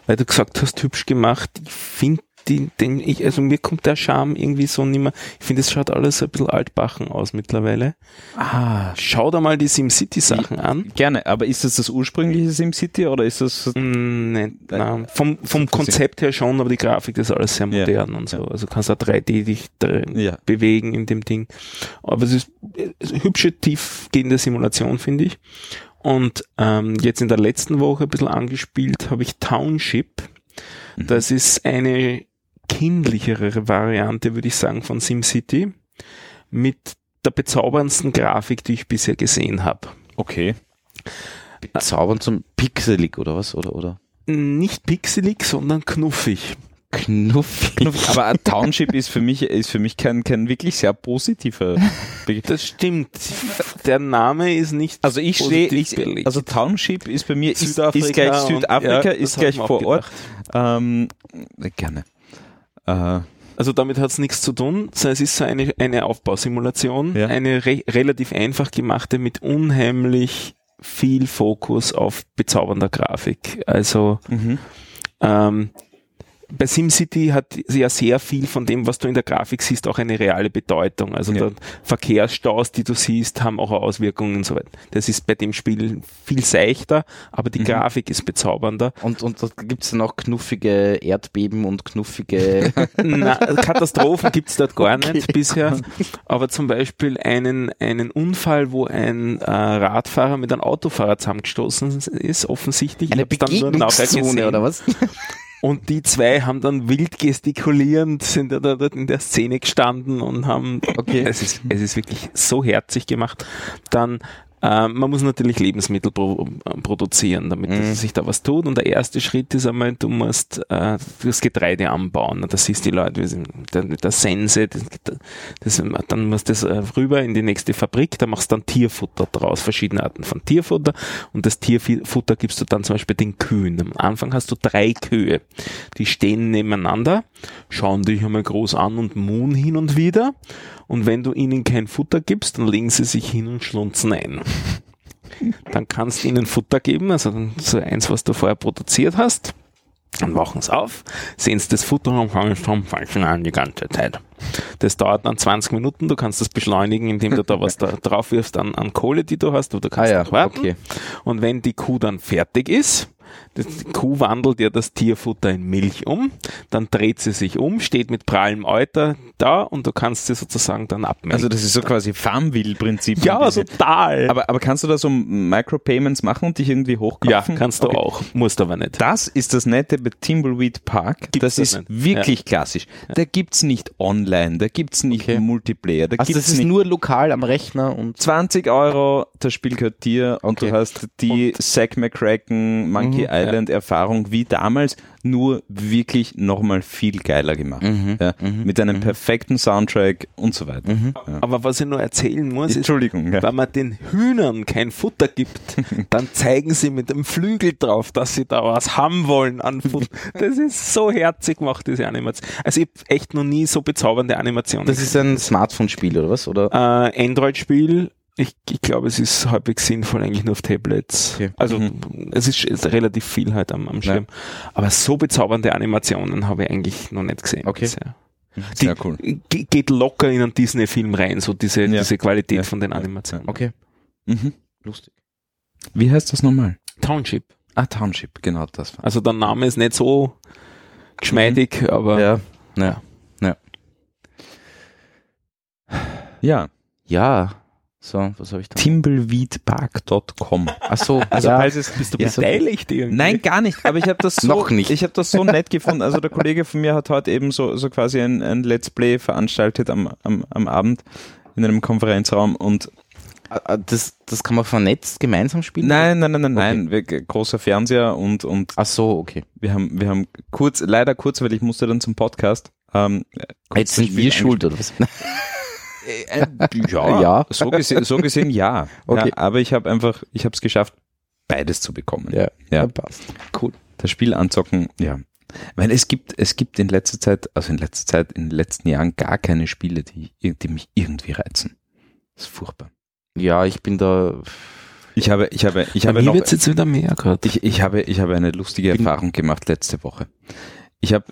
weil du gesagt hast, hübsch gemacht. Ich finde den, den ich, also mir kommt der Charme irgendwie so nimmer. Ich finde, es schaut alles ein bisschen altbachen aus mittlerweile. Ah, Schau da mal die SimCity Sachen an. gerne. Aber ist das das ursprüngliche SimCity oder ist das Mm, Nein, nein. Vom, vom Konzept her schon, aber die Grafik ist alles sehr Ja, modern und so. Also kannst du 3D dich Ja. bewegen in dem Ding. Aber es ist, es ist hübsche, tiefgehende Simulation, finde ich. Und ähm, jetzt in der letzten Woche ein bisschen angespielt habe ich Township. Mhm. Das ist eine kindlichere Variante, würde ich sagen, von SimCity mit der bezauberndsten Grafik, die ich bisher gesehen habe. Okay. Bezaubernd zum Pixelig oder was? Oder, oder? Nicht pixelig, sondern knuffig. Knuffig. Aber ein Township ist für mich, ist für mich kein, kein wirklich sehr positiver Begriff. Das stimmt. Der Name ist nicht Also ich belegt. also Township ist bei mir, ist, Südafrika ist gleich und- Südafrika, ja, das ist gleich vor auch Ort. Ähm, gerne. Äh, Also damit hat es nichts zu tun, sondern es ist so eine, eine Aufbausimulation, ja. eine re relativ einfach gemachte mit unheimlich viel Fokus auf bezaubernder Grafik. Also mhm. ähm, bei SimCity hat ja sehr viel von dem, was du in der Grafik siehst, auch eine reale Bedeutung. Also ja. Verkehrsstaus, die du siehst, haben auch Auswirkungen und so weiter. Das ist bei dem Spiel viel seichter, aber die mhm. Grafik ist bezaubernder. Und, und da gibt es dann auch knuffige Erdbeben und knuffige Na, Katastrophen gibt's dort gar okay. nicht bisher. Aber zum Beispiel einen, einen Unfall, wo ein äh, Radfahrer mit einem Autofahrer zusammengestoßen ist, offensichtlich. Eine Begegnungszone oder was? Und die zwei haben dann wild gestikulierend, sind da dort in der Szene gestanden und haben, okay. es ist, es ist wirklich so herzig gemacht. Dann ähm, man muss natürlich Lebensmittel pro, äh, produzieren, damit mhm. sich da was tut. Und der erste Schritt ist einmal, du musst äh, das Getreide anbauen. Und das siehst die Leute, der, der Sense, das, das, dann musst du das äh, rüber in die nächste Fabrik, da machst du dann Tierfutter draus, verschiedene Arten von Tierfutter. Und das Tierfutter gibst du dann zum Beispiel den Kühen. Am Anfang hast du drei Kühe, die stehen nebeneinander, schauen dich einmal groß an und muhen hin und wieder. Und wenn du ihnen kein Futter gibst, dann legen sie sich hin und schlunzen ein. Dann kannst du ihnen Futter geben, also so eins, was du vorher produziert hast. Dann wachen sie auf, sehen sie das Futter und fangen vom Falschen an die ganze Zeit. Das dauert dann 20 Minuten, du kannst das beschleunigen, indem du da was da drauf wirfst an, an Kohle, die du hast, oder du kannst ah ja, warten. Okay. Und wenn die Kuh dann fertig ist, die Kuh wandelt ja das Tierfutter in Milch um, dann dreht sie sich um, steht mit prallem Euter da und du kannst sie sozusagen dann abmelden. Also das ist so quasi Farmville-Prinzip. Ja, total. Aber, aber kannst du da so Micropayments machen und dich irgendwie hochkaufen? Ja, kannst du okay. auch, musst aber nicht. Das ist das Nette bei Timbleweed Park. Gibt's das, das ist nicht? wirklich ja. klassisch. Da gibt's nicht online, da gibt's nicht okay. Multiplayer. Da also gibt's das ist nur lokal am Rechner und 20 Euro, das Spiel gehört dir okay. und du hast die und Zack McCracken Monkey mhm. Island-Erfahrung wie damals, nur wirklich nochmal viel geiler gemacht. Mhm. Ja, mhm. Mit einem mhm. perfekten Soundtrack und so weiter. Mhm. Ja. Aber was ich nur erzählen muss, ist, ja. wenn man den Hühnern kein Futter gibt, dann zeigen sie mit dem Flügel drauf, dass sie da was haben wollen an Futter. Das ist so herzig gemacht, diese Animation. Also ich habe echt noch nie so bezaubernde Animationen. Das ist ein Smartphone-Spiel oder was? Oder? Äh, Android-Spiel ich, ich glaube, es ist halbwegs sinnvoll eigentlich nur auf Tablets. Okay. Also mhm. es, ist, es, ist, relativ viel halt am, am Schirm. Ja. Aber so bezaubernde Animationen habe ich eigentlich noch nicht gesehen okay. bisher. Mhm. Sehr Die, cool. Geht locker in einen Disney-Film rein, so diese, ja. diese Qualität ja. von den Animationen. Okay. Mhm. Lustig. Wie heißt das nochmal? Township. Ah, Township, genau das. Also der Name ist nicht so geschmeidig, mhm. aber ja. Ja. Ja. Ja. Ja. So, was habe ich da? Timbleweedpark.com. Ach so, also ja. falls es, bist du ja, beteiligt irgendwie? Nein, gar nicht, aber ich habe das so, noch nicht. Ich habe das so nett gefunden. Also der Kollege von mir hat heute eben so, so quasi ein, ein Let's Play veranstaltet am, am, am Abend in einem Konferenzraum und ah, ah, das, das kann man vernetzt gemeinsam spielen? Nein, nein, nein, nein, okay. nein. Großer Fernseher und, und. Ach so, okay. Wir haben, wir haben kurz, leider kurz, weil ich musste dann zum Podcast. Ähm, Jetzt sind wir schuld, oder was? Äh, ja, ja. So, gesehen, so gesehen ja. Okay. ja aber ich habe einfach, ich habe es geschafft, beides zu bekommen. Ja, ja. passt. Cool. Das Spiel anzocken, ja. Weil es gibt, es gibt in letzter Zeit, also in letzter Zeit, in den letzten Jahren gar keine Spiele, die, die mich irgendwie reizen. Das ist furchtbar. Ja, ich bin da. Ich habe, ich habe, ich Bei habe noch. jetzt wieder mehr gerade. Ich, ich habe, ich habe eine lustige Erfahrung gemacht letzte Woche. Ich habe,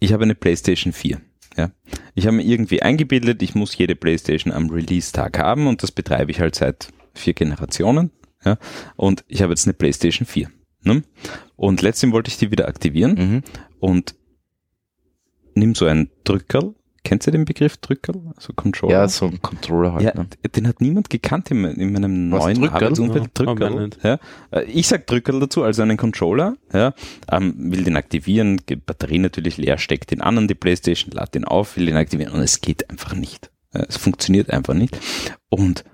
ich habe eine PlayStation 4. Ja. Ich habe mir irgendwie eingebildet, ich muss jede Playstation am Release-Tag haben und das betreibe ich halt seit vier Generationen. Ja. Und ich habe jetzt eine Playstation 4. Ne? Und letztens wollte ich die wieder aktivieren mhm. und nimm so einen Drückerl Kennst du den Begriff Drückerl? Also Controller? Ja, so ein Controller halt. Ja, ne? Den hat niemand gekannt in, in meinem Was, neuen Drückerl? Arbeitsumfeld. Ja, Drückerl. Ja. Äh, ich sag Drückerl dazu, also einen Controller. Ja. Ähm, will den aktivieren, Batterie natürlich leer, steckt den an an die Playstation, lad den auf, will den aktivieren und es geht einfach nicht. Es funktioniert einfach nicht. Und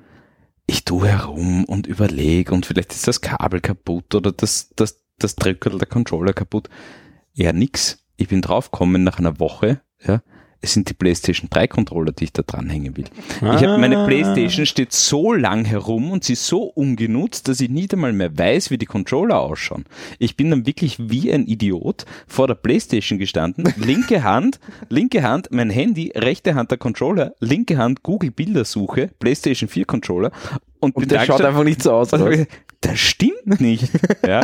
ich tue herum und überlege und vielleicht ist das Kabel kaputt oder das, das, das Drückerl, der Controller kaputt. Ja, nix. Ich bin draufgekommen nach einer Woche, ja, es sind die PlayStation 3 Controller, die ich da dranhängen will. Ah. Ich habe meine PlayStation steht so lang herum und sie ist so ungenutzt, dass ich nicht einmal mehr weiß, wie die Controller ausschauen. Ich bin dann wirklich wie ein Idiot vor der PlayStation gestanden, linke Hand, linke Hand mein Handy, rechte Hand der Controller, linke Hand Google Bildersuche, PlayStation 4 Controller und, und der schaut einfach nicht so aus. Also, das stimmt nicht. Ja.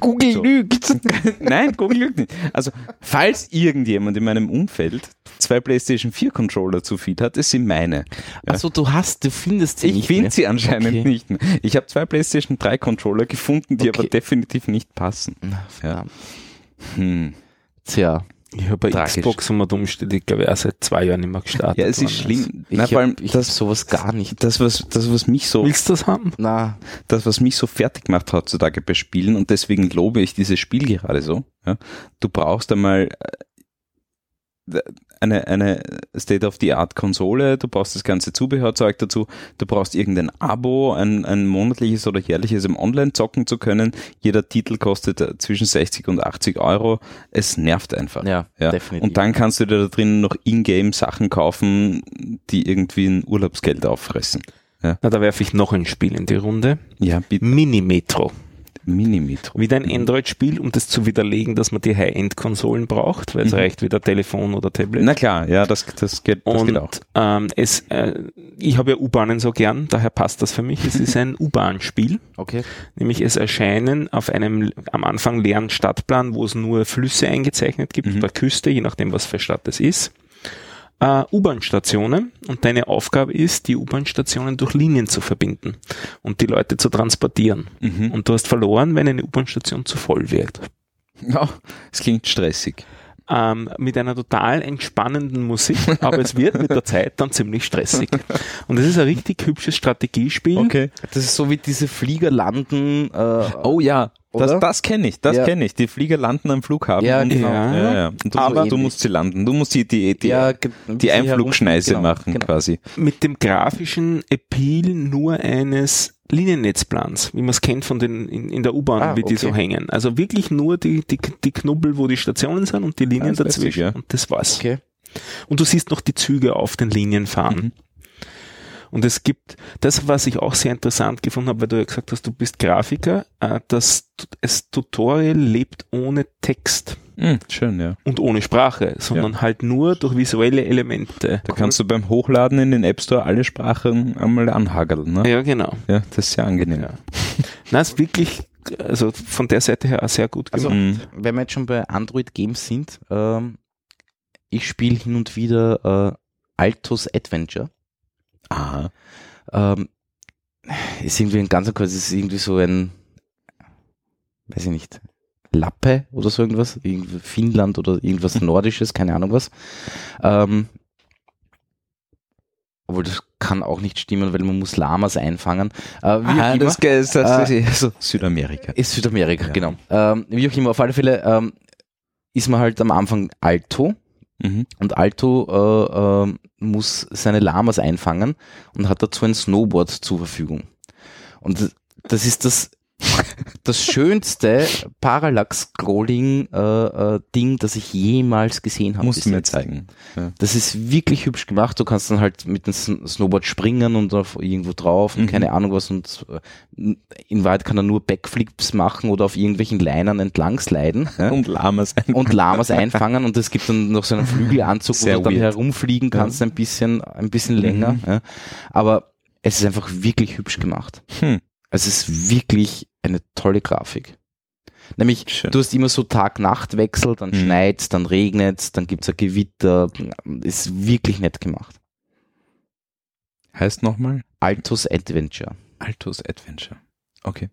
Google so. lügt. Nein, Google lügt nicht. Also, falls irgendjemand in meinem Umfeld zwei PlayStation 4 Controller zu viel hat, es sind meine. Ja. Also du hast, du findest sie ich nicht. Ich finde sie anscheinend okay. nicht mehr. Ich habe zwei PlayStation 3 Controller gefunden, die okay. aber definitiv nicht passen. Ja. Hm. Tja. Ich habe bei Tragisch. Xbox und umständlich, glaube ich, auch seit zwei Jahren nicht mehr gestartet. Ja, es ist schlimm. Ich, Na, vor allem, ich das, sowas gar nicht. Das was, das, was mich so. Willst du das haben? Na. Das, was mich so fertig macht heutzutage bei Spielen und deswegen lobe ich dieses Spiel gerade so. Ja, du brauchst einmal äh, eine, eine State-of-the-Art-Konsole, du brauchst das ganze Zubehörzeug dazu, du brauchst irgendein Abo, ein, ein monatliches oder jährliches im Online zocken zu können. Jeder Titel kostet äh, zwischen 60 und 80 Euro. Es nervt einfach. Ja, ja. definitiv. Und dann kannst du dir da drinnen noch Ingame Sachen kaufen, die irgendwie ein Urlaubsgeld auffressen. Ja. Na, da werfe ich noch ein Spiel in die Runde. Ja, bitte. Mini-Metro. Minimetro. Wieder ein Android-Spiel, um das zu widerlegen, dass man die High-End-Konsolen braucht, weil es mhm. reicht wieder Telefon oder Tablet. Na klar, ja, das, das, geht, das Und, geht auch. Ähm, es, äh, ich habe ja U-Bahnen so gern, daher passt das für mich. Es ist ein U-Bahn-Spiel. Okay. Nämlich es erscheinen auf einem am Anfang leeren Stadtplan, wo es nur Flüsse eingezeichnet gibt, mhm. oder Küste, je nachdem, was für Stadt es ist äh, U-Bahn-Stationen und deine Aufgabe ist, die U-Bahn-Stationen durch Linien zu verbinden und die Leute zu transportieren. Mhm. Und du hast verloren, wenn eine U-Bahn-Station zu voll wird. Ja, es klingt stressig. Ähm, mit einer total entspannenden Musik, aber es wird mit der Zeit dann ziemlich stressig. Und es ist ein richtig hübsches Strategiespiel. Okay. Das ist so wie diese Flieger landen. Äh, oh ja, das, das kenne ich, das ja. kenne ich. Die Flieger landen am Flughafen. Ja, genau. Ja, ja, ja. Du, Aber du musst sie landen. Du musst die, die, die, ja, die Einflugschneise genau, machen genau. quasi. Mit dem grafischen Appeal nur eines Liniennetzplans, wie man es kennt von den in, in der U-Bahn, ah, wie die so hängen. Also wirklich nur die, die, die Knubbel, wo die Stationen sind und die Linien ah, dazwischen. Ich, ja. Und das war's. Okay. Und du siehst noch die Züge auf den Linien fahren. Mhm. Und es gibt, das, was ich auch sehr interessant gefunden habe, weil du ja gesagt hast, du bist Grafiker, äh, das, das Tutorial lebt ohne Text. Mm, schön, ja. Und ohne Sprache, sondern ja. halt nur durch visuelle Elemente. Da kannst du beim Hochladen in den App Store alle Sprachen einmal anhageln, ne? Ja, genau. Ja, das ist sehr angenehm. Ja. Na, ist wirklich, also von der Seite her auch sehr gut also, gemacht. Also, wenn wir jetzt schon bei Android Games sind, ähm, ich spiele hin und wieder äh, Altos Adventure. Aha. Ähm, ist irgendwie ein ganzer Kurs, ist irgendwie so ein, weiß ich nicht, Lappe oder so irgendwas, irgendwie Finnland oder irgendwas Nordisches, keine Ahnung was. Ähm, obwohl das kann auch nicht stimmen, weil man muss Lamas einfangen. Äh, wie Aha, das, das, das äh, ist Südamerika. Ist Südamerika, ja. genau. Ähm, wie auch immer, auf alle Fälle ähm, ist man halt am Anfang Alto, Mhm. Und Alto äh, äh, muss seine Lamas einfangen und hat dazu ein Snowboard zur Verfügung. Und das ist das das schönste Parallax-Scrolling-Ding, äh, äh, das ich jemals gesehen habe. Musst du mir zeigen. Ja. Das ist wirklich hübsch gemacht. Du kannst dann halt mit dem Snowboard springen und auf irgendwo drauf und mhm. keine Ahnung was. Und äh, in Wahrheit kann er nur Backflips machen oder auf irgendwelchen Leinern entlang sliden. Ja? Und Lamas einfangen. Und Lamas einfangen. Und es gibt dann noch so einen Flügelanzug, Sehr wo du dann weird. herumfliegen kannst, ja. ein bisschen, ein bisschen länger. Mhm. Aber es ist einfach wirklich hübsch gemacht. Hm. Es ist wirklich eine tolle Grafik. Nämlich, Schön. du hast immer so Tag-Nacht-Wechsel, dann mhm. schneit's, dann regnet's, dann gibt's ein Gewitter. Ist wirklich nett gemacht. Heißt nochmal? Altos Adventure. Altos Adventure. Okay.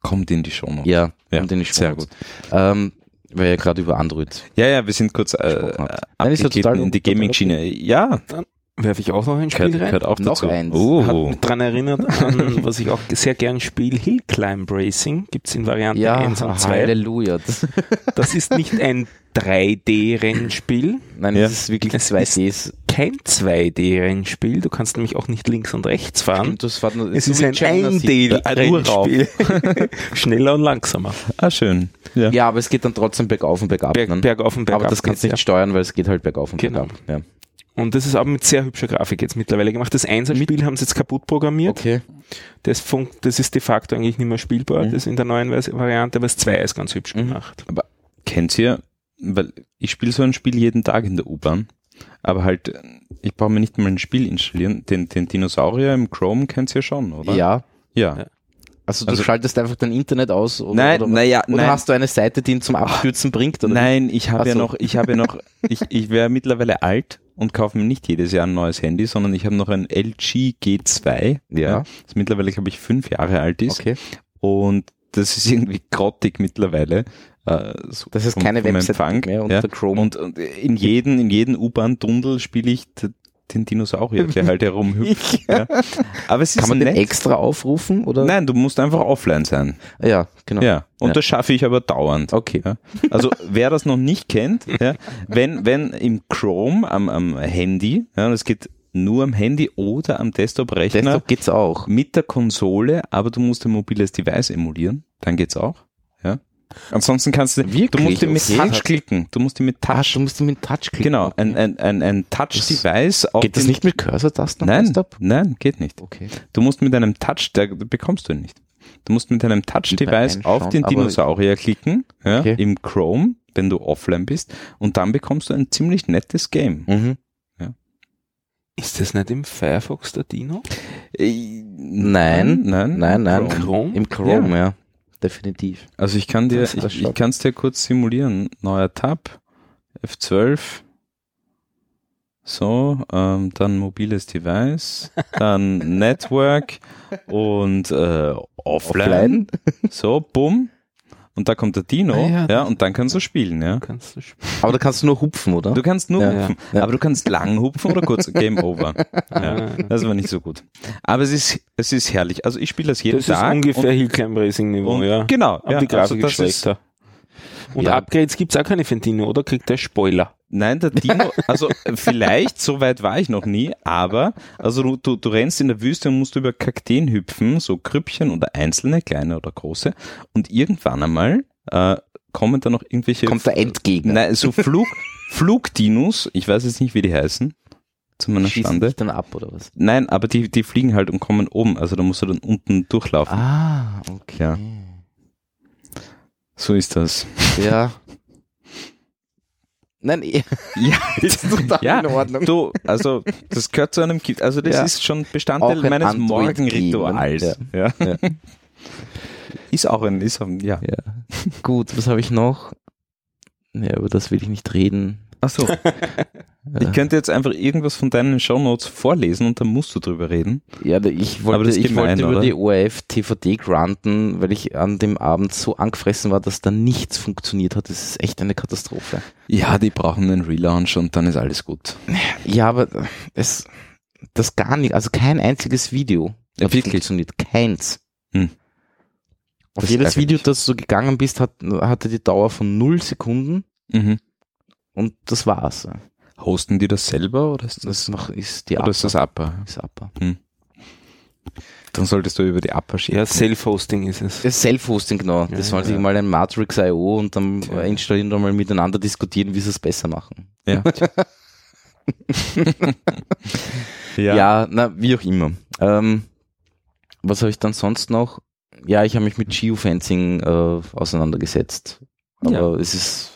Kommt in die Show noch. Ja, ja, kommt in die Show Sehr gut. Ähm, weil ja gerade über Android. Ja, ja, wir sind kurz äh, Nein, ist ja total in die Gaming-Schiene. Ja, dann werfe ich auch noch ein Spiel gehört, rein. Gehört auch noch dazu. eins. Oh. Hat mich daran erinnert an, was ich auch sehr gern spiele, Hill Climb Racing. Gibt's in Variante ja, 1 und 2. Halleluja. Das ist nicht ein 3D-Rennspiel. Nein, ja. das ist wirklich 2D. Ist kein 2D-Rennspiel. Du kannst nämlich auch nicht links und rechts fahren. Das war, es ist ein 1D-Rennspiel. Schneller und langsamer. Ah, schön. Ja. ja, aber es geht dann trotzdem bergauf und bergab. Berg, bergauf und bergab. Aber das kannst du nicht ja. steuern, weil es geht halt bergauf und genau. bergab. Ja. Und das ist aber mit sehr hübscher Grafik jetzt mittlerweile gemacht. Das Einser-Spiel haben sie jetzt kaputt programmiert. Okay. Das, funkt, das ist de facto eigentlich nicht mehr spielbar. Mhm. Das in der neuen Variante, aber das 2 ist ganz hübsch mhm. gemacht. Aber kennt ihr, weil ich spiele so ein Spiel jeden Tag in der U-Bahn, aber halt, ich brauche mir nicht mal ein Spiel installieren. Den, den Dinosaurier im Chrome kennt ihr schon, oder? Ja. Ja. ja. Also du also, schaltest einfach dein Internet aus oder, nein, oder, naja, oder nein. hast du eine Seite, die ihn zum Abkürzen bringt? Oder nein, ich habe ja noch, ich habe ja noch, ich, ich wäre mittlerweile alt und kaufe mir nicht jedes Jahr ein neues Handy, sondern ich habe noch ein LG G2, ja, das mittlerweile glaube ich fünf Jahre alt ist. Okay. Und das ist irgendwie grottig mittlerweile. Äh, so das ist vom, keine Website mehr unter ja. Chrome. Und, und in jeden, in jeden U-Bahn-Tunnel spiele ich den Dinosaurier, der halt herumhüpft. ja. Aber es ist Kann man nett. den extra aufrufen? Oder? Nein, du musst einfach offline sein. Ja, genau. Ja. Und ja. das schaffe ich aber dauernd. Okay. Ja. Also wer das noch nicht kennt, ja, wenn, wenn im Chrome am, am Handy, ja, es geht nur am Handy oder am Desktop-Rechner. Desktop geht's auch. Mit der Konsole, aber du musst ein mobiles Device emulieren, dann geht's auch. Ansonsten kannst du, Wirklich? du musst ihn mit okay. Touch klicken. Du musst ihn mit Touch. du musst ihn mit Touch klicken. Genau, ein, ein, ein, ein Touch-Device. Geht das nicht mit Cursor-Tasten? Nein, nein, geht nicht. Okay. Du musst mit einem Touch, der bekommst du ihn nicht. Du musst mit einem Touch-Device auf den Dinosaurier klicken, ja, okay. im Chrome, wenn du offline bist, und dann bekommst du ein ziemlich nettes Game. Mhm. Ja. Ist das nicht im Firefox der Dino? Äh, nein, nein, nein, nein. Chrome? Im Chrome, ja. ja definitiv. Also ich kann dir, ich, ich kann es dir kurz simulieren. Neuer Tab, F12. So, ähm, dann mobiles Device, dann Network und äh, offline. offline. So, bumm. Und da kommt der Dino, ah, ja, ja, und dann kannst du spielen, ja. Kannst du spielen. Aber da kannst du nur hupfen, oder? Du kannst nur ja, hupfen. Ja. Aber du kannst lang hupfen oder kurz Game Over. Ja, das war nicht so gut. Aber es ist, es ist herrlich. Also ich spiele das jeden das Tag. Das ist ungefähr Hillclimb Racing Niveau, ja. Genau. Aber die Grafik also ist schlechter. Und ja. Upgrades gibt's auch keine für den Dino, oder? Kriegt der Spoiler? Nein, der Dino, also vielleicht, so weit war ich noch nie, aber also du, du, du rennst in der Wüste und musst über Kakteen hüpfen, so Krüppchen oder einzelne, kleine oder große. Und irgendwann einmal äh, kommen da noch irgendwelche. Kommt der Endgegner. Nein, so Flug, Flugdinos, ich weiß jetzt nicht, wie die heißen. Zu meiner Schießen Stande. Dich dann ab oder was? Nein, aber die, die fliegen halt und kommen oben, also da musst du dann unten durchlaufen. Ah, okay. Ja. So ist das. Ja. Nein, ja, ist total ja, in Ordnung. Du, also das gehört zu einem, also das ja. ist schon Bestandteil meines Morgenrituals. Ja. ja. Ist auch ein, ist ein, ja. ja. Gut, was habe ich noch? Ja, über das will ich nicht reden. Ach so. Ich könnte jetzt einfach irgendwas von deinen Shownotes vorlesen und dann musst du drüber reden. Ja, ich wollte, ich gemein, wollte über oder? die ORF TVD granten, weil ich an dem Abend so angefressen war, dass da nichts funktioniert hat. Das ist echt eine Katastrophe. Ja, die brauchen einen Relaunch und dann ist alles gut. Ja, aber es, das gar nicht, also kein einziges Video ja, wirklich? funktioniert. Keins. Hm. Auf das jedes Video, das du gegangen bist, hat, hatte die Dauer von null Sekunden. Mhm. Und das war's. Hosten die das selber oder ist das, das noch, ist die oder ist das Upper? Ist Upper. Hm. Dann solltest du über die Upper schicken. Ja, Self-Hosting ist es. Self-Hosting, genau. Ja, das sollen ja. sich mal ein Matrix IO und dann ja. installieren und mal miteinander diskutieren, wie sie es besser machen. Ja. ja. ja, na, wie auch immer. Ähm, was habe ich dann sonst noch? Ja, ich habe mich mit Geofencing äh, auseinandergesetzt. Aber ja. es ist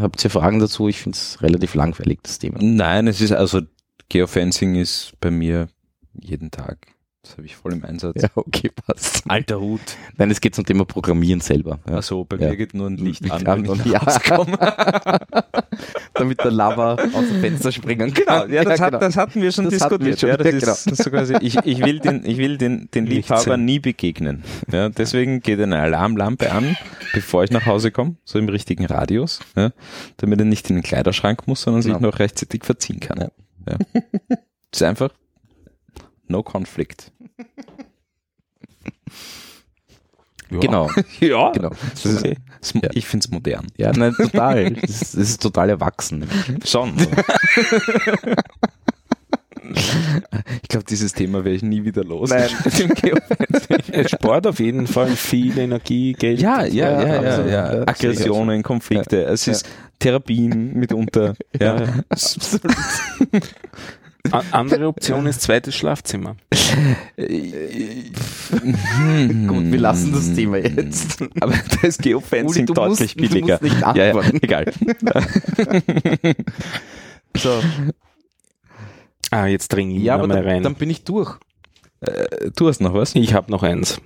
Habt ihr Fragen dazu? Ich finde es relativ langweilig, das Thema. Nein, es ist also, Geofencing ist bei mir jeden Tag. Das habe ich voll im Einsatz. Ja, okay, passt. Alter Hut. Nein, es geht zum Thema Programmieren selber. Ja. Achso, bei ja. mir geht nur ein Licht, Licht an, an und ja. Damit der Lava aus dem Fenster springen kann. Genau, ja, das, ja, hat, genau. das hatten wir schon das diskutiert. Wir schon. Ja, das, genau. ist, das ist so quasi, ich, ich will den, ich will den, den Liebhaber nie begegnen. Ja, deswegen geht eine Alarmlampe an, bevor ich nach Hause komme, so im richtigen Radius, ja, damit er nicht in den Kleiderschrank muss, sondern genau. sich noch rechtzeitig verziehen kann. Ja. Ja. Das ist einfach no conflict. Ja. Genau. ja. Genau. Ist, ja. Ich finde es modern. Ja, nein, total. Das ist, ist total erwachsen. Schon. Ich glaube, dieses Thema werde ich nie wieder los. Nein. Sport auf jeden Fall, viel Energie, Geld. Ja, ja, ja, ja, ja, ja. Aggressionen, Konflikte. Es ist Therapien mitunter. Ja, ja. absolut. Andere Option ist zweites Schlafzimmer. Gut, wir lassen das Thema jetzt. Aber da ist Geofencing deutlich musst, billiger. ja, ja, egal. so. Ah, jetzt dringe ich ja, mal rein. Dann bin ich durch. Äh, du hast noch was? Ich habe noch eins.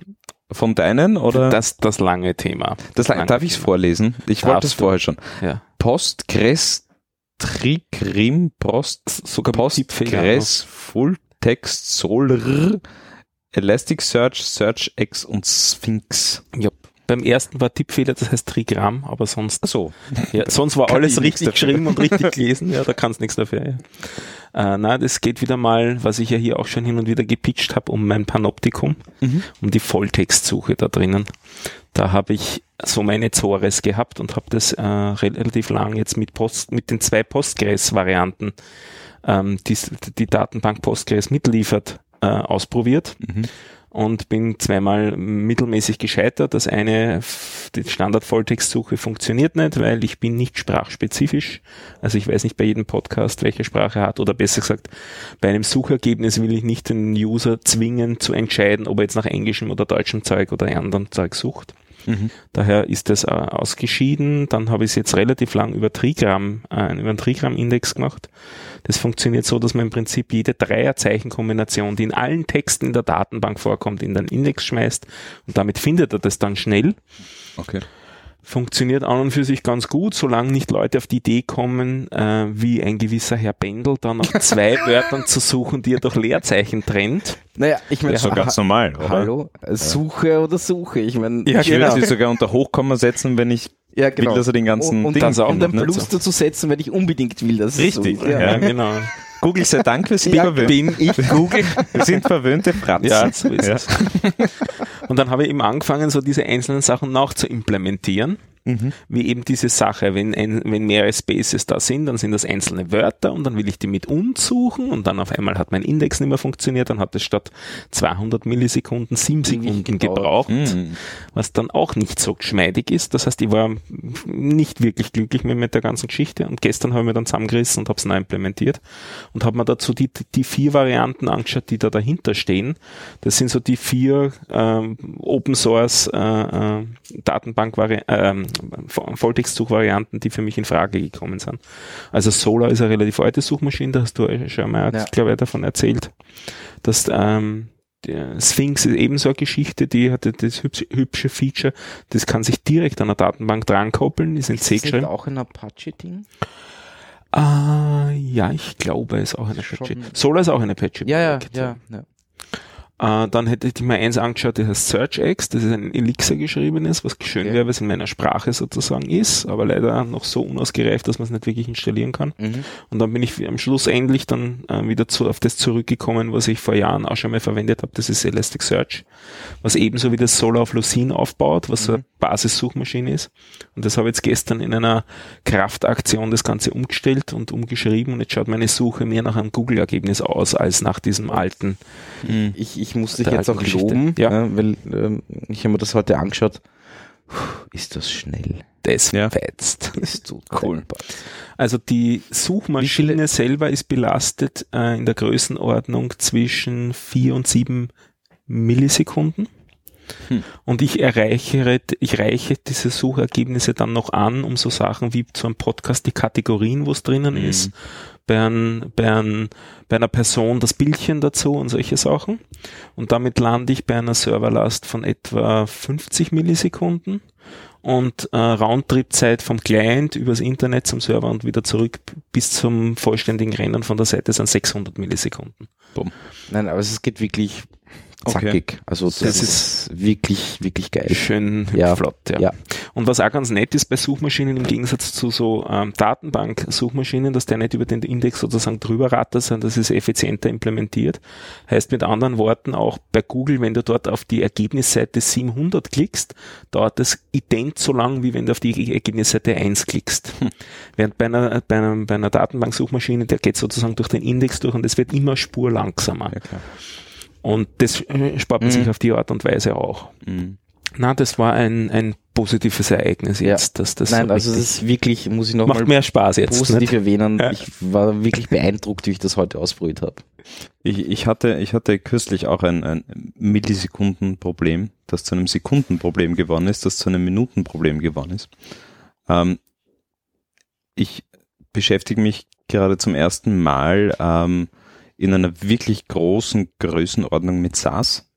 Von deinen oder? Das, das lange Thema. Das, das lange darf ich es vorlesen? Ich wollte es vorher schon. Ja. Postgres Trigrim Post, sogar Postgres Full Text Solr Elasticsearch, SearchX und Sphinx. Ja. Beim ersten war Tippfehler, das heißt Trigramm, aber sonst so. Ja, sonst war alles richtig geschrieben und richtig gelesen. Ja, da kannst nichts dafür. Ja. Äh, na, das geht wieder mal, was ich ja hier auch schon hin und wieder gepitcht habe, um mein Panoptikum, mhm. um die Volltextsuche da drinnen. Da habe ich so meine Zores gehabt und habe das äh, relativ lang jetzt mit Post, mit den zwei Postgres-Varianten, ähm, die die Datenbank Postgres mitliefert, äh, ausprobiert. Mhm und bin zweimal mittelmäßig gescheitert. Das eine, die Standard-Volltextsuche funktioniert nicht, weil ich bin nicht sprachspezifisch. Also ich weiß nicht bei jedem Podcast, welche Sprache er hat oder besser gesagt, bei einem Suchergebnis will ich nicht den User zwingen zu entscheiden, ob er jetzt nach englischem oder deutschem Zeug oder anderem Zeug sucht. Mhm. Daher ist das äh, ausgeschieden. Dann habe ich es jetzt relativ lang über Trigramm, äh, über einen Trigramm-Index gemacht. Das funktioniert so, dass man im Prinzip jede Dreierzeichenkombination, die in allen Texten in der Datenbank vorkommt, in den Index schmeißt und damit findet er das dann schnell. Okay funktioniert an und für sich ganz gut, solange nicht Leute auf die Idee kommen, äh, wie ein gewisser Herr Bendel, da nach zwei Wörtern zu suchen, die er durch Leerzeichen trennt. Naja, ich meine, ja, so ganz normal, oder? Hallo, Suche oder Suche, ich meine. Ja, ich genau. würde sie sogar unter Hochkomma setzen, wenn ich ja, genau. will, dass er den ganzen und, und Ding auch und einen Plus so. dazu setzen, wenn ich unbedingt will, dass Richtig, so ja. ja, genau. Google sei Dank, wir sind ja. Bin ich Google. Wir sind verwöhnte Fratzen. Ja, so ist ja. es. Und dann habe ich eben angefangen, so diese einzelnen Sachen noch zu implementieren. Mhm. Wie eben diese Sache, wenn, ein, wenn mehrere Spaces da sind, dann sind das einzelne Wörter und dann will ich die mit uns suchen und dann auf einmal hat mein Index nicht mehr funktioniert, dann hat es statt 200 Millisekunden 7 Sekunden gebraucht, mhm. was dann auch nicht so geschmeidig ist. Das heißt, ich war nicht wirklich glücklich mit, mit der ganzen Geschichte und gestern habe ich mir dann zusammengerissen und habe es neu implementiert und habe mir dazu die, die vier Varianten angeschaut, die da dahinter stehen. Das sind so die vier ähm, Open Source äh, äh, Datenbank ähm, Volltextsuchvarianten, die für mich in Frage gekommen sind. Also Solar ist eine relativ alte Suchmaschine, da hast du schon mal, ja. glaube ich, davon erzählt. Dass ähm, Sphinx ist ebenso eine Geschichte, die hat das hübsche, hübsche Feature, das kann sich direkt an der Datenbank dran koppeln, ist in C geschrieben. Ist auch ein Apache-Ding? Ah, ja, ich glaube, es ist auch ein Apache. Solar ist auch ein Apache. Ja, ja, ja, ja. Äh, dann hätte ich mir eins angeschaut, das heißt SearchX, das ist ein Elixir geschriebenes, was schön okay. wäre, was in meiner Sprache sozusagen ist, aber leider noch so unausgereift, dass man es nicht wirklich installieren kann. Mhm. Und dann bin ich am Schluss endlich dann äh, wieder zu, auf das zurückgekommen, was ich vor Jahren auch schon mal verwendet habe, das ist Elasticsearch, was ebenso wie das Solar auf Lucene aufbaut, was mhm. so eine Basissuchmaschine ist. Und das habe ich jetzt gestern in einer Kraftaktion das Ganze umgestellt und umgeschrieben und jetzt schaut meine Suche mehr nach einem Google-Ergebnis aus, als nach diesem alten. Mhm. Ich, ich muss dich jetzt auch loben, ja. äh, weil ähm, ich habe mir das heute angeschaut. Puh, ist das schnell. Das ja. fetzt. Das tut cool. Also die Suchmaschine selber ist belastet äh, in der Größenordnung zwischen vier und sieben Millisekunden. Hm. Und ich erreiche, ich reiche diese Suchergebnisse dann noch an, um so Sachen wie zu einem Podcast die Kategorien, wo es drinnen hm. ist, bei, ein, bei einer Person das Bildchen dazu und solche Sachen. Und damit lande ich bei einer Serverlast von etwa 50 Millisekunden und äh, Roundtrip-Zeit vom Client übers Internet zum Server und wieder zurück bis zum vollständigen Rennen von der Seite sind 600 Millisekunden. Boom. Nein, aber es geht wirklich zackig. Okay. Also das, das ist, wirklich, wirklich geil. Schön ja. flott, ja. ja. Und was auch ganz nett ist bei Suchmaschinen im Gegensatz zu so ähm, Datenbank-Suchmaschinen, dass der nicht über den Index sozusagen drüber rattert, sondern das ist effizienter implementiert. Heißt mit anderen Worten auch bei Google, wenn du dort auf die Ergebnisseite 700 klickst, dauert das ident so lang, wie wenn du auf die Ergebnisseite 1 klickst. Hm. Während bei einer, bei einer, bei einer Datenbank-Suchmaschine, der geht sozusagen durch den Index durch und es wird immer spurlangsamer. Ja, und das äh, spart man mhm. sich auf die Art und Weise auch. Mhm. Na, das war ein, ein positives Ereignis jetzt. Ja. Dass das Nein, so also das ist wirklich, muss ich noch macht mal mehr Spaß jetzt, positiv nicht? erwähnen. Ja. Ich war wirklich beeindruckt, wie ich das heute ausprobiert habe. Ich, ich, hatte, ich hatte kürzlich auch ein, ein Millisekundenproblem, das zu einem Sekundenproblem geworden ist, das zu einem Minutenproblem geworden ist. Ähm, ich beschäftige mich gerade zum ersten Mal ähm, in einer wirklich großen Größenordnung mit SAS,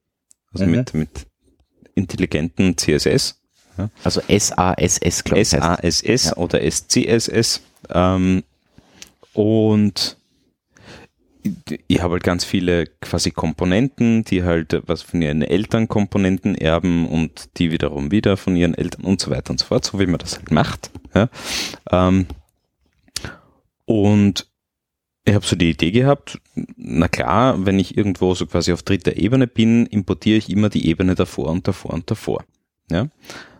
also mhm. mit, mit intelligenten CSS. Ja. Also SASS, glaube ich. SASS ja. oder SCSS. Ähm, und ich habe halt ganz viele quasi Komponenten, die halt was von ihren Eltern Komponenten erben und die wiederum wieder von ihren Eltern und so weiter und so fort, so wie man das halt macht. Ja. Ähm, und ich habe so die Idee gehabt, na klar, wenn ich irgendwo so quasi auf dritter Ebene bin, importiere ich immer die Ebene davor und davor und davor. Ja?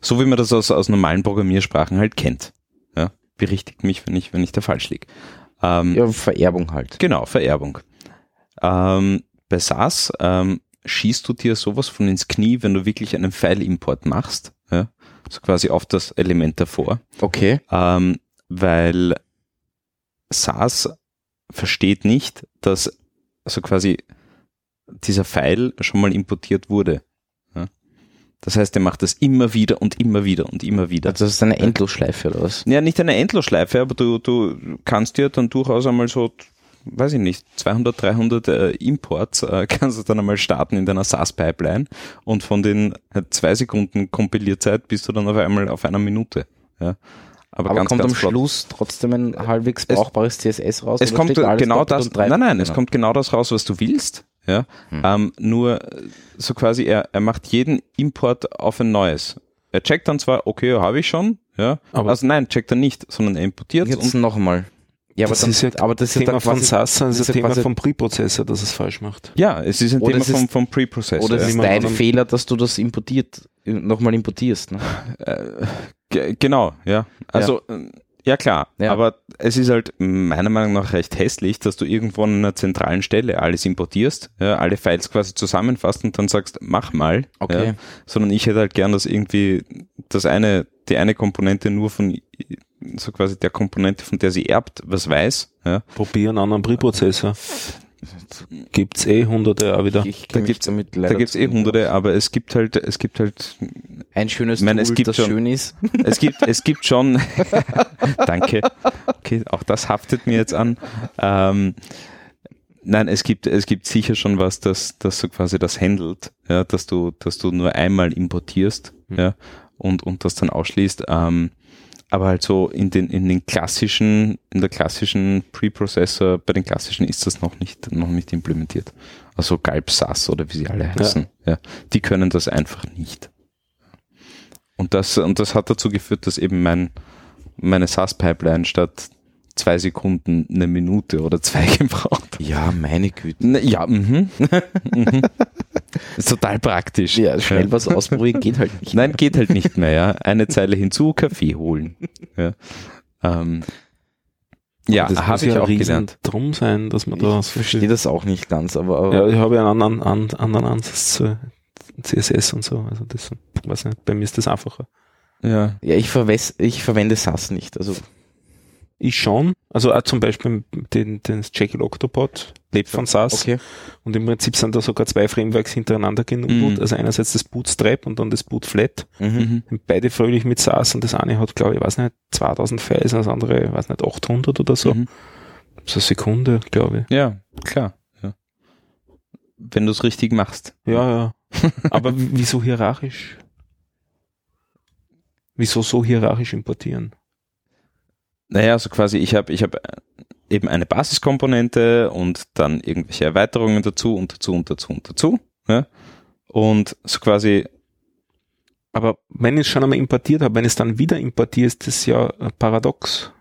So wie man das aus, aus normalen Programmiersprachen halt kennt. Ja? Berichtigt mich, wenn ich, wenn ich da falsch liege. Ähm, ja, Vererbung halt. Genau, Vererbung. Ähm, bei SAS ähm, schießt du dir sowas von ins Knie, wenn du wirklich einen File-Import machst. Ja? So quasi auf das Element davor. Okay. Ähm, weil SAS versteht nicht, dass also quasi dieser Pfeil schon mal importiert wurde. Ja? Das heißt, er macht das immer wieder und immer wieder und immer wieder. Also das ist eine Endlosschleife oder was? Ja, nicht eine Endlosschleife, aber du, du kannst dir dann durchaus einmal so, weiß ich nicht, 200, 300 äh, Imports äh, kannst du dann einmal starten in deiner SaaS-Pipeline und von den äh, zwei Sekunden Kompilierzeit bist du dann auf einmal auf einer Minute. Ja? Aber, aber ganz, kommt ganz am flott. Schluss trotzdem ein halbwegs brauchbares CSS raus? Es kommt genau das, nein, nein, es kommt genau das raus, was du willst. Ja, hm. ähm, nur so quasi er, er macht jeden Import auf ein neues. Er checkt dann zwar, okay, habe ich schon, ja, aber also nein, checkt er nicht, sondern er importiert jetzt und noch einmal. Ja, aber das, ist ja, aber das Thema ist ja von SAS, das ist das Thema vom Preprozessor, dass es falsch macht. Ja, es ist ein oder Thema vom, vom Preprozessor. Oder es ist dein Fehler, dass du das importiert, nochmal importierst. Ne? Genau, ja. Also, ja, äh, ja klar, ja. aber es ist halt meiner Meinung nach recht hässlich, dass du irgendwo an einer zentralen Stelle alles importierst, ja, alle Files quasi zusammenfasst und dann sagst, mach mal. Okay. Ja, sondern ich hätte halt gern, dass irgendwie das eine, die eine Komponente nur von so quasi der Komponente, von der sie erbt, was weiß. Ja. Probier einen anderen Preprozessor. Gibt's eh hunderte auch wieder. Ich da gibt's, da gibt's eh hunderte, aber es gibt halt, es gibt halt ein schönes meine, Tool, es gibt das schon, schön ist. Es gibt, es gibt schon, danke. Okay, auch das haftet mir jetzt an. Ähm, nein, es gibt, es gibt sicher schon was, das, das so quasi das handelt, ja, dass du, dass du nur einmal importierst, mhm. ja, und, und das dann ausschließt. Ähm, aber halt so in den, in den klassischen, in der klassischen Preprocessor, bei den klassischen ist das noch nicht, noch nicht implementiert. Also Galb SAS oder wie sie alle heißen. Ja. ja. Die können das einfach nicht. Und das, und das hat dazu geführt, dass eben mein, meine SAS-Pipeline statt zwei Sekunden eine Minute oder zwei gebraucht. Ja, meine Güte. Ja, mhm. mhm. Ist total praktisch. Ja, schnell was ausprobieren geht halt nicht. Nein, geht halt nicht mehr, ja. Eine Zeile hinzu, Kaffee holen. Ja, ähm, ja habe ich auch gelernt. Drum sein, dass man da. Ich verstehe das auch nicht ganz, aber. aber ja, ich habe einen anderen, anderen Ansatz zu CSS und so. Also das, weiß nicht, bei mir ist das einfacher. Ja. Ja, ich, verwes ich verwende SAS nicht. Also ich schon. Also auch zum Beispiel den, den Jekyll Octopod lebt von SAS. Okay. Und im Prinzip sind da sogar zwei Frameworks hintereinander genummert. Mhm. Also einerseits das Bootstrap und dann das Bootflat. Mhm. Beide fröhlich mit SAS und das eine hat, glaube ich, weiß nicht, 2000 Files, das andere, weiß nicht, 800 oder so. Mhm. So eine Sekunde, glaube ich. Ja, klar. Ja. Wenn du es richtig machst. Ja, ja. Aber wieso hierarchisch? Wieso so hierarchisch importieren? Naja, also quasi, ich habe ich hab eben eine Basiskomponente und dann irgendwelche Erweiterungen dazu und dazu und dazu und dazu. Ja? Und so quasi Aber wenn ich es schon einmal importiert habe, wenn ich es dann wieder importiere, ist das ja paradox.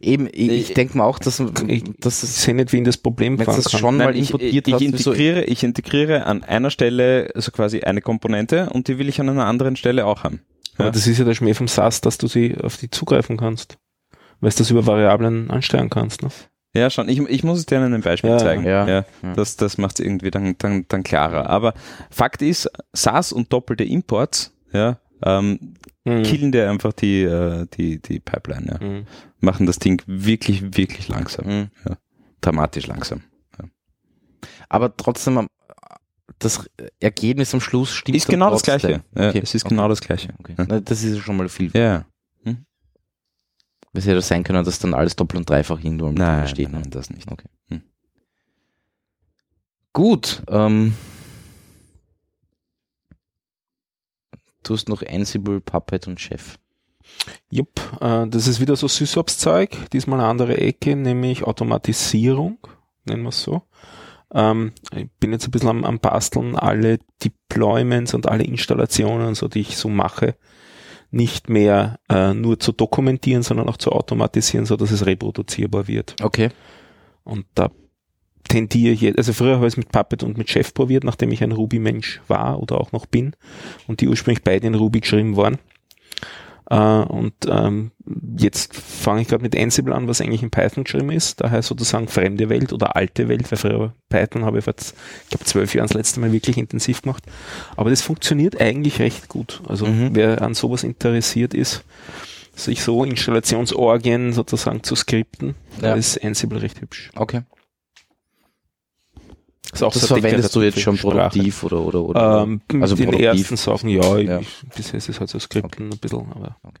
Eben, ich, ich denke mal auch, dass, ich, dass es sehe nicht, wie in das Problem wenn das schon Nein, mal importiert ich, ich, integriere, ich integriere an einer Stelle also quasi eine Komponente und die will ich an einer anderen Stelle auch haben. Ja. Aber das ist ja der Schmäh vom SAS, dass du sie auf die zugreifen kannst. Weil du das über Variablen ansteuern kannst. Ne? Ja, schon. Ich, ich muss es dir an einem Beispiel ja, zeigen. Ja, ja, Das, das macht es irgendwie dann, dann, dann klarer. Aber Fakt ist, SAS und doppelte Imports, ja, ähm, mhm. killen dir einfach die, äh, die, die Pipeline, ja. Mhm. Machen das Ding wirklich, wirklich langsam. Mhm. Ja. Dramatisch langsam. Ja. Aber trotzdem, das Ergebnis am Schluss stimmt. Ist genau trotzdem. das Gleiche. Ja, okay. Es ist genau okay. genau das Gleiche. Okay. Das ist schon mal viel. Ja. Es hätte sein können, dass dann alles doppelt und dreifach irgendwo im nein, steht. Nein, nein, das nicht. Okay. Hm. Gut. Ähm, du hast noch Ansible, Puppet und Chef. Jupp, äh, das ist wieder so SysOps-Zeug, diesmal eine andere Ecke, nämlich Automatisierung, nennen wir es so. Ähm, ich bin jetzt ein bisschen am, am Basteln, alle Deployments und alle Installationen, so die ich so mache, nicht mehr äh, nur zu dokumentieren, sondern auch zu automatisieren, so dass es reproduzierbar wird. Okay. Und da tendiere ich, also früher habe ich es mit Puppet und mit Chef probiert, nachdem ich ein Ruby-Mensch war oder auch noch bin und die ursprünglich beide in Ruby geschrieben waren. Äh, und ähm, jetzt fange ich gerade mit Ansible an, was eigentlich in Python geschrieben ist. Daher sozusagen fremde Welt oder alte Welt, weil früher Python habe ich vor, ich glaube, zwölf Jahren das letzte Mal wirklich intensiv gemacht. Aber das funktioniert eigentlich recht gut. Also mhm. wer an sowas interessiert ist, sich so Installationsorgien sozusagen zu skripten, ja. da ist Ansible recht hübsch. Okay. Das, das so verwendest du jetzt schon produktiv oder oder oder? Ähm, also den produktiv. ersten Sachen, ja, ja. Ich, bisher ist es halt so Skripten okay. ein bisschen, aber. Okay.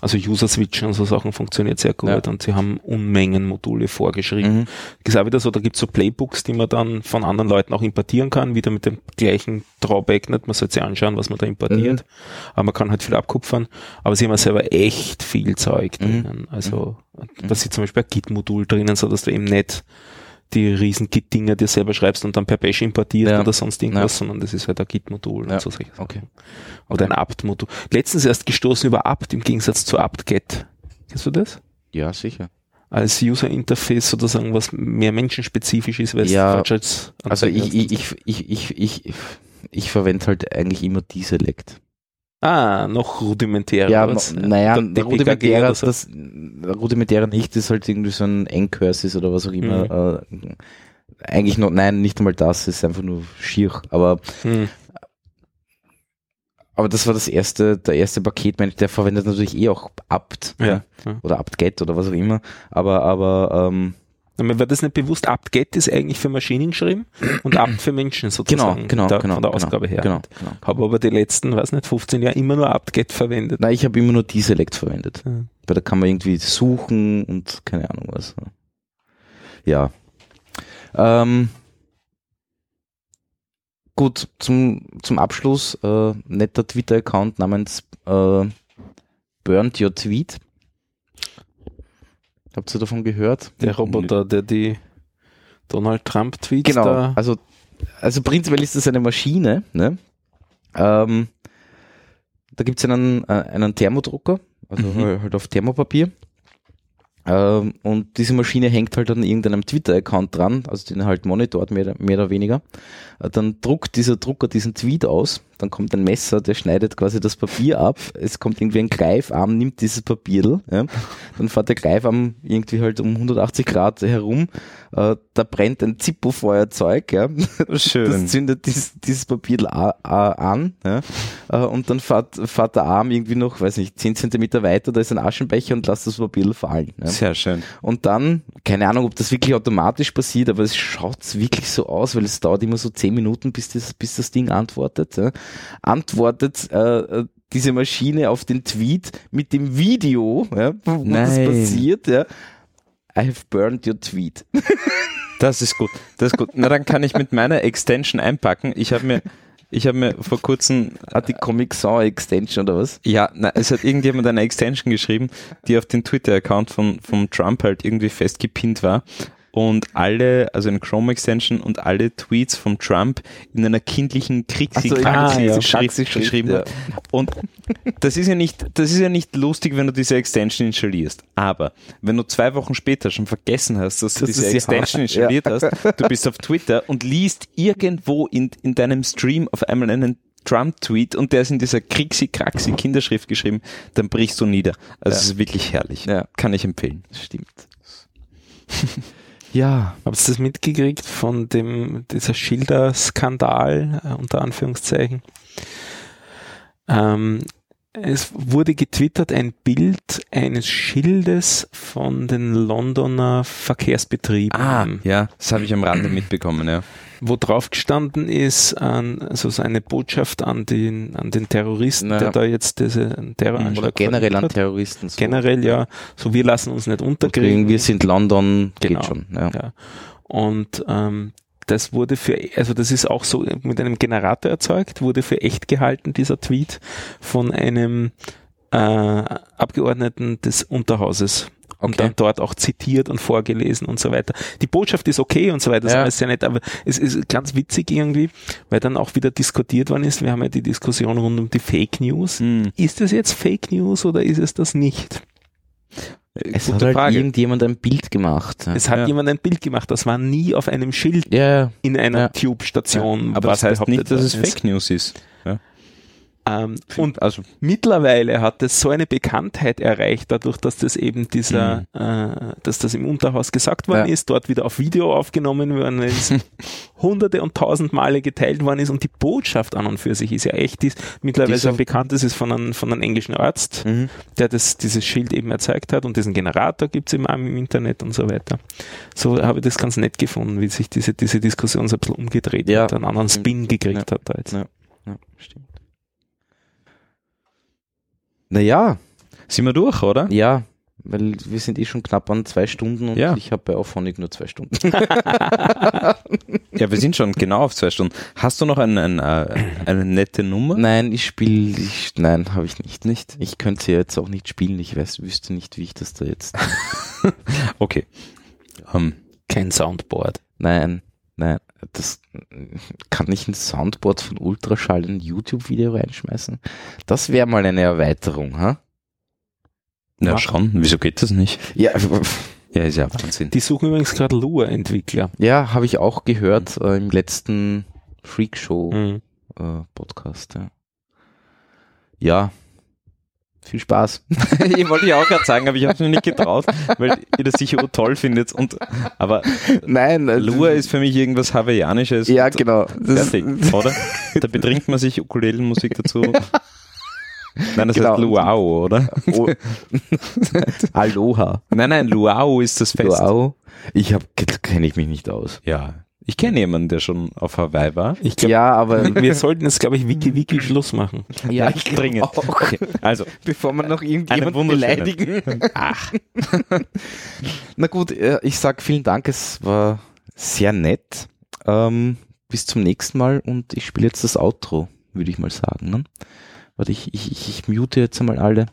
Also User Switchen und so Sachen funktioniert sehr gut ja. und sie haben Unmengen Module vorgeschrieben. Mhm. Das ist auch wieder so, da gibt's so Playbooks, die man dann von anderen Leuten auch importieren kann, wieder mit dem gleichen Drawback, nicht? Man sollte sich anschauen, was man da importiert. Mhm. Aber man kann halt viel abkupfern. Aber sie haben selber echt viel Zeug mhm. drinnen. Also mhm. da ist zum Beispiel ein Git-Modul drinnen, so dass du eben nicht die riesen Git-Dinger dir selber schreibst und dann per Bash importiert ja. oder sonst irgendwas, ja. sondern das ist halt ein Git-Modul ja. und so solche okay. Oder ein apt-Modul. Letztens erst gestoßen über apt im Gegensatz zu apt-get. Kennst du das? Ja, sicher. Als User-Interface sozusagen, was mehr menschenspezifisch ist, weil ja, es Also ich, ich, ich, ich, ich, ich, ich verwende halt eigentlich immer die Select. Ah, noch rudimentärer. Ja, naja, rudimentärer, so. das, rudimentärer nicht, ist halt irgendwie so ein Endcurses oder was auch immer. Mhm. Äh, eigentlich noch, nein, nicht einmal das, ist einfach nur schier. Aber, mhm. aber das war das erste, der erste Paketmensch, der verwendet natürlich eh auch apt. Ja. ja. Oder apt-get oder was auch immer. Aber, aber, ähm, mir wird das nicht bewusst, apt-get ist eigentlich für Maschinen geschrieben und apt für Menschen sozusagen. Genau, genau, der, genau. Von der genau, Ausgabe her. Genau, genau. Habe aber die letzten, weiß nicht, 15 Jahre immer nur apt-get verwendet. Nein, ich habe immer nur die Select verwendet. Ja. Weil da kann man irgendwie suchen und keine Ahnung was. Ja. Ähm, gut, zum, zum Abschluss, äh, netter Twitter-Account namens äh, Burnt Your Tweet Habt ihr davon gehört? Der Roboter, der die Donald Trump Tweets Genau, da also, also prinzipiell ist das eine Maschine. Ne? Ähm, da gibt es einen, äh, einen Thermodrucker, also mhm. halt auf Thermopapier. Ähm, und diese Maschine hängt halt an irgendeinem Twitter-Account dran, also den halt monitort mehr, mehr oder weniger. Äh, dann druckt dieser Drucker diesen Tweet aus, dann kommt ein Messer, der schneidet quasi das Papier ab, es kommt irgendwie ein Greifarm, nimmt dieses Papier, ja, dann fährt der Greifarm irgendwie halt um 180 Grad herum, äh, da brennt ein Zippo-Feuerzeug, ja, Schön. das zündet dieses, dieses Papier an, ja, äh, und dann fährt, fährt der Arm irgendwie noch, weiß nicht, 10 Zentimeter weiter, da ist ein Aschenbecher und lässt das Papier fallen. Ja. Sehr schön. Und dann, keine Ahnung, ob das wirklich automatisch passiert, aber es schaut wirklich so aus, weil es dauert immer so 10 Minuten, bis das, bis das Ding antwortet. Ja. Antwortet äh, äh, diese Maschine auf den Tweet mit dem Video, ja, wo Nein. das passiert. Ja. I have burned your tweet. Das ist gut. Das ist gut. Na, dann kann ich mit meiner Extension einpacken. Ich habe mir ich habe mir vor kurzem. Hat die Comic Sans Extension oder was? Ja, na, es hat irgendjemand eine Extension geschrieben, die auf den Twitter-Account von, von Trump halt irgendwie festgepinnt war. Und alle, also eine Chrome Extension und alle Tweets von Trump in einer kindlichen Kriegsschrift so, ja. geschrieben ja. Und das ist ja nicht, das ist ja nicht lustig, wenn du diese Extension installierst. Aber wenn du zwei Wochen später schon vergessen hast, dass du das diese Extension installiert hast, du bist auf Twitter und liest irgendwo in, in deinem Stream auf einmal einen Trump-Tweet und der ist in dieser Kriegsy-Kraxi Kinderschrift geschrieben, dann brichst du nieder. Also es ist wirklich herrlich. Ja. Kann ich empfehlen. Stimmt. Ja. Habt ihr das mitgekriegt von dem, dieser Schilder-Skandal, äh, unter Anführungszeichen? Ähm, es wurde getwittert ein Bild eines Schildes von den Londoner Verkehrsbetrieben. Ah, ja, das habe ich am Rande mitbekommen, ja wo drauf gestanden ist, an, also so eine Botschaft an den, an den Terroristen, naja. der da jetzt diese Terroranschlag Oder generell an Terroristen. So. Generell ja, so wir lassen uns nicht unterkriegen. Wir sind London, genau. schon. Ja. ja. Und ähm, das wurde für, also das ist auch so mit einem Generator erzeugt, wurde für echt gehalten, dieser Tweet von einem äh, Abgeordneten des Unterhauses okay. und dann dort auch zitiert und vorgelesen und so weiter. Die Botschaft ist okay und so weiter, das ja. ist ja nett, aber es ist ganz witzig irgendwie, weil dann auch wieder diskutiert worden ist. Wir haben ja die Diskussion rund um die Fake News. Hm. Ist es jetzt Fake News oder ist es das nicht? Es Gute hat halt Frage. irgendjemand ein Bild gemacht. Es hat ja. jemand ein Bild gemacht, das war nie auf einem Schild ja. in einer ja. Tube-Station. Aber das heißt nicht, dass es Fake News ist. Ähm, und also mittlerweile hat es so eine Bekanntheit erreicht, dadurch, dass das eben dieser, mhm. äh, dass das im Unterhaus gesagt worden ja. ist, dort wieder auf Video aufgenommen worden ist, hunderte und tausend Male geteilt worden ist und die Botschaft an und für sich ist ja echt, ist mittlerweile so bekannt, das ist von einem, von einem englischen Arzt, mhm. der das, dieses Schild eben erzeugt hat und diesen Generator gibt es eben auch im Internet und so weiter. So habe ich das ganz nett gefunden, wie sich diese, diese Diskussion so ein bisschen umgedreht ja. und einen anderen Spin gekriegt ja. hat da jetzt. Ja. ja, stimmt. Naja. Sind wir durch, oder? Ja, weil wir sind eh schon knapp an zwei Stunden und ja. ich habe bei Auphonic nur zwei Stunden. ja, wir sind schon genau auf zwei Stunden. Hast du noch ein, ein, äh, eine nette Nummer? Nein, ich spiele, ich, nein, habe ich nicht. Nicht? Ich könnte sie jetzt auch nicht spielen. Ich weiß, wüsste nicht, wie ich das da jetzt. okay. Um, ähm, Kein Soundboard. Nein, nein. Das kann ich ein Soundboard von Ultraschall in ein YouTube-Video reinschmeißen. Das wäre mal eine Erweiterung, ha? Na Mach. schon, wieso geht das nicht? Ja, ja, ist ja Wahnsinn. Die suchen übrigens gerade Lua-Entwickler. Ja, habe ich auch gehört äh, im letzten Freakshow-Podcast. Mhm. Äh, ja. ja, viel Spaß. ich wollte ja auch gerade sagen, aber ich habe es mir nicht getraut, weil ihr das sicher toll findet. Und, aber Nein, Lua ist für mich irgendwas Hawaiianisches. Ja, genau. Fertig, oder? Da betrinkt man sich Ukulelenmusik dazu. Nein, das genau. heißt Luau, oder? Oh. Aloha. Nein, nein, Luau ist das Fest. Luau? Ich kenne ich mich nicht aus. Ja, ich kenne jemanden, der schon auf Hawaii war. Ich glaub, ja, aber wir sollten jetzt, glaube ich, Wiki Wiki Schluss machen. Ja, ich dringend. Okay. Also, bevor wir noch irgendjemanden beleidigen. Ach. Na gut, äh, ich sag vielen Dank, es war sehr nett. Ähm, bis zum nächsten Mal und ich spiele jetzt das Outro, würde ich mal sagen. Ne? Warte, ich, ich, ich mute jetzt einmal alle.